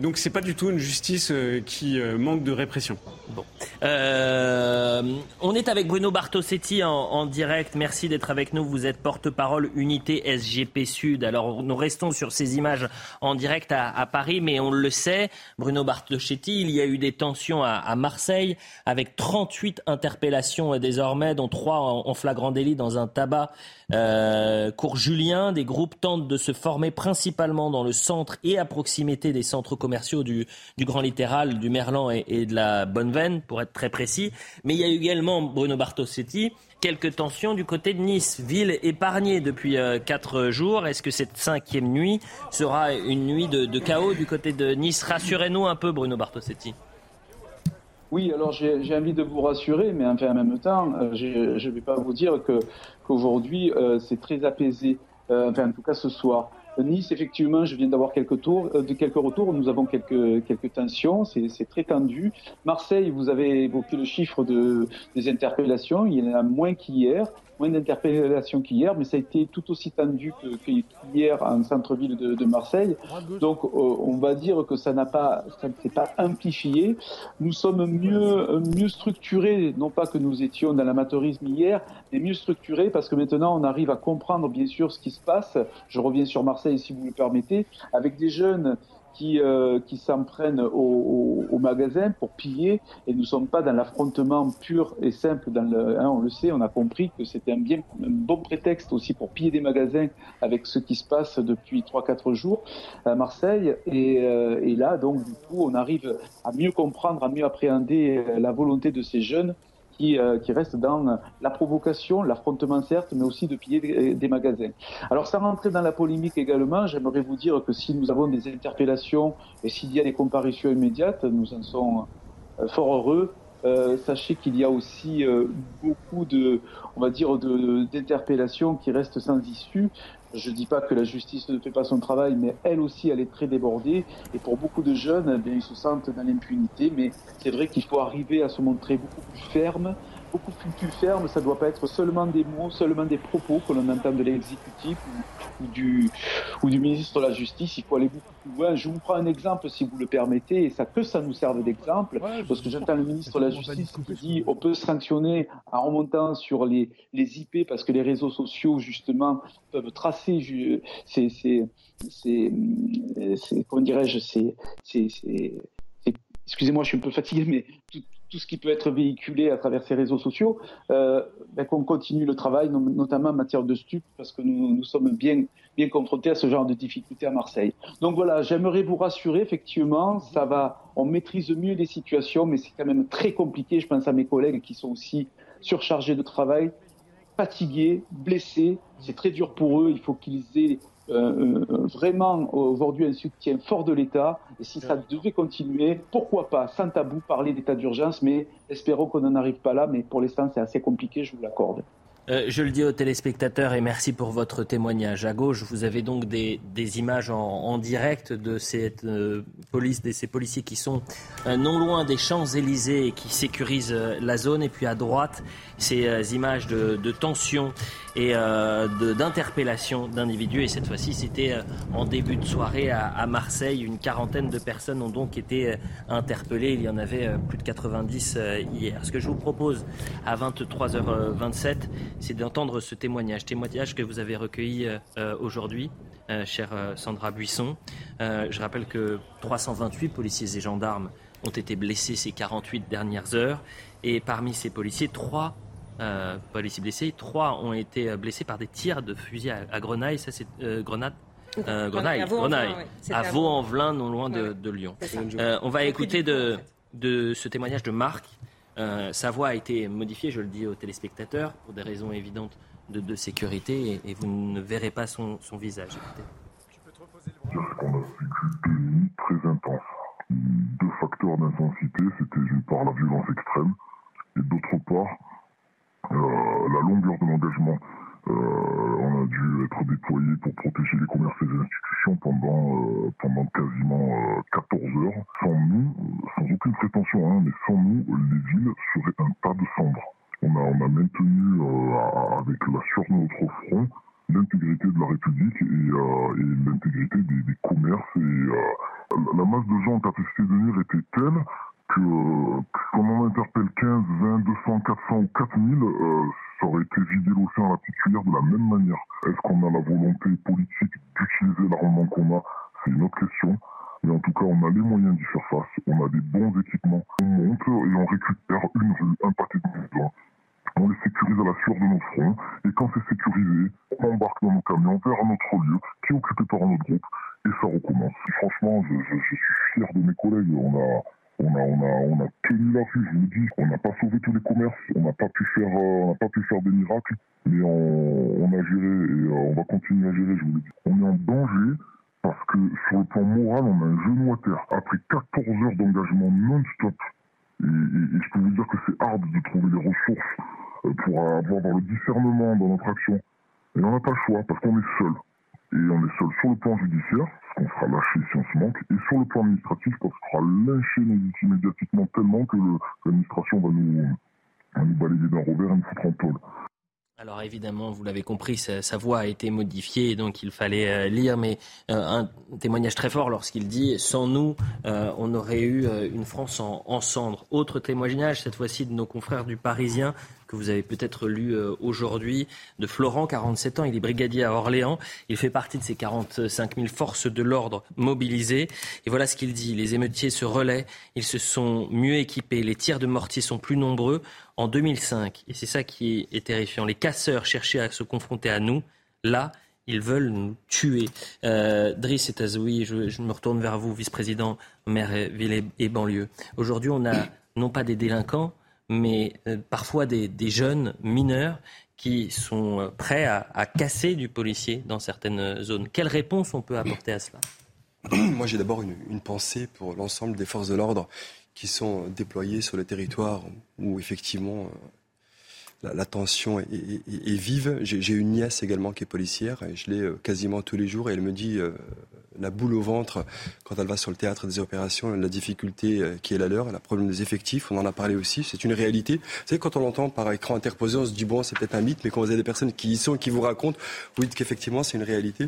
donc c'est pas du tout une justice qui manque de répression. Bon. on est avec Bruno Bartosetti en, direct. Merci d'être avec nous. Vous êtes porte-parole unité SGP Sud. Alors nous restons sur ces images en direct à, à Paris, mais on le sait, Bruno Bartosetti, il y a eu des tensions à, Marseille, avec 38 interpellations désormais, dont 3 en, flagrant délit dans un tabac euh, cours Julien. Des groupes tentent de se former principalement dans le centre et à proximité des centres commerciaux du, Grand Littéral, du Merlan et, de la Bonne Veine, pour être très précis. Mais il y a également, Bruno Bartosetti, quelques tensions du côté de Nice, ville épargnée depuis 4 euh, jours. Est-ce que cette cinquième nuit sera une nuit de, de chaos du côté de Nice? Rassurez-nous un peu, Bruno Bartosetti. Oui, alors j'ai envie de vous rassurer, mais enfin, en même temps, euh, je ne vais pas vous dire qu'aujourd'hui, euh, c'est très apaisé, enfin en tout cas ce soir. Nice, effectivement, je viens d'avoir quelques tours, de quelques retours. Nous avons quelques quelques tensions. C'est très tendu. Marseille, vous avez évoqué le chiffre de des interpellations. Il y en a moins qu'hier moins qu'hier, mais ça a été tout aussi tendu qu'hier en centre-ville de, Marseille. Donc, euh, on va dire que ça n'a pas, ça ne s'est pas amplifié. Nous sommes mieux, mieux structurés, non pas que nous étions dans l'amateurisme hier, mais mieux structurés parce que maintenant on arrive à comprendre bien sûr ce qui se passe. Je reviens sur Marseille si vous le permettez, avec des jeunes qui, euh, qui s'en prennent au, au, magasin pour piller et nous ne sommes pas dans l'affrontement pur et simple. Dans le, hein, on le sait, on a compris que c'était un, bien, un bon prétexte aussi pour piller des magasins avec ce qui se passe depuis 3-4 jours à Marseille. Et, euh, et là, donc, du coup, on arrive à mieux comprendre, à mieux appréhender la volonté de ces jeunes qui, euh, qui reste dans la provocation, l'affrontement certes, mais aussi de piller des, magasins. Alors sans rentrer dans la polémique également, j'aimerais vous dire que si nous avons des interpellations et s'il y a des comparutions immédiates, nous en sommes euh, fort heureux. Euh, sachez qu'il y a aussi beaucoup de, on va dire, d'interpellations qui restent sans issue. Je ne dis pas que la justice ne fait pas son travail, mais elle aussi, elle est très débordée. Et pour beaucoup de jeunes, eh bien, ils se sentent dans l'impunité. Mais c'est vrai qu'il faut arriver à se montrer beaucoup plus ferme, beaucoup plus, ferme. Ça ne doit pas être seulement des mots, seulement des propos que l'on entend de l'exécutif ou, du, ou du ministre de la Justice. Il faut aller beaucoup plus loin. Je vous prends un exemple, si vous le permettez, et ça que ça nous serve d'exemple, parce que j'entends le ministre de la Justice qui dit on peut sanctionner en remontant sur les, les IP parce que les réseaux sociaux, justement, peuvent tracer ces, ces, ces, comment dirais-je, excusez-moi, je suis un peu fatigué, mais tout ce qui peut être véhiculé à travers ces réseaux sociaux, euh, ben, qu'on continue le travail, notamment en matière de stup, parce que nous, nous sommes bien, bien confrontés à ce genre de difficultés à Marseille. Donc voilà, j'aimerais vous rassurer, effectivement, ça va, on maîtrise mieux les situations, mais c'est quand même très compliqué. Je pense à mes collègues qui sont aussi surchargés de travail, fatigués, blessés. C'est très dur pour eux. Il faut qu'ils aient euh, euh, vraiment aujourd'hui un soutien fort de l'État. Et si ça devait continuer, pourquoi pas, sans tabou, parler d'état d'urgence, mais espérons qu'on n'en arrive pas là. Mais pour l'instant, c'est assez compliqué, je vous l'accorde. Euh, je le dis aux téléspectateurs et merci pour votre témoignage. À gauche, vous avez donc des, images en, direct de cette police, de ces policiers qui sont non loin des Champs-Élysées et qui sécurisent la zone. Et puis à droite, ces images de, de tension et euh, d'interpellation d'individus. Et cette fois-ci, c'était euh, en début de soirée à, Marseille. Une quarantaine de personnes ont donc été euh, interpellées. Il y en avait plus de 90 hier. Ce que je vous propose à 23h27, c'est d'entendre ce témoignage, témoignage que vous avez recueilli aujourd'hui. chère Sandra Buisson. je rappelle que 328 policiers et gendarmes ont été blessés ces 48 dernières heures. Et parmi ces policiers, trois euh, policiers blessés. Trois ont été euh, blessés par des tirs de fusil à, à grenaille. Ça, c'est euh, grenade? Euh, grenaille, à Vaux-en-Velin, non loin de, Lyon. on va écouter de, de, ce témoignage de Marc. sa voix a été modifiée, je le dis aux téléspectateurs, pour des raisons évidentes de, sécurité, et, vous ne verrez pas son, son visage. qu'on a vécu deux nuits très intenses. Deux facteurs d'intensité, c'était d'une part la violence extrême, et d'autre part euh, la longueur de l'engagement. Euh, on a dû être déployé pour protéger les commerces et les institutions pendant, euh, pendant quasiment 14 heures. Sans nous, sans aucune prétention, hein, mais sans nous, les villes seraient un tas de cendres. On a, on a maintenu avec la de notre front l'intégrité de la République et, et l'intégrité des, des, commerces. Et la masse de gens en capacité de venir était telle que qu'on en interpelle 15, 20, 200, 400 ou 4000, euh, ça aurait été vider l'océan à la petite cuillère de la même manière. Est-ce qu'on a la volonté politique d'utiliser l'armement qu'on a? C'est une autre question. Mais en tout cas, on a les moyens d'y faire face. On a des bons équipements. On monte et on récupère une rue, un pâté de maison. On les sécurise à la sueur de notre front. Et quand c'est sécurisé, on embarque dans nos camions vers un autre lieu qui est occupé par un autre groupe. Et ça recommence. Franchement, je, je suis fier de mes collègues. On a, on a, on a, on a tenu la rue, je vous dis. On n'a pas sauvé tous les commerces, on n'a pas pu faire, euh, on n'a pas pu faire des miracles, mais on, on a géré et euh, on va continuer à gérer, je vous le dis. On est en danger parce que sur le plan moral, on a un genou à terre. Après 14 heures d'engagement non-stop, Et, je peux vous dire que c'est hard de trouver les ressources euh, pour avoir le discernement dans notre action. Et on n'a pas le choix parce qu'on est seul. Et on est seul sur le plan judiciaire, parce qu'on sera lâché si on se manque, et sur le plan administratif, parce qu'on sera lynché médiatiquement tellement que l'administration va nous, va nous balayer d'un revers et nous foutre en tôle. Alors évidemment, vous l'avez compris, sa, voix a été modifiée, donc il fallait euh, lire, mais euh, un témoignage très fort lorsqu'il dit ⁇ Sans nous, euh, on aurait eu une France en, en cendres ⁇ Autre témoignage, cette fois-ci de nos confrères du Parisien, que vous avez peut-être lu euh, aujourd'hui, de Florent, 47 ans. Il est brigadier à Orléans. Il fait partie de ces 45 000 forces de l'ordre mobilisées. Et voilà ce qu'il dit. Les émeutiers se relaient. Ils se sont mieux équipés. Les tirs de mortier sont plus nombreux. En 2005, et c'est ça qui est terrifiant, les casseurs cherchaient à se confronter à nous. Là, ils veulent nous tuer. Euh, Driss Etazoui, je, je me retourne vers vous, vice-président maire ville et banlieue. Aujourd'hui, on a non pas des délinquants, mais euh, parfois des, jeunes mineurs qui sont euh, prêts à, casser du policier dans certaines zones. Quelle réponse on peut apporter à cela? Moi, j'ai d'abord une, pensée pour l'ensemble des forces de l'ordre qui sont déployées sur le territoire où effectivement euh, la, tension est, vive. J'ai une nièce également qui est policière et je l'ai quasiment tous les jours et elle me dit la boule au ventre quand elle va sur le théâtre des opérations, la difficulté euh, qui est la leur, la problème des effectifs, on en a parlé aussi, c'est une réalité. Vous savez, quand on l'entend par écran interposé, on se dit bon, c'est peut-être un mythe, mais quand vous avez des personnes qui y sont qui vous racontent, vous dites qu'effectivement c'est une réalité.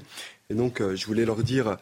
Et donc, euh, je voulais leur dire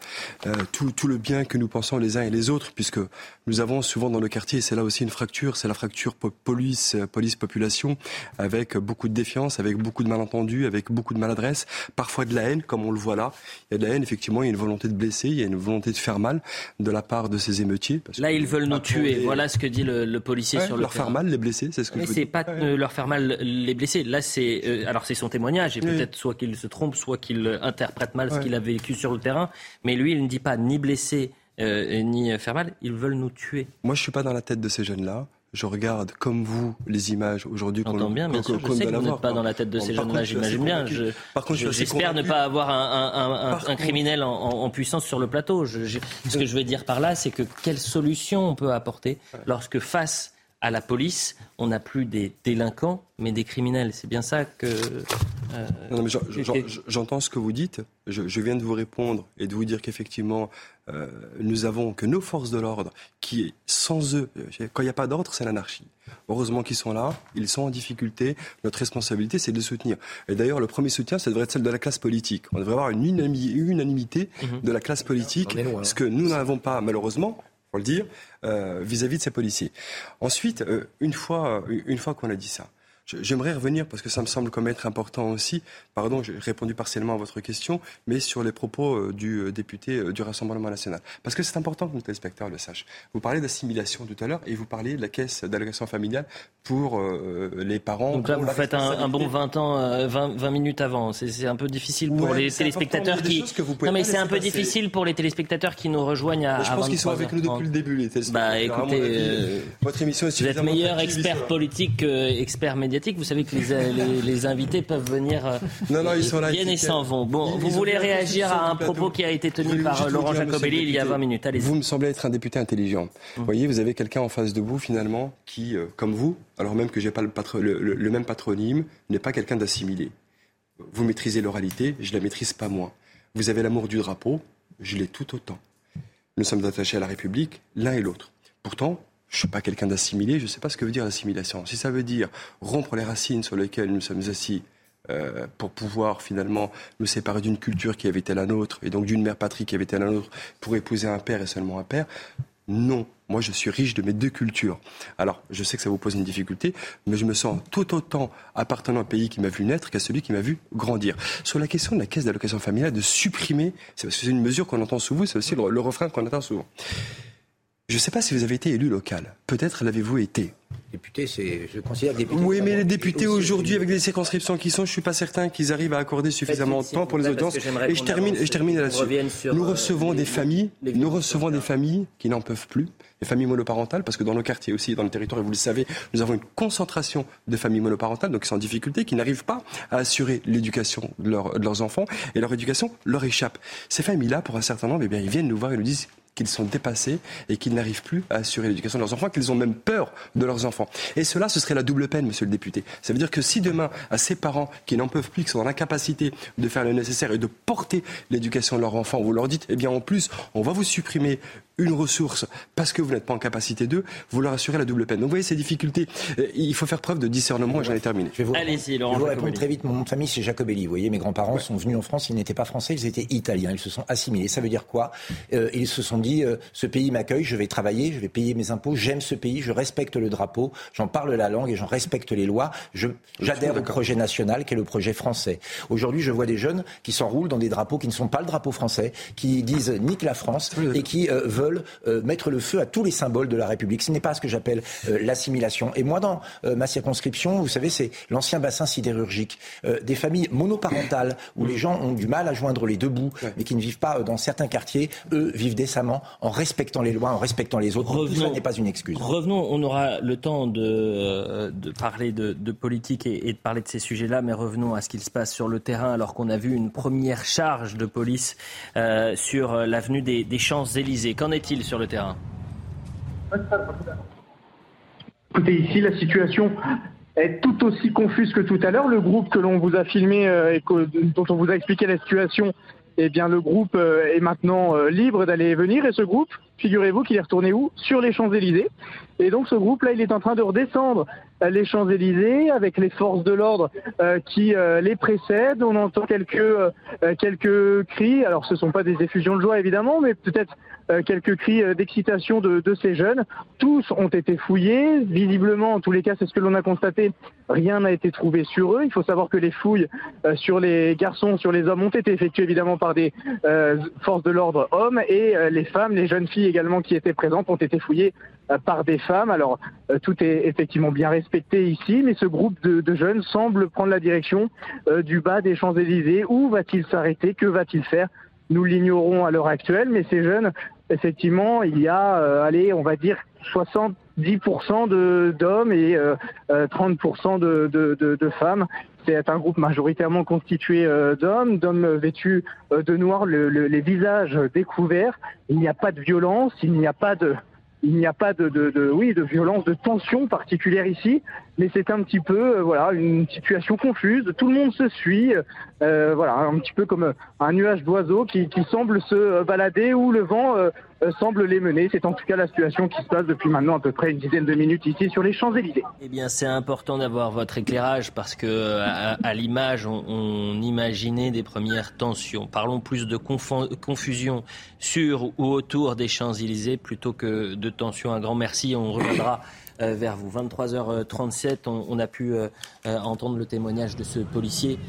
euh, tout, tout, le bien que nous pensons les uns et les autres, puisque nous avons souvent dans le quartier, c'est là aussi une fracture, c'est la fracture police, police population, avec beaucoup de défiance, avec beaucoup de malentendus, avec beaucoup de maladresse, parfois de la haine, comme on le voit là. Il y a de la haine, effectivement, il y a une volonté de blesser, il y a une volonté de faire mal de la part de ces émeutiers. là, ils veulent nous tuer. Voilà ce que dit le, policier sur le leur faire mal, les blesser, c'est ce que. Mais c'est pas leur faire mal, les blesser. Là, c'est euh, alors c'est son témoignage et peut-être soit qu'il se trompe, soit qu'il interprète mal ce qu'il a vécu sur le terrain. Mais lui, il ne dit pas ni blesser euh, ni faire mal. Ils veulent nous tuer. Moi, je suis pas dans la tête de ces jeunes-là je regarde comme vous les images aujourd'hui qu'on bien, bien sûr, je sais que vous n'êtes pas dans la tête de ces jeunes-là, j'imagine bien. Je, par contre, j'espère ne pas avoir un, un, un, criminel en, puissance sur le plateau. Je, ce que je veux dire par là, c'est que quelle solution on peut apporter lorsque face à la police, on n'a plus des délinquants, mais des criminels. C'est bien ça que. Euh, j'entends ce que vous dites. Je, viens de vous répondre et de vous dire qu'effectivement, euh, nous avons que nos forces de l'ordre qui, sans eux, quand il n'y a pas d'ordre, c'est l'anarchie. Heureusement qu'ils sont là, ils sont en difficulté. Notre responsabilité, c'est de les soutenir. Et d'ailleurs, le premier soutien, ça devrait être celle de la classe politique. On devrait avoir une unanimité mhm. de la classe politique, ce que nous n'avons pas, malheureusement, pour le dire, euh, vis-à-vis de ces policiers. Ensuite, une fois, une fois qu'on a dit ça, J'aimerais revenir, parce que ça me semble comme être important aussi, pardon, j'ai répondu partiellement à votre question, mais sur les propos euh, du euh, député euh, du Rassemblement national. Parce que c'est important que nos téléspectateurs le sachent. Vous parlez d'assimilation tout à l'heure et vous parlez de la caisse d'allocation familiale pour les parents. Donc là, vous faites un, bon 20 ans, 20, 20 minutes avant. C'est un peu difficile pour les téléspectateurs qui. non, mais c'est un peu difficile pour les téléspectateurs qui nous rejoignent à. je pense qu'ils sont avec nous depuis le début, les téléspectateurs. Bah écoutez, votre émission est Vous êtes meilleur expert politique qu'expert médiatique vous savez que les, invités peuvent venir. Euh, non, non, ils sont là. Viennent et s'en vont. Bon, vous voulez réagir à un propos qui a été tenu par Laurent Jacobelli il y a 20 minutes. Allez vous me semblez être un député intelligent. Vous hum. voyez, vous avez quelqu'un en face de vous, finalement, qui, euh, comme vous, alors même que j'ai pas le, même patronyme, n'est pas quelqu'un d'assimilé. Vous maîtrisez l'oralité, je la maîtrise pas moins. Vous avez l'amour du drapeau, je l'ai tout autant. Nous sommes attachés à la République, l'un et l'autre. Pourtant, je ne suis pas quelqu'un d'assimilé, je ne sais pas ce que veut dire l'assimilation. Si ça veut dire rompre les racines sur lesquelles nous sommes assis euh, pour pouvoir finalement nous séparer d'une culture qui avait été la nôtre et donc d'une mère patrie qui avait été la nôtre pour épouser un père et seulement un père, non. Moi, je suis riche de mes deux cultures. Alors, je sais que ça vous pose une difficulté, mais je me sens tout autant appartenant un pays qui m'a vu naître qu'à celui qui m'a vu grandir. Sur la question de la caisse d'allocation familiale, de supprimer, c'est une mesure qu'on entend souvent, c'est aussi le refrain qu'on entend souvent. Je ne sais pas si vous avez été élu local. Peut-être l'avez-vous été. Député, c'est, je considère député. Oui, mais les députés aujourd'hui, avec les circonscriptions qui sont, je suis pas certain qu'ils arrivent à accorder suffisamment de temps pour les audiences. Et je termine, je termine là-dessus. Nous recevons des familles, nous recevons des familles qui n'en peuvent plus, des familles monoparentales, parce que dans nos quartiers aussi, dans le territoire, et vous le savez, nous avons une concentration de familles monoparentales, donc qui sont en difficulté, qui n'arrivent pas à assurer l'éducation de, leurs enfants, et leur éducation leur échappe. Ces familles-là, pour un certain nombre, eh bien, ils viennent nous voir et nous disent qu'ils sont dépassés et qu'ils n'arrivent plus à assurer l'éducation de leurs enfants, qu'ils ont même peur de leurs enfants. Et cela, ce serait la double peine, monsieur le député. Ça veut dire que si demain, à ces parents qui n'en peuvent plus, qui sont dans l'incapacité de faire le nécessaire et de porter l'éducation de leurs enfants, vous leur dites, eh bien en plus, on va vous supprimer une ressource parce que vous n'êtes pas en capacité d'eux, vous leur assurez la double peine. Donc vous voyez ces difficultés. Euh, il faut faire preuve de discernement et j'en ai terminé. Je vais vous, Allez-y, Laurent. Je vais vous répondre très vite. Mon nom de famille, c'est Jacobelli. Vous voyez, mes grands-parents sont venus en France, ils n'étaient pas français, ils étaient italiens. Ils se sont assimilés. Ça veut dire quoi? Euh, Ils se sont dit, euh, ce pays m'accueille, je vais travailler, je vais payer mes impôts, j'aime ce pays, je respecte le drapeau, j'en parle la langue et j'en respecte les lois. j'adhère au projet national qui est le projet français. Aujourd'hui, je vois des jeunes qui s'enroulent dans des drapeaux qui ne sont pas le drapeau français, qui disent nique la France et qui veulent mettre le feu à tous les symboles de la République. Ce n'est pas ce que j'appelle euh, l'assimilation. Et moi, dans euh, ma circonscription, vous savez, c'est l'ancien bassin sidérurgique. Euh, des familles monoparentales où les gens ont du mal à joindre les deux bouts, mais qui ne vivent pas dans certains quartiers, eux vivent décemment en respectant les lois, en respectant les autres. Revenons, Tout n'est pas une excuse. Revenons, on aura le temps de, de parler de, de politique et, et, de parler de ces sujets-là, mais revenons à ce qu'il se passe sur le terrain alors qu'on a vu une première charge de police euh, sur l'avenue des, des Champs-Élysées. Qu'en est-il sur le terrain Écoutez, ici, la situation est tout aussi confuse que tout à l'heure. Le groupe que l'on vous a filmé euh, et dont on vous a expliqué la situation, eh bien, le groupe euh, est maintenant euh, libre d'aller et venir. Et ce groupe, figurez-vous qu'il est retourné où? Sur les Champs-Élysées. Et donc, ce groupe-là, il est en train de redescendre les Champs-Élysées avec les forces de l'ordre qui les précèdent. On entend quelques, quelques cris. Alors, ce ne sont pas des effusions de joie, évidemment, mais peut-être euh, quelques cris euh, d'excitation de, de, ces jeunes. Tous ont été fouillés. Visiblement, en tous les cas, c'est ce que l'on a constaté. Rien n'a été trouvé sur eux. Il faut savoir que les fouilles euh, sur les garçons, sur les hommes ont été effectuées évidemment par des forces de l'ordre hommes et les femmes, les jeunes filles également qui étaient présentes ont été fouillées par des femmes. Alors tout est effectivement bien respecté ici, mais ce groupe de, jeunes semble prendre la direction du bas des Champs-Élysées. Où va-t-il s'arrêter? Que va-t-il faire? Nous l'ignorons à l'heure actuelle, mais ces jeunes, effectivement, il y a, euh, allez, on va dire 70% d'hommes et 30% euh, de, de, de, femmes. C'est un groupe majoritairement constitué euh, d'hommes, d'hommes vêtus de noir, les visages découverts. Il n'y a pas de violence, il n'y a pas de, il n'y a pas de, oui, de violence, de tension particulière ici, mais c'est un petit peu, voilà, une situation confuse. Tout le monde se suit, euh, voilà, un petit peu comme un nuage d'oiseaux qui, semble se balader où le vent euh, euh, semble les mener. C'est en tout cas la situation qui se passe depuis maintenant à peu près une dizaine de minutes ici sur les Champs-Élysées. Eh bien, c'est important d'avoir votre éclairage parce que à, l'image, on, on, imaginait des premières tensions. Parlons plus de confusion sur ou autour des Champs-Élysées plutôt que de tensions. Un grand merci. On reviendra euh, vers vous. 23h37, on, a pu euh, euh, entendre le témoignage de ce policier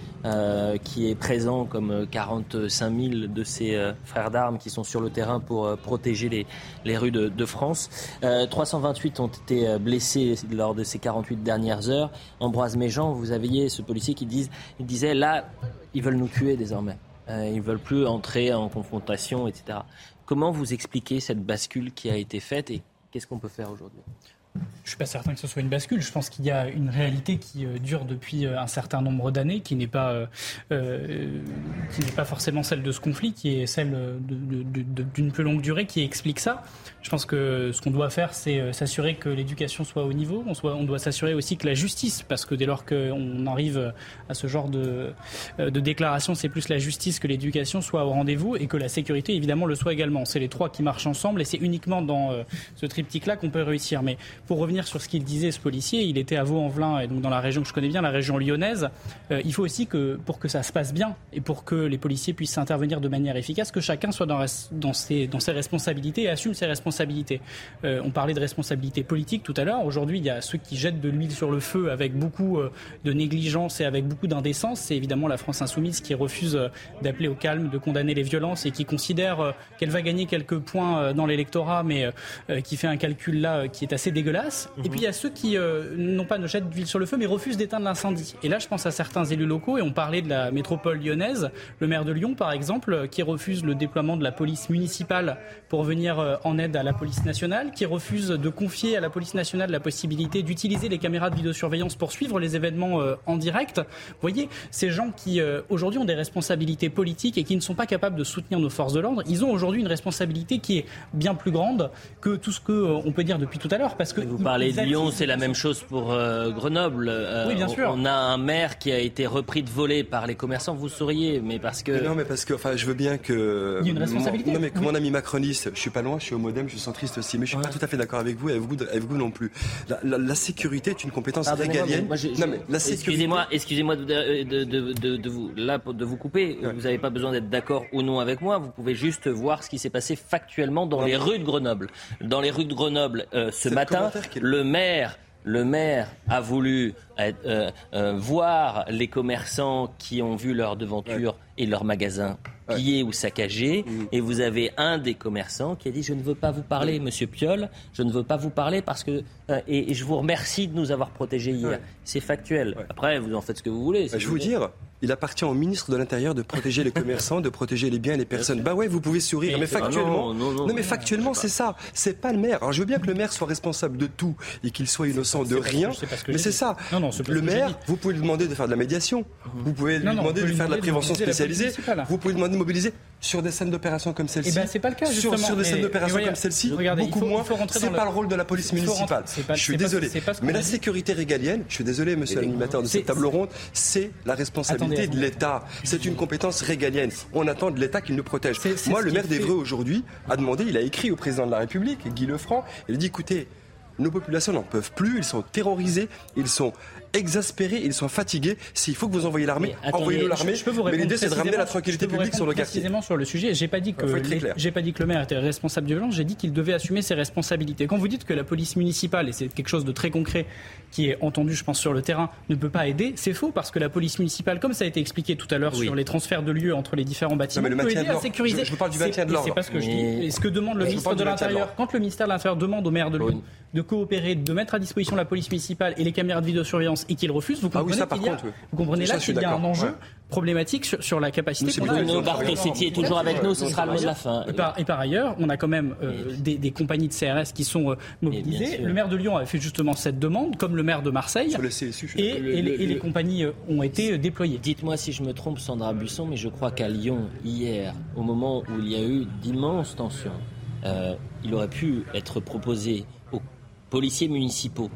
qui est présent comme 45 000 de ses frères d'armes qui sont sur le terrain pour protéger les, les rues de, France. 328 ont été blessés lors de ces 48 dernières heures. Ambroise Méjean, vous aviez ce policier qui il disait là, ils veulent nous tuer désormais. ils ne veulent plus entrer en confrontation, etc. Comment vous expliquez cette bascule qui a été faite et qu'est-ce qu'on peut faire aujourd'hui? Je ne suis pas certain que ce soit une bascule. Je pense qu'il y a une réalité qui euh, dure depuis euh, un certain nombre d'années, qui n'est pas, euh, qui n'est pas forcément celle de ce conflit, qui est celle d'une plus longue durée, qui explique ça. Je pense que ce qu'on doit faire, c'est s'assurer que l'éducation soit au niveau. On, doit s'assurer aussi que la justice, parce que dès lors qu'on arrive à ce genre de, de déclaration, c'est plus la justice que l'éducation soit au rendez-vous et que la sécurité, évidemment, le soit également. C'est les trois qui marchent ensemble et c'est uniquement dans ce triptyque-là qu'on peut réussir. Mais pour revenir sur ce qu'il disait, ce policier, il était à Vaux-en-Velin, et donc dans la région que je connais bien, la région lyonnaise. Euh, il faut aussi que, pour que ça se passe bien et pour que les policiers puissent intervenir de manière efficace, que chacun soit dans, ses, dans ses responsabilités et assume ses responsabilités. Euh, on parlait de responsabilité politique tout à l'heure. Aujourd'hui, il y a ceux qui jettent de l'huile sur le feu avec beaucoup euh, de négligence et avec beaucoup d'indécence. C'est évidemment la France insoumise qui refuse d'appeler au calme, de condamner les violences et qui considère qu'elle va gagner quelques points dans l'électorat, mais qui fait un calcul là qui est assez dégueulasse dégueulasse. Et puis il y a ceux qui, non pas ne jettent d'huile sur le feu, mais refusent d'éteindre l'incendie. Et là, je pense à certains élus locaux, et on parlait de la métropole lyonnaise, le maire de Lyon, par exemple, qui refuse le déploiement de la police municipale pour venir en aide à la police nationale, qui refuse de confier à la police nationale la possibilité d'utiliser les caméras de vidéosurveillance pour suivre les événements en direct. Vous voyez, ces gens qui aujourd'hui ont des responsabilités politiques et qui ne sont pas capables de soutenir nos forces de l'ordre, ils ont aujourd'hui une responsabilité qui est bien plus grande que tout ce qu'on peut dire depuis tout à l'heure. Parce que vous parlez de Lyon, c'est la même chose pour euh, Grenoble. Euh, oui, bien sûr. On a un maire qui a été repris de voler par les commerçants. Vous souriez, mais parce que non, mais parce que enfin, je veux bien que il y a une responsabilité. Mon, non, mais que mon ami macroniste, je suis pas loin, je suis au MoDem, je suis centriste aussi, mais je suis pas tout à fait d'accord avec vous et avec vous, avec vous non plus. La, sécurité est une compétence régalienne. Excusez-moi, excusez-moi de, de, de, de, vous là de vous couper. Vous n'avez pas besoin d'être d'accord ou non avec moi. Vous pouvez juste voir ce qui s'est passé factuellement dans les rues de Grenoble. Dans les rues de Grenoble, euh, ce matin, le maire le maire a voulu euh, euh, voir les commerçants qui ont vu leur devanture et leur magasin pillés ou saccagés. Mm. Et vous avez un des commerçants qui a dit Je ne veux pas vous parler, monsieur Piolle, je ne veux pas vous parler parce que. et, je vous remercie de nous avoir protégés hier. C'est factuel. Après, vous en faites ce que vous voulez. Bah, je vous dire, il appartient au ministre de l'Intérieur de protéger les commerçants, de protéger les biens et les personnes. Bah ouais, vous pouvez sourire, mais factuellement, non, mais factuellement, c'est ça. C'est pas le maire. Alors je veux bien que le maire soit responsable de tout et qu'il soit innocent de rien, mais c'est ça. le maire, vous pouvez lui demander de faire de la médiation, vous pouvez lui demander de faire de la prévention spécialisée, vous pouvez lui demander de mobiliser sur des scènes d'opération comme celle-ci. Eh ben, c'est pas le cas, sur, sur, des scènes d'opération comme celle-ci, beaucoup moins. C'est pas le rôle de la police municipale. Je suis désolé. Mais la sécurité régalienne, je suis désolé, monsieur l'animateur de cette table ronde, c'est la responsabilité de l'État. C'est une compétence régalienne. On attend de l'État qu'il nous protège. Moi, le maire d'Evreux aujourd'hui a demandé, il a écrit au président de la République, Guy Lefranc, il a dit écoutez, nos populations n'en peuvent plus, ils sont terrorisés, ils sont exaspérés, ils sont fatigués. S'il faut que vous envoyiez l'armée, envoyez-nous l'armée. Mais l'idée, c'est de ramener la tranquillité publique sur le quartier. Précisément sur le sujet, j'ai pas dit que j'ai pas dit que le maire était responsable de violence. J'ai dit qu'il devait assumer ses responsabilités. Quand vous dites que la police municipale, et c'est quelque chose de très concret qui est entendu, je pense, sur le terrain, ne peut pas aider, c'est faux parce que la police municipale, comme ça a été expliqué tout à l'heure sur les transferts de lieux entre les différents bâtiments, peut aider à sécuriser. Je, parle du maintien de l'ordre. C'est pas ce que je dis. Et ce que demande le ministre de l'Intérieur, quand le ministère de l'Intérieur demande au maire de Lyon de coopérer, de mettre à disposition la police municipale et les caméras de vidéosurveillance et qu'il refuse, vous comprenez, ah oui, vous comprenez là qu'il y a un enjeu problématique sur, la capacité qu'on a. Bruno est toujours avec nous, ce sera le mot de la fin. Et par, ailleurs, on a quand même euh, des, compagnies de CRS qui sont euh, mobilisées. Le maire de Lyon a fait justement cette demande, comme le maire de Marseille. Et, les, compagnies euh, ont été déployées. Dites-moi si je me trompe, Sandra Buisson, mais je crois qu'à Lyon, hier, au moment où il y a eu d'immenses tensions, il aurait pu être proposé aux policiers municipaux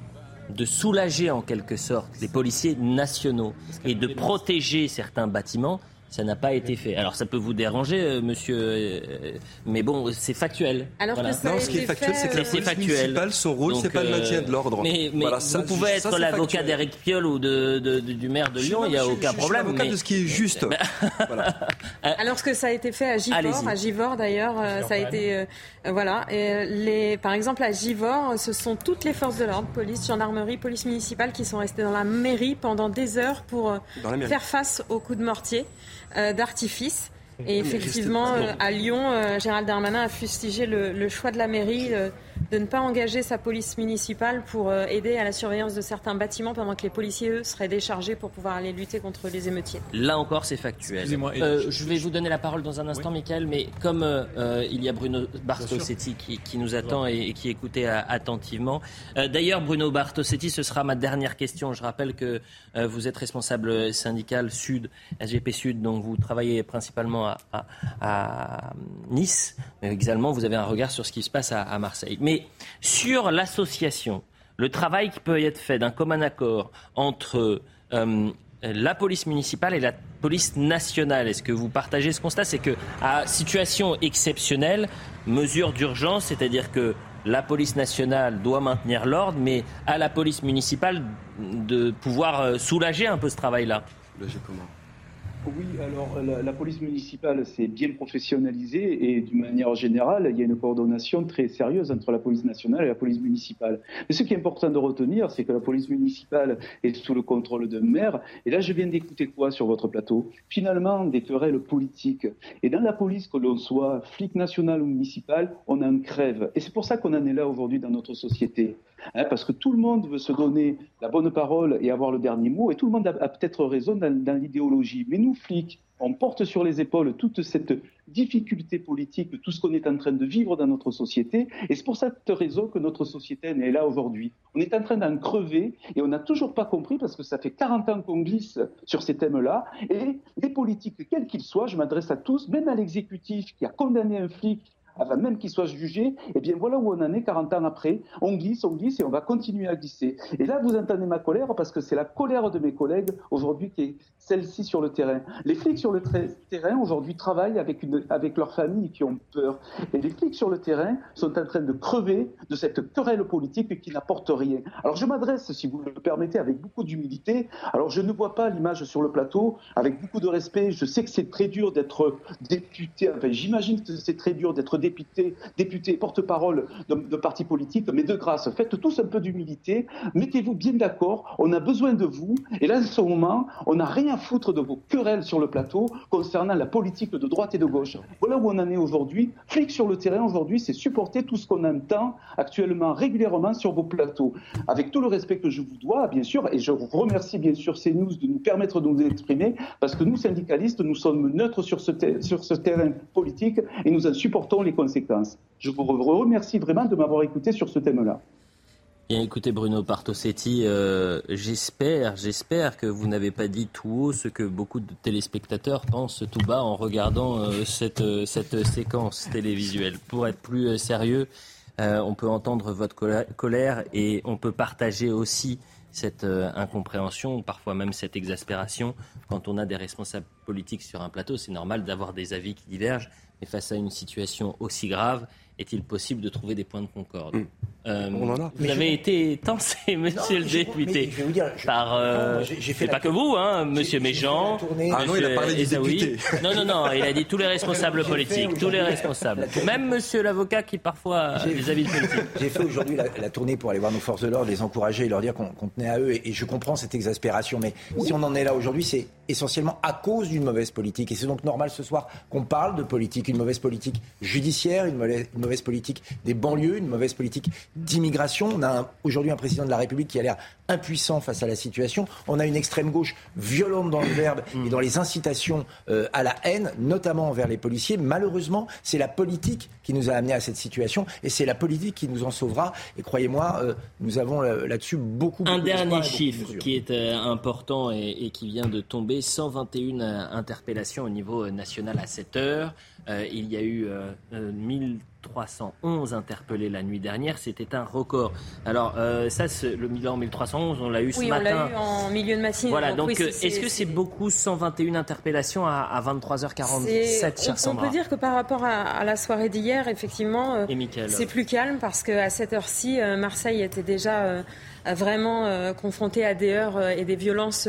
de soulager en quelque sorte les policiers nationaux et de protéger certains bâtiments, ça n'a pas été fait. Alors ça peut vous déranger, euh, monsieur, euh, mais bon, c'est factuel. Alors non, ce qui est factuel, c'est que la police municipale, son rôle, c'est pas le maintien de l'ordre. Mais, vous pouvez être l'avocat d'Éric Piolle ou de, du maire de Lyon, il n'y a aucun problème. Je suis l'avocat de ce qui est juste. Alors ce que ça a été fait à Givor, à Givor d'ailleurs, euh, ça a été, voilà. Et les, par exemple à Givor, ce sont toutes les forces de l'ordre, police, gendarmerie, police municipale, qui sont restées dans la mairie pendant des heures pour faire face aux coups de mortier. Euh, d'artifice. Et effectivement, euh, à Lyon, euh, Gérald Darmanin a fustigé le, choix de la mairie de ne pas engager sa police municipale pour euh, aider à la surveillance de certains bâtiments pendant que les policiers, eux, seraient déchargés pour pouvoir aller lutter contre les émeutiers. Là encore, c'est factuel. Euh, je vais vous donner la parole dans un instant, Michael, mais comme euh, il y a Bruno Bartosetti qui, nous attend et, qui écoutait attentivement. D'ailleurs, Bruno Bartosetti, ce sera ma dernière question. Je rappelle que vous êtes responsable syndical Sud, SGP Sud, donc vous travaillez principalement à, Nice, mais également vous avez un regard sur ce qui se passe à, à Marseille. Mais sur l'association, le travail qui peut être fait d'un commun accord entre euh, la police municipale et la police nationale, est-ce que vous partagez ce constat? C'est que à situation exceptionnelle, mesure d'urgence, c'est-à-dire que la police nationale doit maintenir l'ordre, mais à la police municipale de pouvoir euh, soulager un peu ce travail-là. Oui, alors la, police municipale s'est bien professionnalisée et d'une manière générale, il y a une coordination très sérieuse entre la police nationale et la police municipale. Mais ce qui est important de retenir, c'est que la police municipale est sous le contrôle d'un maire. Et là, je viens d'écouter quoi sur votre plateau? Finalement, des querelles politiques. Et dans la police, que l'on soit flic national ou municipal, on en crève. Et c'est pour ça qu'on en est là aujourd'hui dans notre société. Hein, parce que tout le monde veut se donner la bonne parole et avoir le dernier mot, et tout le monde a, peut-être raison dans, l'idéologie. Mais nous, flics, on porte sur les épaules toute cette difficulté politique, tout ce qu'on est en train de vivre dans notre société, et c'est pour cette raison que notre société est là aujourd'hui. On est en train d'en crever, et on n'a toujours pas compris, parce que ça fait 40 ans qu'on glisse sur ces thèmes-là, et les politiques, quels qu'ils soient, je m'adresse à tous, même à l'exécutif qui a condamné un flic avant même qu'il soit jugé, eh bien voilà où on en est 40 ans après. On glisse, on glisse et on va continuer à glisser. Et là, vous entendez ma colère parce que c'est la colère de mes collègues aujourd'hui qui est celle-ci sur le terrain. Les flics sur le terrain aujourd'hui travaillent avec, avec leurs familles qui ont peur. Et les flics sur le terrain sont en train de crever de cette querelle politique qui n'apporte rien. Alors je m'adresse, si vous le permettez, avec beaucoup d'humilité. Alors je ne vois pas l'image sur le plateau, avec beaucoup de respect. Je sais que c'est très dur d'être député. Enfin, j'imagine que c'est très dur d'être député, député porte-parole de, de partis politiques. Mais de grâce, faites tous un peu d'humilité. Mettez-vous bien d'accord. On a besoin de vous. Et là, en ce moment, on n'a rien foutre de vos querelles sur le plateau concernant la politique de droite et de gauche. Voilà où on en est aujourd'hui. Flic sur le terrain aujourd'hui, c'est supporter tout ce qu'on entend actuellement régulièrement sur vos plateaux. Avec tout le respect que je vous dois, bien sûr, et je vous remercie bien sûr CNews de nous permettre de nous exprimer, parce que nous, syndicalistes, nous sommes neutres sur ce, sur ce terrain politique et nous en supportons les Je vous remercie vraiment de m'avoir écouté sur ce thème-là. Bien, écoutez Bruno Partosetti, euh, j'espère, j'espère que vous n'avez pas dit tout haut ce que beaucoup de téléspectateurs pensent tout bas en regardant euh, cette, euh, cette séquence télévisuelle. Pour être plus sérieux, on peut entendre votre colère et on peut partager aussi cette incompréhension, parfois même cette exaspération. Quand on a des responsables politiques sur un plateau, c'est normal d'avoir des avis qui divergent, mais face à une situation aussi grave, est-il possible de trouver des points de concorde hmm. euh, On en a. Vous avez été tensé, monsieur le député, je vais vous dire, par. Euh, j'ai fait pas que vous, hein, monsieur Méjean. Ah non, il a parlé des députés. Non, non, non, il a dit tous les responsables politiques, tous les responsables. Même monsieur l'avocat qui parfois a des avis politiques. J'ai fait aujourd'hui la, tournée pour aller voir nos forces de l'ordre, les encourager et leur dire qu'on tenait à eux. Et, je comprends cette exaspération. Mais si on en est là aujourd'hui, c'est essentiellement à cause d'une mauvaise politique. Et c'est donc normal ce soir qu'on parle de politique, une mauvaise politique judiciaire, une mauvaise, mauvaise politique des banlieues, une mauvaise politique d'immigration. On a aujourd'hui un président de la République qui a l'air impuissant face à la situation. On a une extrême gauche violente dans le verbe mm. et dans les incitations euh, à la haine, notamment envers les policiers. Malheureusement, c'est la politique qui nous a amenés à cette situation et c'est la politique qui nous en sauvera. Et croyez-moi, euh, nous avons euh, là-dessus beaucoup, beaucoup Un dernier chiffre qui est important et, et, qui vient de tomber 121 interpellations au niveau national à cette heure. il y a eu 1000 1311 interpellés la nuit dernière, c'était un record. Alors euh, ça, le bilan 1311, on l'a eu ce oui, matin. Oui, on l'a eu en milieu de matinée. Voilà, donc, est-ce que c'est beaucoup 121 interpellations à, 23h47, on, on, peut dire que par rapport à, la soirée d'hier, effectivement, euh, c'est plus calme parce qu'à cette heure-ci, euh, Marseille était déjà vraiment confronté à des heures et des violences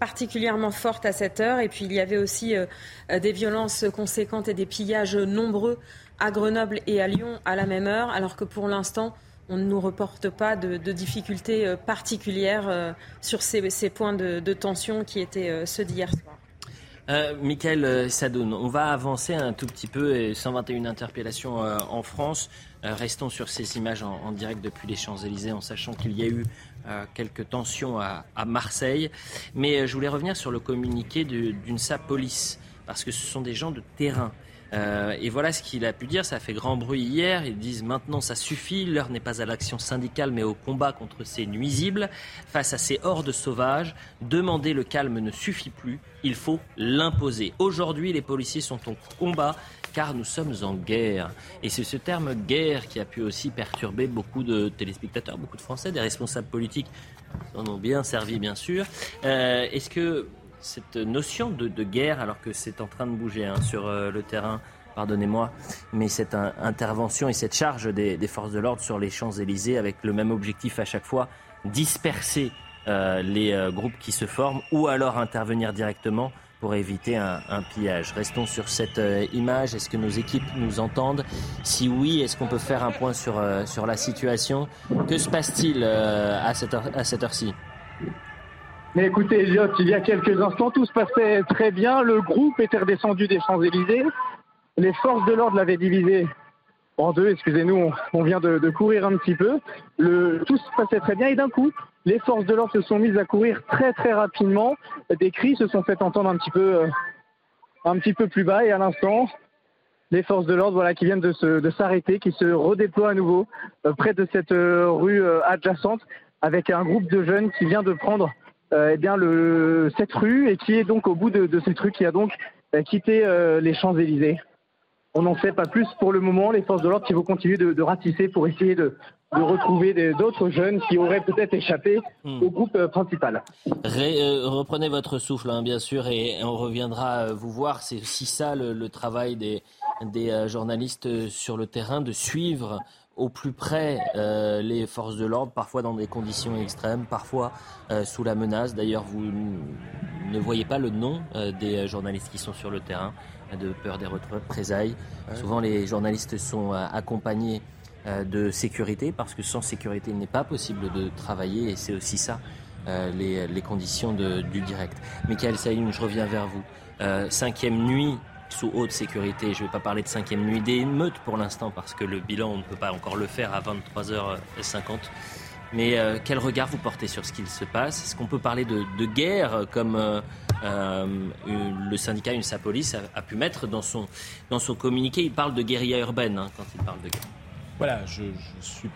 particulièrement fortes à cette heure. Et puis il y avait aussi des violences conséquentes et des pillages nombreux à Grenoble et à Lyon à la même heure, alors que pour l'instant, on ne nous reporte pas de, difficultés euh, particulières euh, sur ces, points de, tension qui étaient euh, ceux d'hier soir. Michael Sadoun, on va avancer un tout petit peu, et 121 interpellations en France. restons sur ces images en, direct depuis les Champs-Élysées, en sachant qu'il y a eu quelques tensions à, à, Marseille. Mais je voulais revenir sur le communiqué d'une SAP Police, parce que ce sont des gens de terrain. Euh, et voilà ce qu'il a pu dire. Ça a fait grand bruit hier. Ils disent maintenant ça suffit. L'heure n'est pas à l'action syndicale mais au combat contre ces nuisibles. Face à ces hordes sauvages, demander le calme ne suffit plus. Il faut l'imposer. Aujourd'hui, les policiers sont au combat car nous sommes en guerre. Et c'est ce terme guerre qui a pu aussi perturber beaucoup de téléspectateurs, beaucoup de Français, des responsables politiques en ont bien servi bien sûr. Euh, est-ce que cette notion de, guerre, alors que c'est en train de bouger hein, sur euh, le terrain, pardonnez-moi, mais cette intervention et cette charge des, forces de l'ordre sur les Champs-Élysées avec le même objectif à chaque fois, disperser euh, les euh, groupes qui se forment ou alors intervenir directement pour éviter un, pillage. Restons sur cette image. Est-ce que nos équipes nous entendent? Si oui, est-ce qu'on peut faire un point sur, sur la situation? Que se passe-t-il à cette, à cette heure-ci? Mais écoutez, il y a quelques instants, tout se passait très bien. Le groupe était redescendu des Champs-Élysées. Les forces de l'ordre l'avaient divisé en deux. Excusez-nous, on, vient de, courir un petit peu. Tout se passait très bien et d'un coup, les forces de l'ordre se sont mises à courir très très rapidement. Des cris se sont fait entendre un petit peu, euh, un petit peu plus bas et à l'instant, les forces de l'ordre voilà, qui viennent de, s'arrêter, qui se redéploient à nouveau euh, près de cette euh, rue adjacente avec un groupe de jeunes qui vient de prendre eh bien, le, cette rue et qui est donc au bout de, de cette rue qui a donc quitté les Champs-Élysées. On n'en sait pas plus pour le moment. Les forces de l'ordre qui vont continuer de, ratisser pour essayer de, retrouver d'autres jeunes qui auraient peut-être échappé hmm. au groupe euh, principal. Euh, reprenez votre souffle, hein, bien sûr, et, on reviendra euh, vous voir. C'est aussi ça le, travail des, journalistes sur le terrain, de suivre au plus près les forces de l'ordre, parfois dans des conditions extrêmes, parfois sous la menace. D'ailleurs, vous ne voyez pas le nom des journalistes qui sont sur le terrain de peur des représailles. Souvent, les journalistes sont euh, accompagnés euh, de sécurité parce que sans sécurité, il n'est pas possible de travailler et c'est aussi ça euh, les, conditions du direct. Michael Saïm, je reviens vers vous. cinquième nuit sous haute sécurité. Je ne vais pas parler de cinquième nuit d'émeute pour l'instant parce que le bilan, on ne peut pas encore le faire à 23h50. Mais quel regard vous portez sur ce qu'il se passe? Est-ce qu'on peut parler de, guerre comme euh, le syndicat UNSA Police a, pu mettre dans son, dans son communiqué? Il parle de guérilla urbaine hein, quand il parle de guerre. Voilà, je ne suis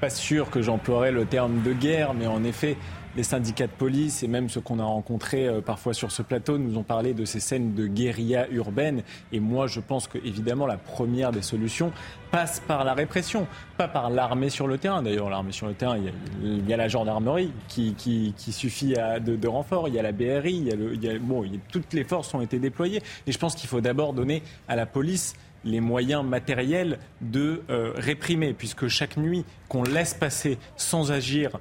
pas sûr que j'emploierais le terme de guerre, mais en effet, les syndicats de police et même ceux qu'on a rencontrés euh, parfois sur ce plateau nous ont parlé de ces scènes de guérilla urbaine. Et moi, je pense que évidemment la première des solutions passe par la répression, pas par l'armée sur le terrain. D'ailleurs, l'armée sur le terrain, il y a, la gendarmerie qui, suffit à de, de, renfort, il y a la BRI, il y a le, bon, toutes les forces ont été déployées. Et je pense qu'il faut d'abord donner à la police les moyens matériels de euh, réprimer, puisque chaque nuit qu'on laisse passer sans agir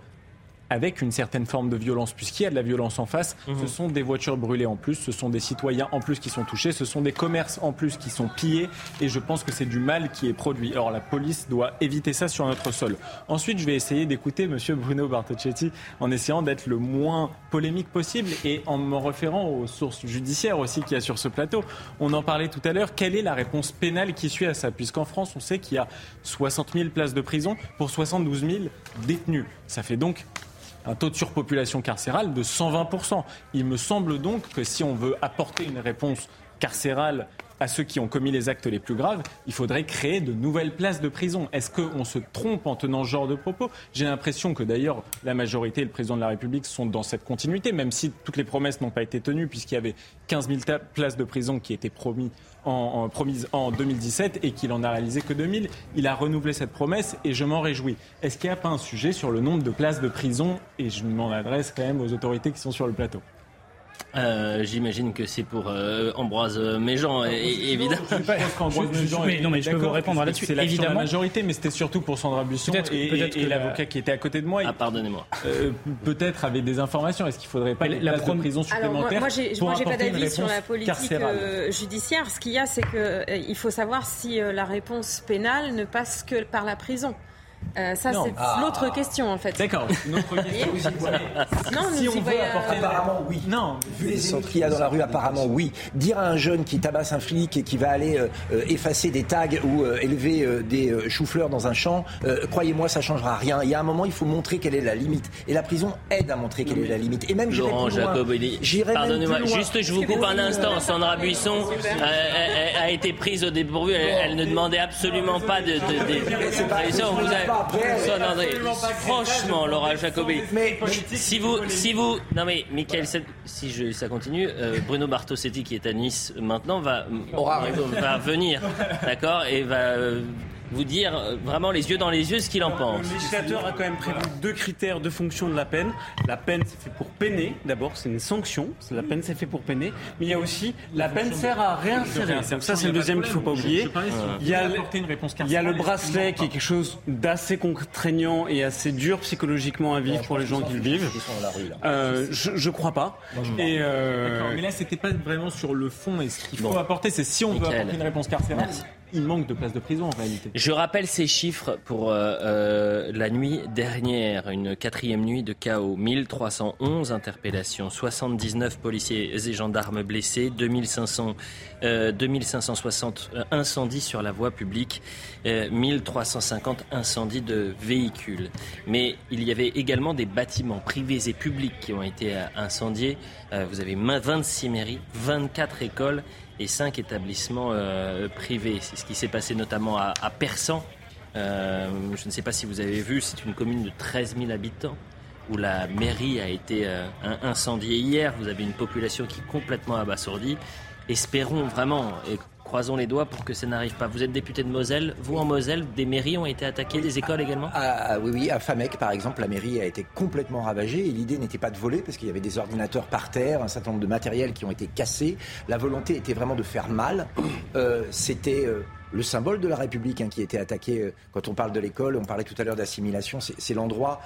avec une certaine forme de violence, puisqu'il y a de la violence en face. Ce mhm. sont des voitures brûlées en plus, ce sont des citoyens en plus qui sont touchés, ce sont des commerces en plus qui sont pillés, et je pense que c'est du mal qui est produit. Alors la police doit éviter ça sur notre sol. Ensuite, je vais essayer d'écouter Monsieur Bruno Bartocchetti en essayant d'être le moins polémique possible et en me référant aux sources judiciaires aussi qu'il y a sur ce plateau. On en parlait tout à l'heure. Quelle est la réponse pénale qui suit à ça? Puisqu'en France, on sait qu'il y a 60 000 places de prison pour 72 000 détenus. Ça fait donc un taux de surpopulation carcérale de 120%. Il me semble donc que si on veut apporter une réponse carcérale à ceux qui ont commis les actes les plus graves, il faudrait créer de nouvelles places de prison. Est-ce qu'on se trompe en tenant ce genre de propos? J'ai l'impression que d'ailleurs la majorité et le président de la République sont dans cette continuité, même si toutes les promesses n'ont pas été tenues, puisqu'il y avait 15 000 places de prison qui étaient promis en, promise en 2017 et qu'il en a réalisé que 2000. Il a renouvelé cette promesse et je m'en réjouis. Est-ce qu'il n'y a pas un sujet sur le nombre de places de prison? Et je m'en adresse quand même aux autorités qui sont sur le plateau. Euh, j'imagine que c'est pour euh, Ambroise Méjean, évidemment. mais, non, mais je peux vous répondre là-dessus. C'est évidemment la majorité, mais c'était surtout pour Sandra Busson et, l'avocat qui était à côté de moi. Ah, pardonnez-moi. Euh, peut-être avait des informations. Est-ce qu'il faudrait pas la places de prison supplémentaire Moi, moi j'ai pas d'avis sur la politique judiciaire. Ce qu'il y a, c'est qu'il faut savoir si la réponse pénale ne passe que par la prison. Euh, ça, c'est ah. l'autre question, en fait. D'accord, une autre question. non, si on veut apporter... Apparemment, oui. Non. Vu les centres qu'il y a dans la rue, apparemment, oui. Dire à un jeune qui tabasse un flic et qui va aller euh, euh, effacer des tags ou élever des choux-fleurs dans un champ, croyez-moi, ça changera rien. Il y a un moment, il faut montrer quelle est la limite. Et la prison aide à montrer quelle est la limite. Et même, Laurent Jacob, pardonnez-moi, juste, je vous coupe un instant. Sandra Buisson a été prise au dépourvu. Elle, ne demandait absolument pas de... de, Franchement, Laura Jacobi. si vous, si vous, non mais Michael, si je, ça continue, euh, Bruno Bartosetti qui est à Nice maintenant va, va venir, d'accord, et va euh, vous dire euh, vraiment les yeux dans les yeux ce qu'il en pense. Le législateur a quand même prévu deux critères de fonction de la peine. La peine, c'est fait pour peiner. D'abord, c'est une sanction. La peine, c'est fait pour peiner. Mais il y a aussi la peine sert à réinsérer. Donc ça, c'est le deuxième qu'il ne faut pas oublier. Il y a, il y a le bracelet qui est quelque chose d'assez contraignant et assez dur psychologiquement à vivre pour les gens qui le vivent. Euh, je, ne crois pas. Et euh... Mais là, c'était pas vraiment sur le fond. Et ce qu'il faut apporter, c'est si on veut apporter une réponse carcérale il manque de places de prison en réalité. Je rappelle ces chiffres pour euh, euh, la nuit dernière, une quatrième nuit de chaos. 1311 interpellations, 79 policiers et gendarmes blessés, 2500, 2560 euh, incendies sur la voie publique, 1350 incendies de véhicules. Mais il y avait également des bâtiments privés et publics qui ont été incendiés. vous avez 26 mairies, 24 écoles et cinq établissements euh, privés. C'est ce qui s'est passé notamment à, Persan. Euh, je ne sais pas si vous avez vu, c'est une commune de 13 000 habitants où la mairie a été euh, incendiée hier. Vous avez une population qui est complètement abasourdie. Espérons vraiment, Croisons les doigts pour que ça n'arrive pas. Vous êtes député de Moselle. Vous, en Moselle, des mairies ont été attaquées, des écoles également? Ah, ah, Oui, oui. À Famec, par exemple, la mairie a été complètement ravagée. Et l'idée n'était pas de voler parce qu'il y avait des ordinateurs par terre, un certain nombre de matériels qui ont été cassés. La volonté était vraiment de faire mal. Euh, C'était. Euh, le symbole de la République hein, qui était attaqué euh, quand on parle de l'école. On parlait tout à l'heure d'assimilation. C'est l'endroit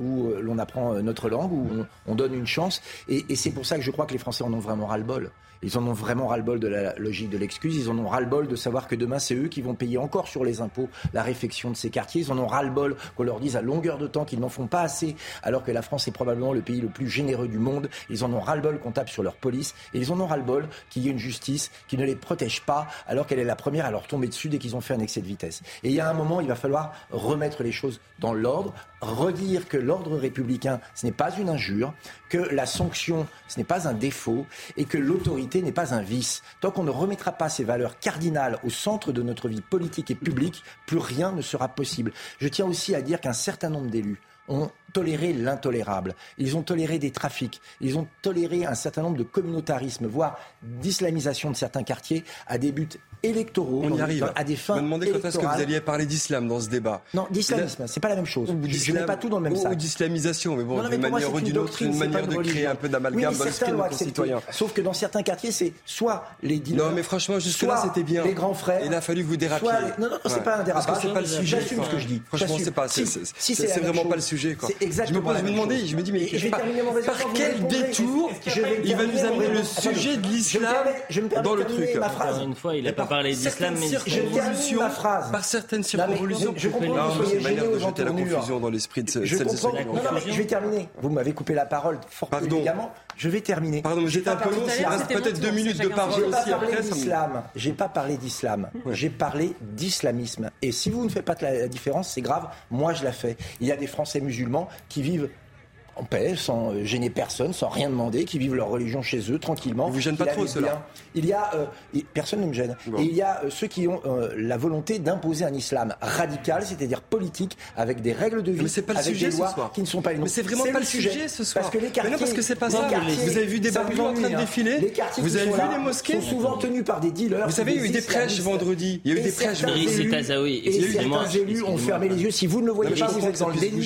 où l'on apprend notre langue, où on, on donne une chance. Et, et c'est pour ça que je crois que les Français en ont vraiment ras-le-bol. Ils en ont vraiment ras-le-bol de la logique de l'excuse. Ils en ont ras-le-bol de savoir que demain, c'est eux qui vont payer encore sur les impôts la réfection de ces quartiers. Ils en ont ras-le-bol qu'on leur dise à longueur de temps qu'ils n'en font pas assez, alors que la France est probablement le pays le plus généreux du monde. Ils en ont ras-le-bol qu'on tape sur leur police. Et ils en ont ras-le-bol qu'il y ait une justice qui ne les protège pas, alors qu'elle est la première à leur tomber dessus dès qu'ils ont fait un excès de vitesse. Et il y a un moment, il va falloir remettre les choses dans l'ordre, redire que l'ordre républicain, ce n'est pas une injure, que la sanction, ce n'est pas un défaut, et que l'autorité n'est pas un vice. Tant qu'on ne remettra pas ces valeurs cardinales au centre de notre vie politique et publique, plus rien ne sera possible. Je tiens aussi à dire qu'un certain nombre d'élus ont toléré l'intolérable. Ils ont toléré des trafics. Ils ont toléré un certain nombre de communautarismes, voire d'islamisation de certains quartiers à des buts électoraux, on y arrive. à des fins Je me demandais quand est-ce que vous alliez parler d'islam dans ce débat. Non, d'islamisme, c'est pas la même chose. Je n'ai pas tout dans le même sac. Ou d'islamisation, mais bon, d'une manière ou d'une autre, une manière de créer un peu d'amalgame dans l'esprit de nos concitoyens. Sauf que dans certains quartiers, c'est soit les dealers. Non, mais franchement, jusque-là, c'était bien. Les grands frères. Il a fallu vous dérapiez. Non, non, c'est pas un dérapage. Parce que c'est pas le sujet. J'assume ce que je dis. Franchement, c'est pas. C'est vraiment pas le sujet, quoi. Je me pose, je me demandais, je me dis, mais par quel détour il va nous amener le sujet de l'islam dans le truc Une fois, il n'a pas parlé d'islam, mais je termine ma phrase. Par certaines circonvolutions. Je comprends que vous soyez gêné aux entournures. la confusion dans l'esprit de je comprends. Non, non, mais je vais terminer. Vous m'avez coupé la parole fort élégamment. Je vais terminer. Pardon, j'étais un peu long. Il reste peut-être deux minutes de parole aussi après. J'ai pas parlé d'islam. J'ai parlé d'islamisme. Et si vous ne faites pas la différence, c'est grave. Moi, je la fais. Il y a des Français musulmans qui vivent en paix, sans euh, gêner personne, sans rien demander, qui vivent leur religion chez eux tranquillement. Vous gêne pas trop cela Il y a euh, personne ne me gêne. Et il y a euh, ceux qui ont la volonté d'imposer un islam radical, c'est-à-dire politique, avec des règles de vie, mais c'est pas le avec sujet des lois ce soir. qui ne sont pas les Mais c'est vraiment pas le sujet, ce soir. Parce que les quartiers, mais non, parce que c'est pas ça. vous avez vu des barbus en train de défiler. Les quartiers vous avez vu les mosquées sont souvent tenus par des dealers. Vous savez, il y a eu des prêches vendredi. Il y a eu des prêches vendredi. Et certains élus ont fermé les yeux. Si vous ne le voyez pas, vous êtes dans le déni.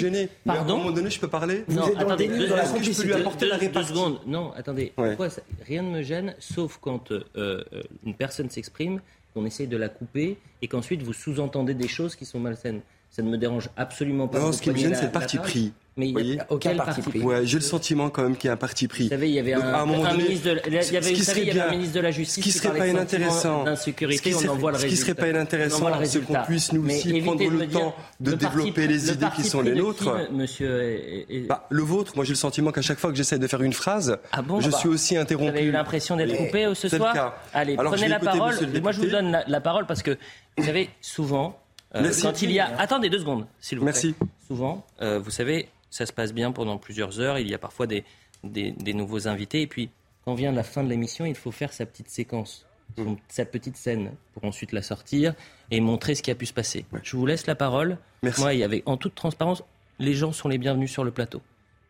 Pardon À un moment donné, je peux parler Vous êtes dans le déni de la je peux lui apporter la réponse. secondes. Non, attendez. Pourquoi Rien ne me gêne, sauf quand euh, euh, une personne s'exprime, qu'on essaye de la couper et qu'ensuite vous sous-entendez des choses qui sont malsaines. Ça ne me dérange absolument pas. Non, ce qui me gêne, c'est le parti pris. Mais il n'y a aucun parti pris. Ouais, j'ai le sentiment quand même qu'il y a un parti pris. Vous savez, il y avait un, un, ministre de, il y avait, vous savez, il y avait un ministre de la Justice qui serait pas inintéressant. D'insécurité, on en voit le résultat. Ce qui serait pas inintéressant, c'est qu'on puisse nous aussi prendre le temps de développer les idées qui sont les nôtres. Monsieur, bah, le vôtre. Moi, j'ai le sentiment qu'à chaque fois que j'essaie de faire une phrase, ah je suis aussi interrompu. Vous avez eu l'impression d'être coupé ce soir. Allez, prenez la parole. Moi, je vous donne la parole parce que vous savez souvent euh, quand il y a... Attendez deux secondes, s'il vous plaît. Merci. Souvent, euh, vous savez, ça se passe bien pendant plusieurs heures. Il y a parfois des, des, nouveaux invités. Et puis, quand vient la fin de l'émission, il faut faire sa petite séquence, mmh. sa petite scène, pour ensuite la sortir et montrer ce qui a pu se passer. Je vous laisse la parole. Merci. Moi, il y avait, en toute transparence, les gens sont les bienvenus sur le plateau.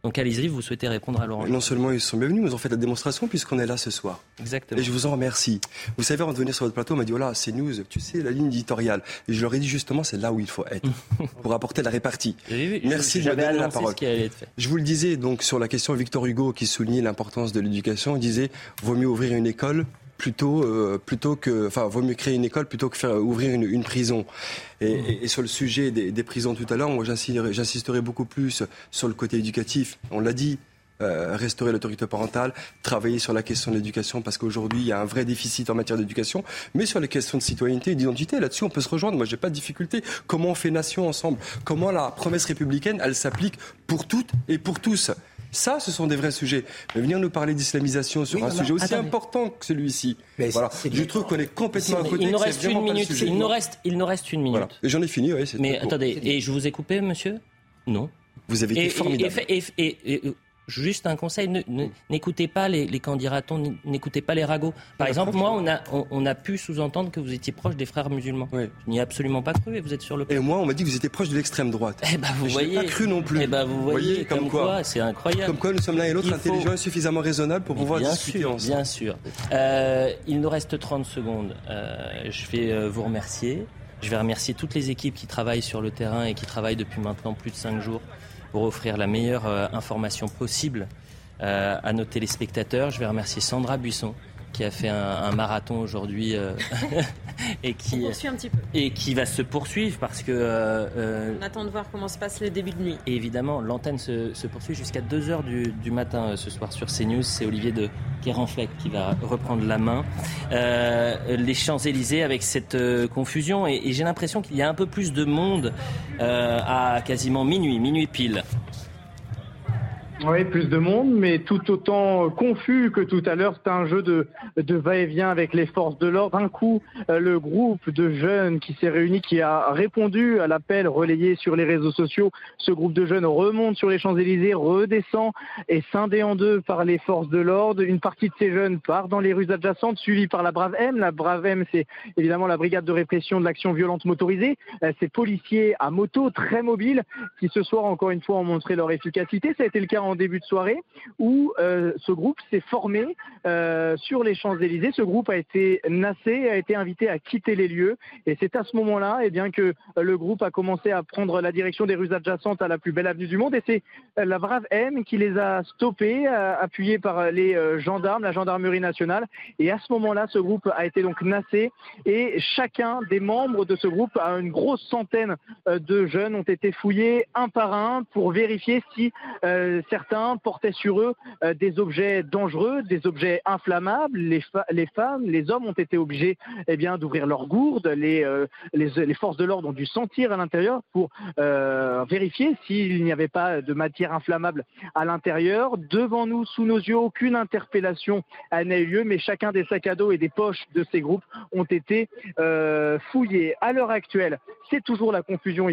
Donc allez-y, vous souhaitez répondre à Laurent. Non seulement ils sont bienvenus, mais ils ont fait la démonstration puisqu'on est là ce soir. Exactement. Et je vous en remercie. Vous savez, avant de venir sur votre plateau, on m'a dit, voilà, c'est news, tu sais, la ligne éditoriale. Et je leur ai dit justement, c'est là où il faut être pour apporter la répartie. Merci de me donner la parole. Je vous le disais, donc, sur la question Victor Hugo qui soulignait l'importance de l'éducation, il disait, vaut mieux ouvrir une école plutôt, euh, plutôt que, enfin, vaut mieux créer une école plutôt que faire ouvrir une, une prison. Et, mmh. et, et, sur le sujet des, des prisons tout à l'heure, moi j'insisterai beaucoup plus sur le côté éducatif. On l'a dit, euh, restaurer l'autorité parentale, travailler sur la question de l'éducation, parce qu'aujourd'hui, il y a un vrai déficit en matière d'éducation, mais sur les questions de citoyenneté et d'identité, là-dessus, on peut se rejoindre. Moi, j'ai pas de difficulté. Comment on fait nation ensemble? Comment la promesse républicaine, elle s'applique pour toutes et pour tous? Ça, ce sont des vrais sujets. Mais venir nous parler d'islamisation sur oui, un sujet aussi attendez. important que celui-ci, voilà. je trouve qu'on est complètement à côté. Il nous reste une minute. Il nous reste, il nous reste une minute. Voilà. Et j'en ai fini, oui. Mais attendez, et je vous ai coupé, monsieur? Non. Vous avez été et, formidable. Et, et, Juste un conseil, n'écoutez pas les, les candidatons, n'écoutez pas les ragots. Par exemple, moi, on a, on, on a pu sous-entendre que vous étiez proche des frères musulmans. Oui. Je n'y ai absolument pas cru et vous êtes sur le Et moi, on m'a dit que vous étiez proche de l'extrême droite. Eh ben, vous et voyez. Je n'ai pas cru non plus. Eh ben, vous voyez, comme, comme, quoi, quoi c'est incroyable. Comme quoi, nous sommes l'un et l'autre intelligents et suffisamment raisonnables pour pouvoir bien discuter sûr, ensemble. Bien sûr. Euh, il nous reste 30 secondes. Euh, je vais euh, vous remercier. Je vais remercier toutes les équipes qui travaillent sur le terrain et qui travaillent depuis maintenant plus de 5 jours pour offrir la meilleure euh, information possible euh, à nos téléspectateurs. Je vais remercier Sandra Buisson qui a fait un, un marathon aujourd'hui euh, et qui et qui va se poursuivre parce que euh, on attend de voir comment se passe le début de nuit. Et évidemment, l'antenne se, se, poursuit jusqu'à 2 heures du, du matin euh, ce soir sur CNews. C'est Olivier de Kerenfleck qui va reprendre la main. Euh, les Champs-Élysées avec cette euh, confusion et, et j'ai l'impression qu'il y a un peu plus de monde à quasiment minuit, minuit pile. Oui, plus de monde, mais tout autant confus que tout à l'heure. C'est un jeu de, va-et-vient avec les forces de l'ordre. Un coup, le groupe de jeunes qui s'est réuni, qui a répondu à l'appel relayé sur les réseaux sociaux. Ce groupe de jeunes remonte sur les Champs-Élysées, redescend et scindé en deux par les forces de l'ordre. Une partie de ces jeunes part dans les rues adjacentes, suivie par la Brave M. La Brave M, c'est évidemment la brigade de répression de l'action violente motorisée. Ces policiers à moto, très mobiles, qui ce soir, encore une fois, ont montré leur efficacité. Ça a été le cas en début de soirée où euh, ce groupe s'est formé euh, sur les Champs-Élysées. Ce groupe a été nassé, a été invité à quitter les lieux. Et c'est à ce moment-là eh bien, que le groupe a commencé à prendre la direction des rues adjacentes à la plus belle avenue du monde. Et c'est la brave M qui les a stoppés, euh, appuyés par les gendarmes, la gendarmerie nationale. Et à ce moment-là, ce groupe a été donc nassé. Et chacun des membres de ce groupe, à une grosse centaine de jeunes, ont été fouillés un par un pour vérifier si euh, certains portaient sur eux euh, des objets dangereux, des objets inflammables. Les, femmes, les hommes ont été obligés eh bien, d'ouvrir leurs gourdes. Les, euh, forces de l'ordre ont dû sentir à l'intérieur pour euh, vérifier s'il n'y avait pas de matière inflammable à l'intérieur. Devant nous, sous nos yeux, aucune interpellation n'a eu lieu, mais chacun des sacs à dos et des poches de ces groupes ont été fouillés. À l'heure actuelle, c'est toujours la confusion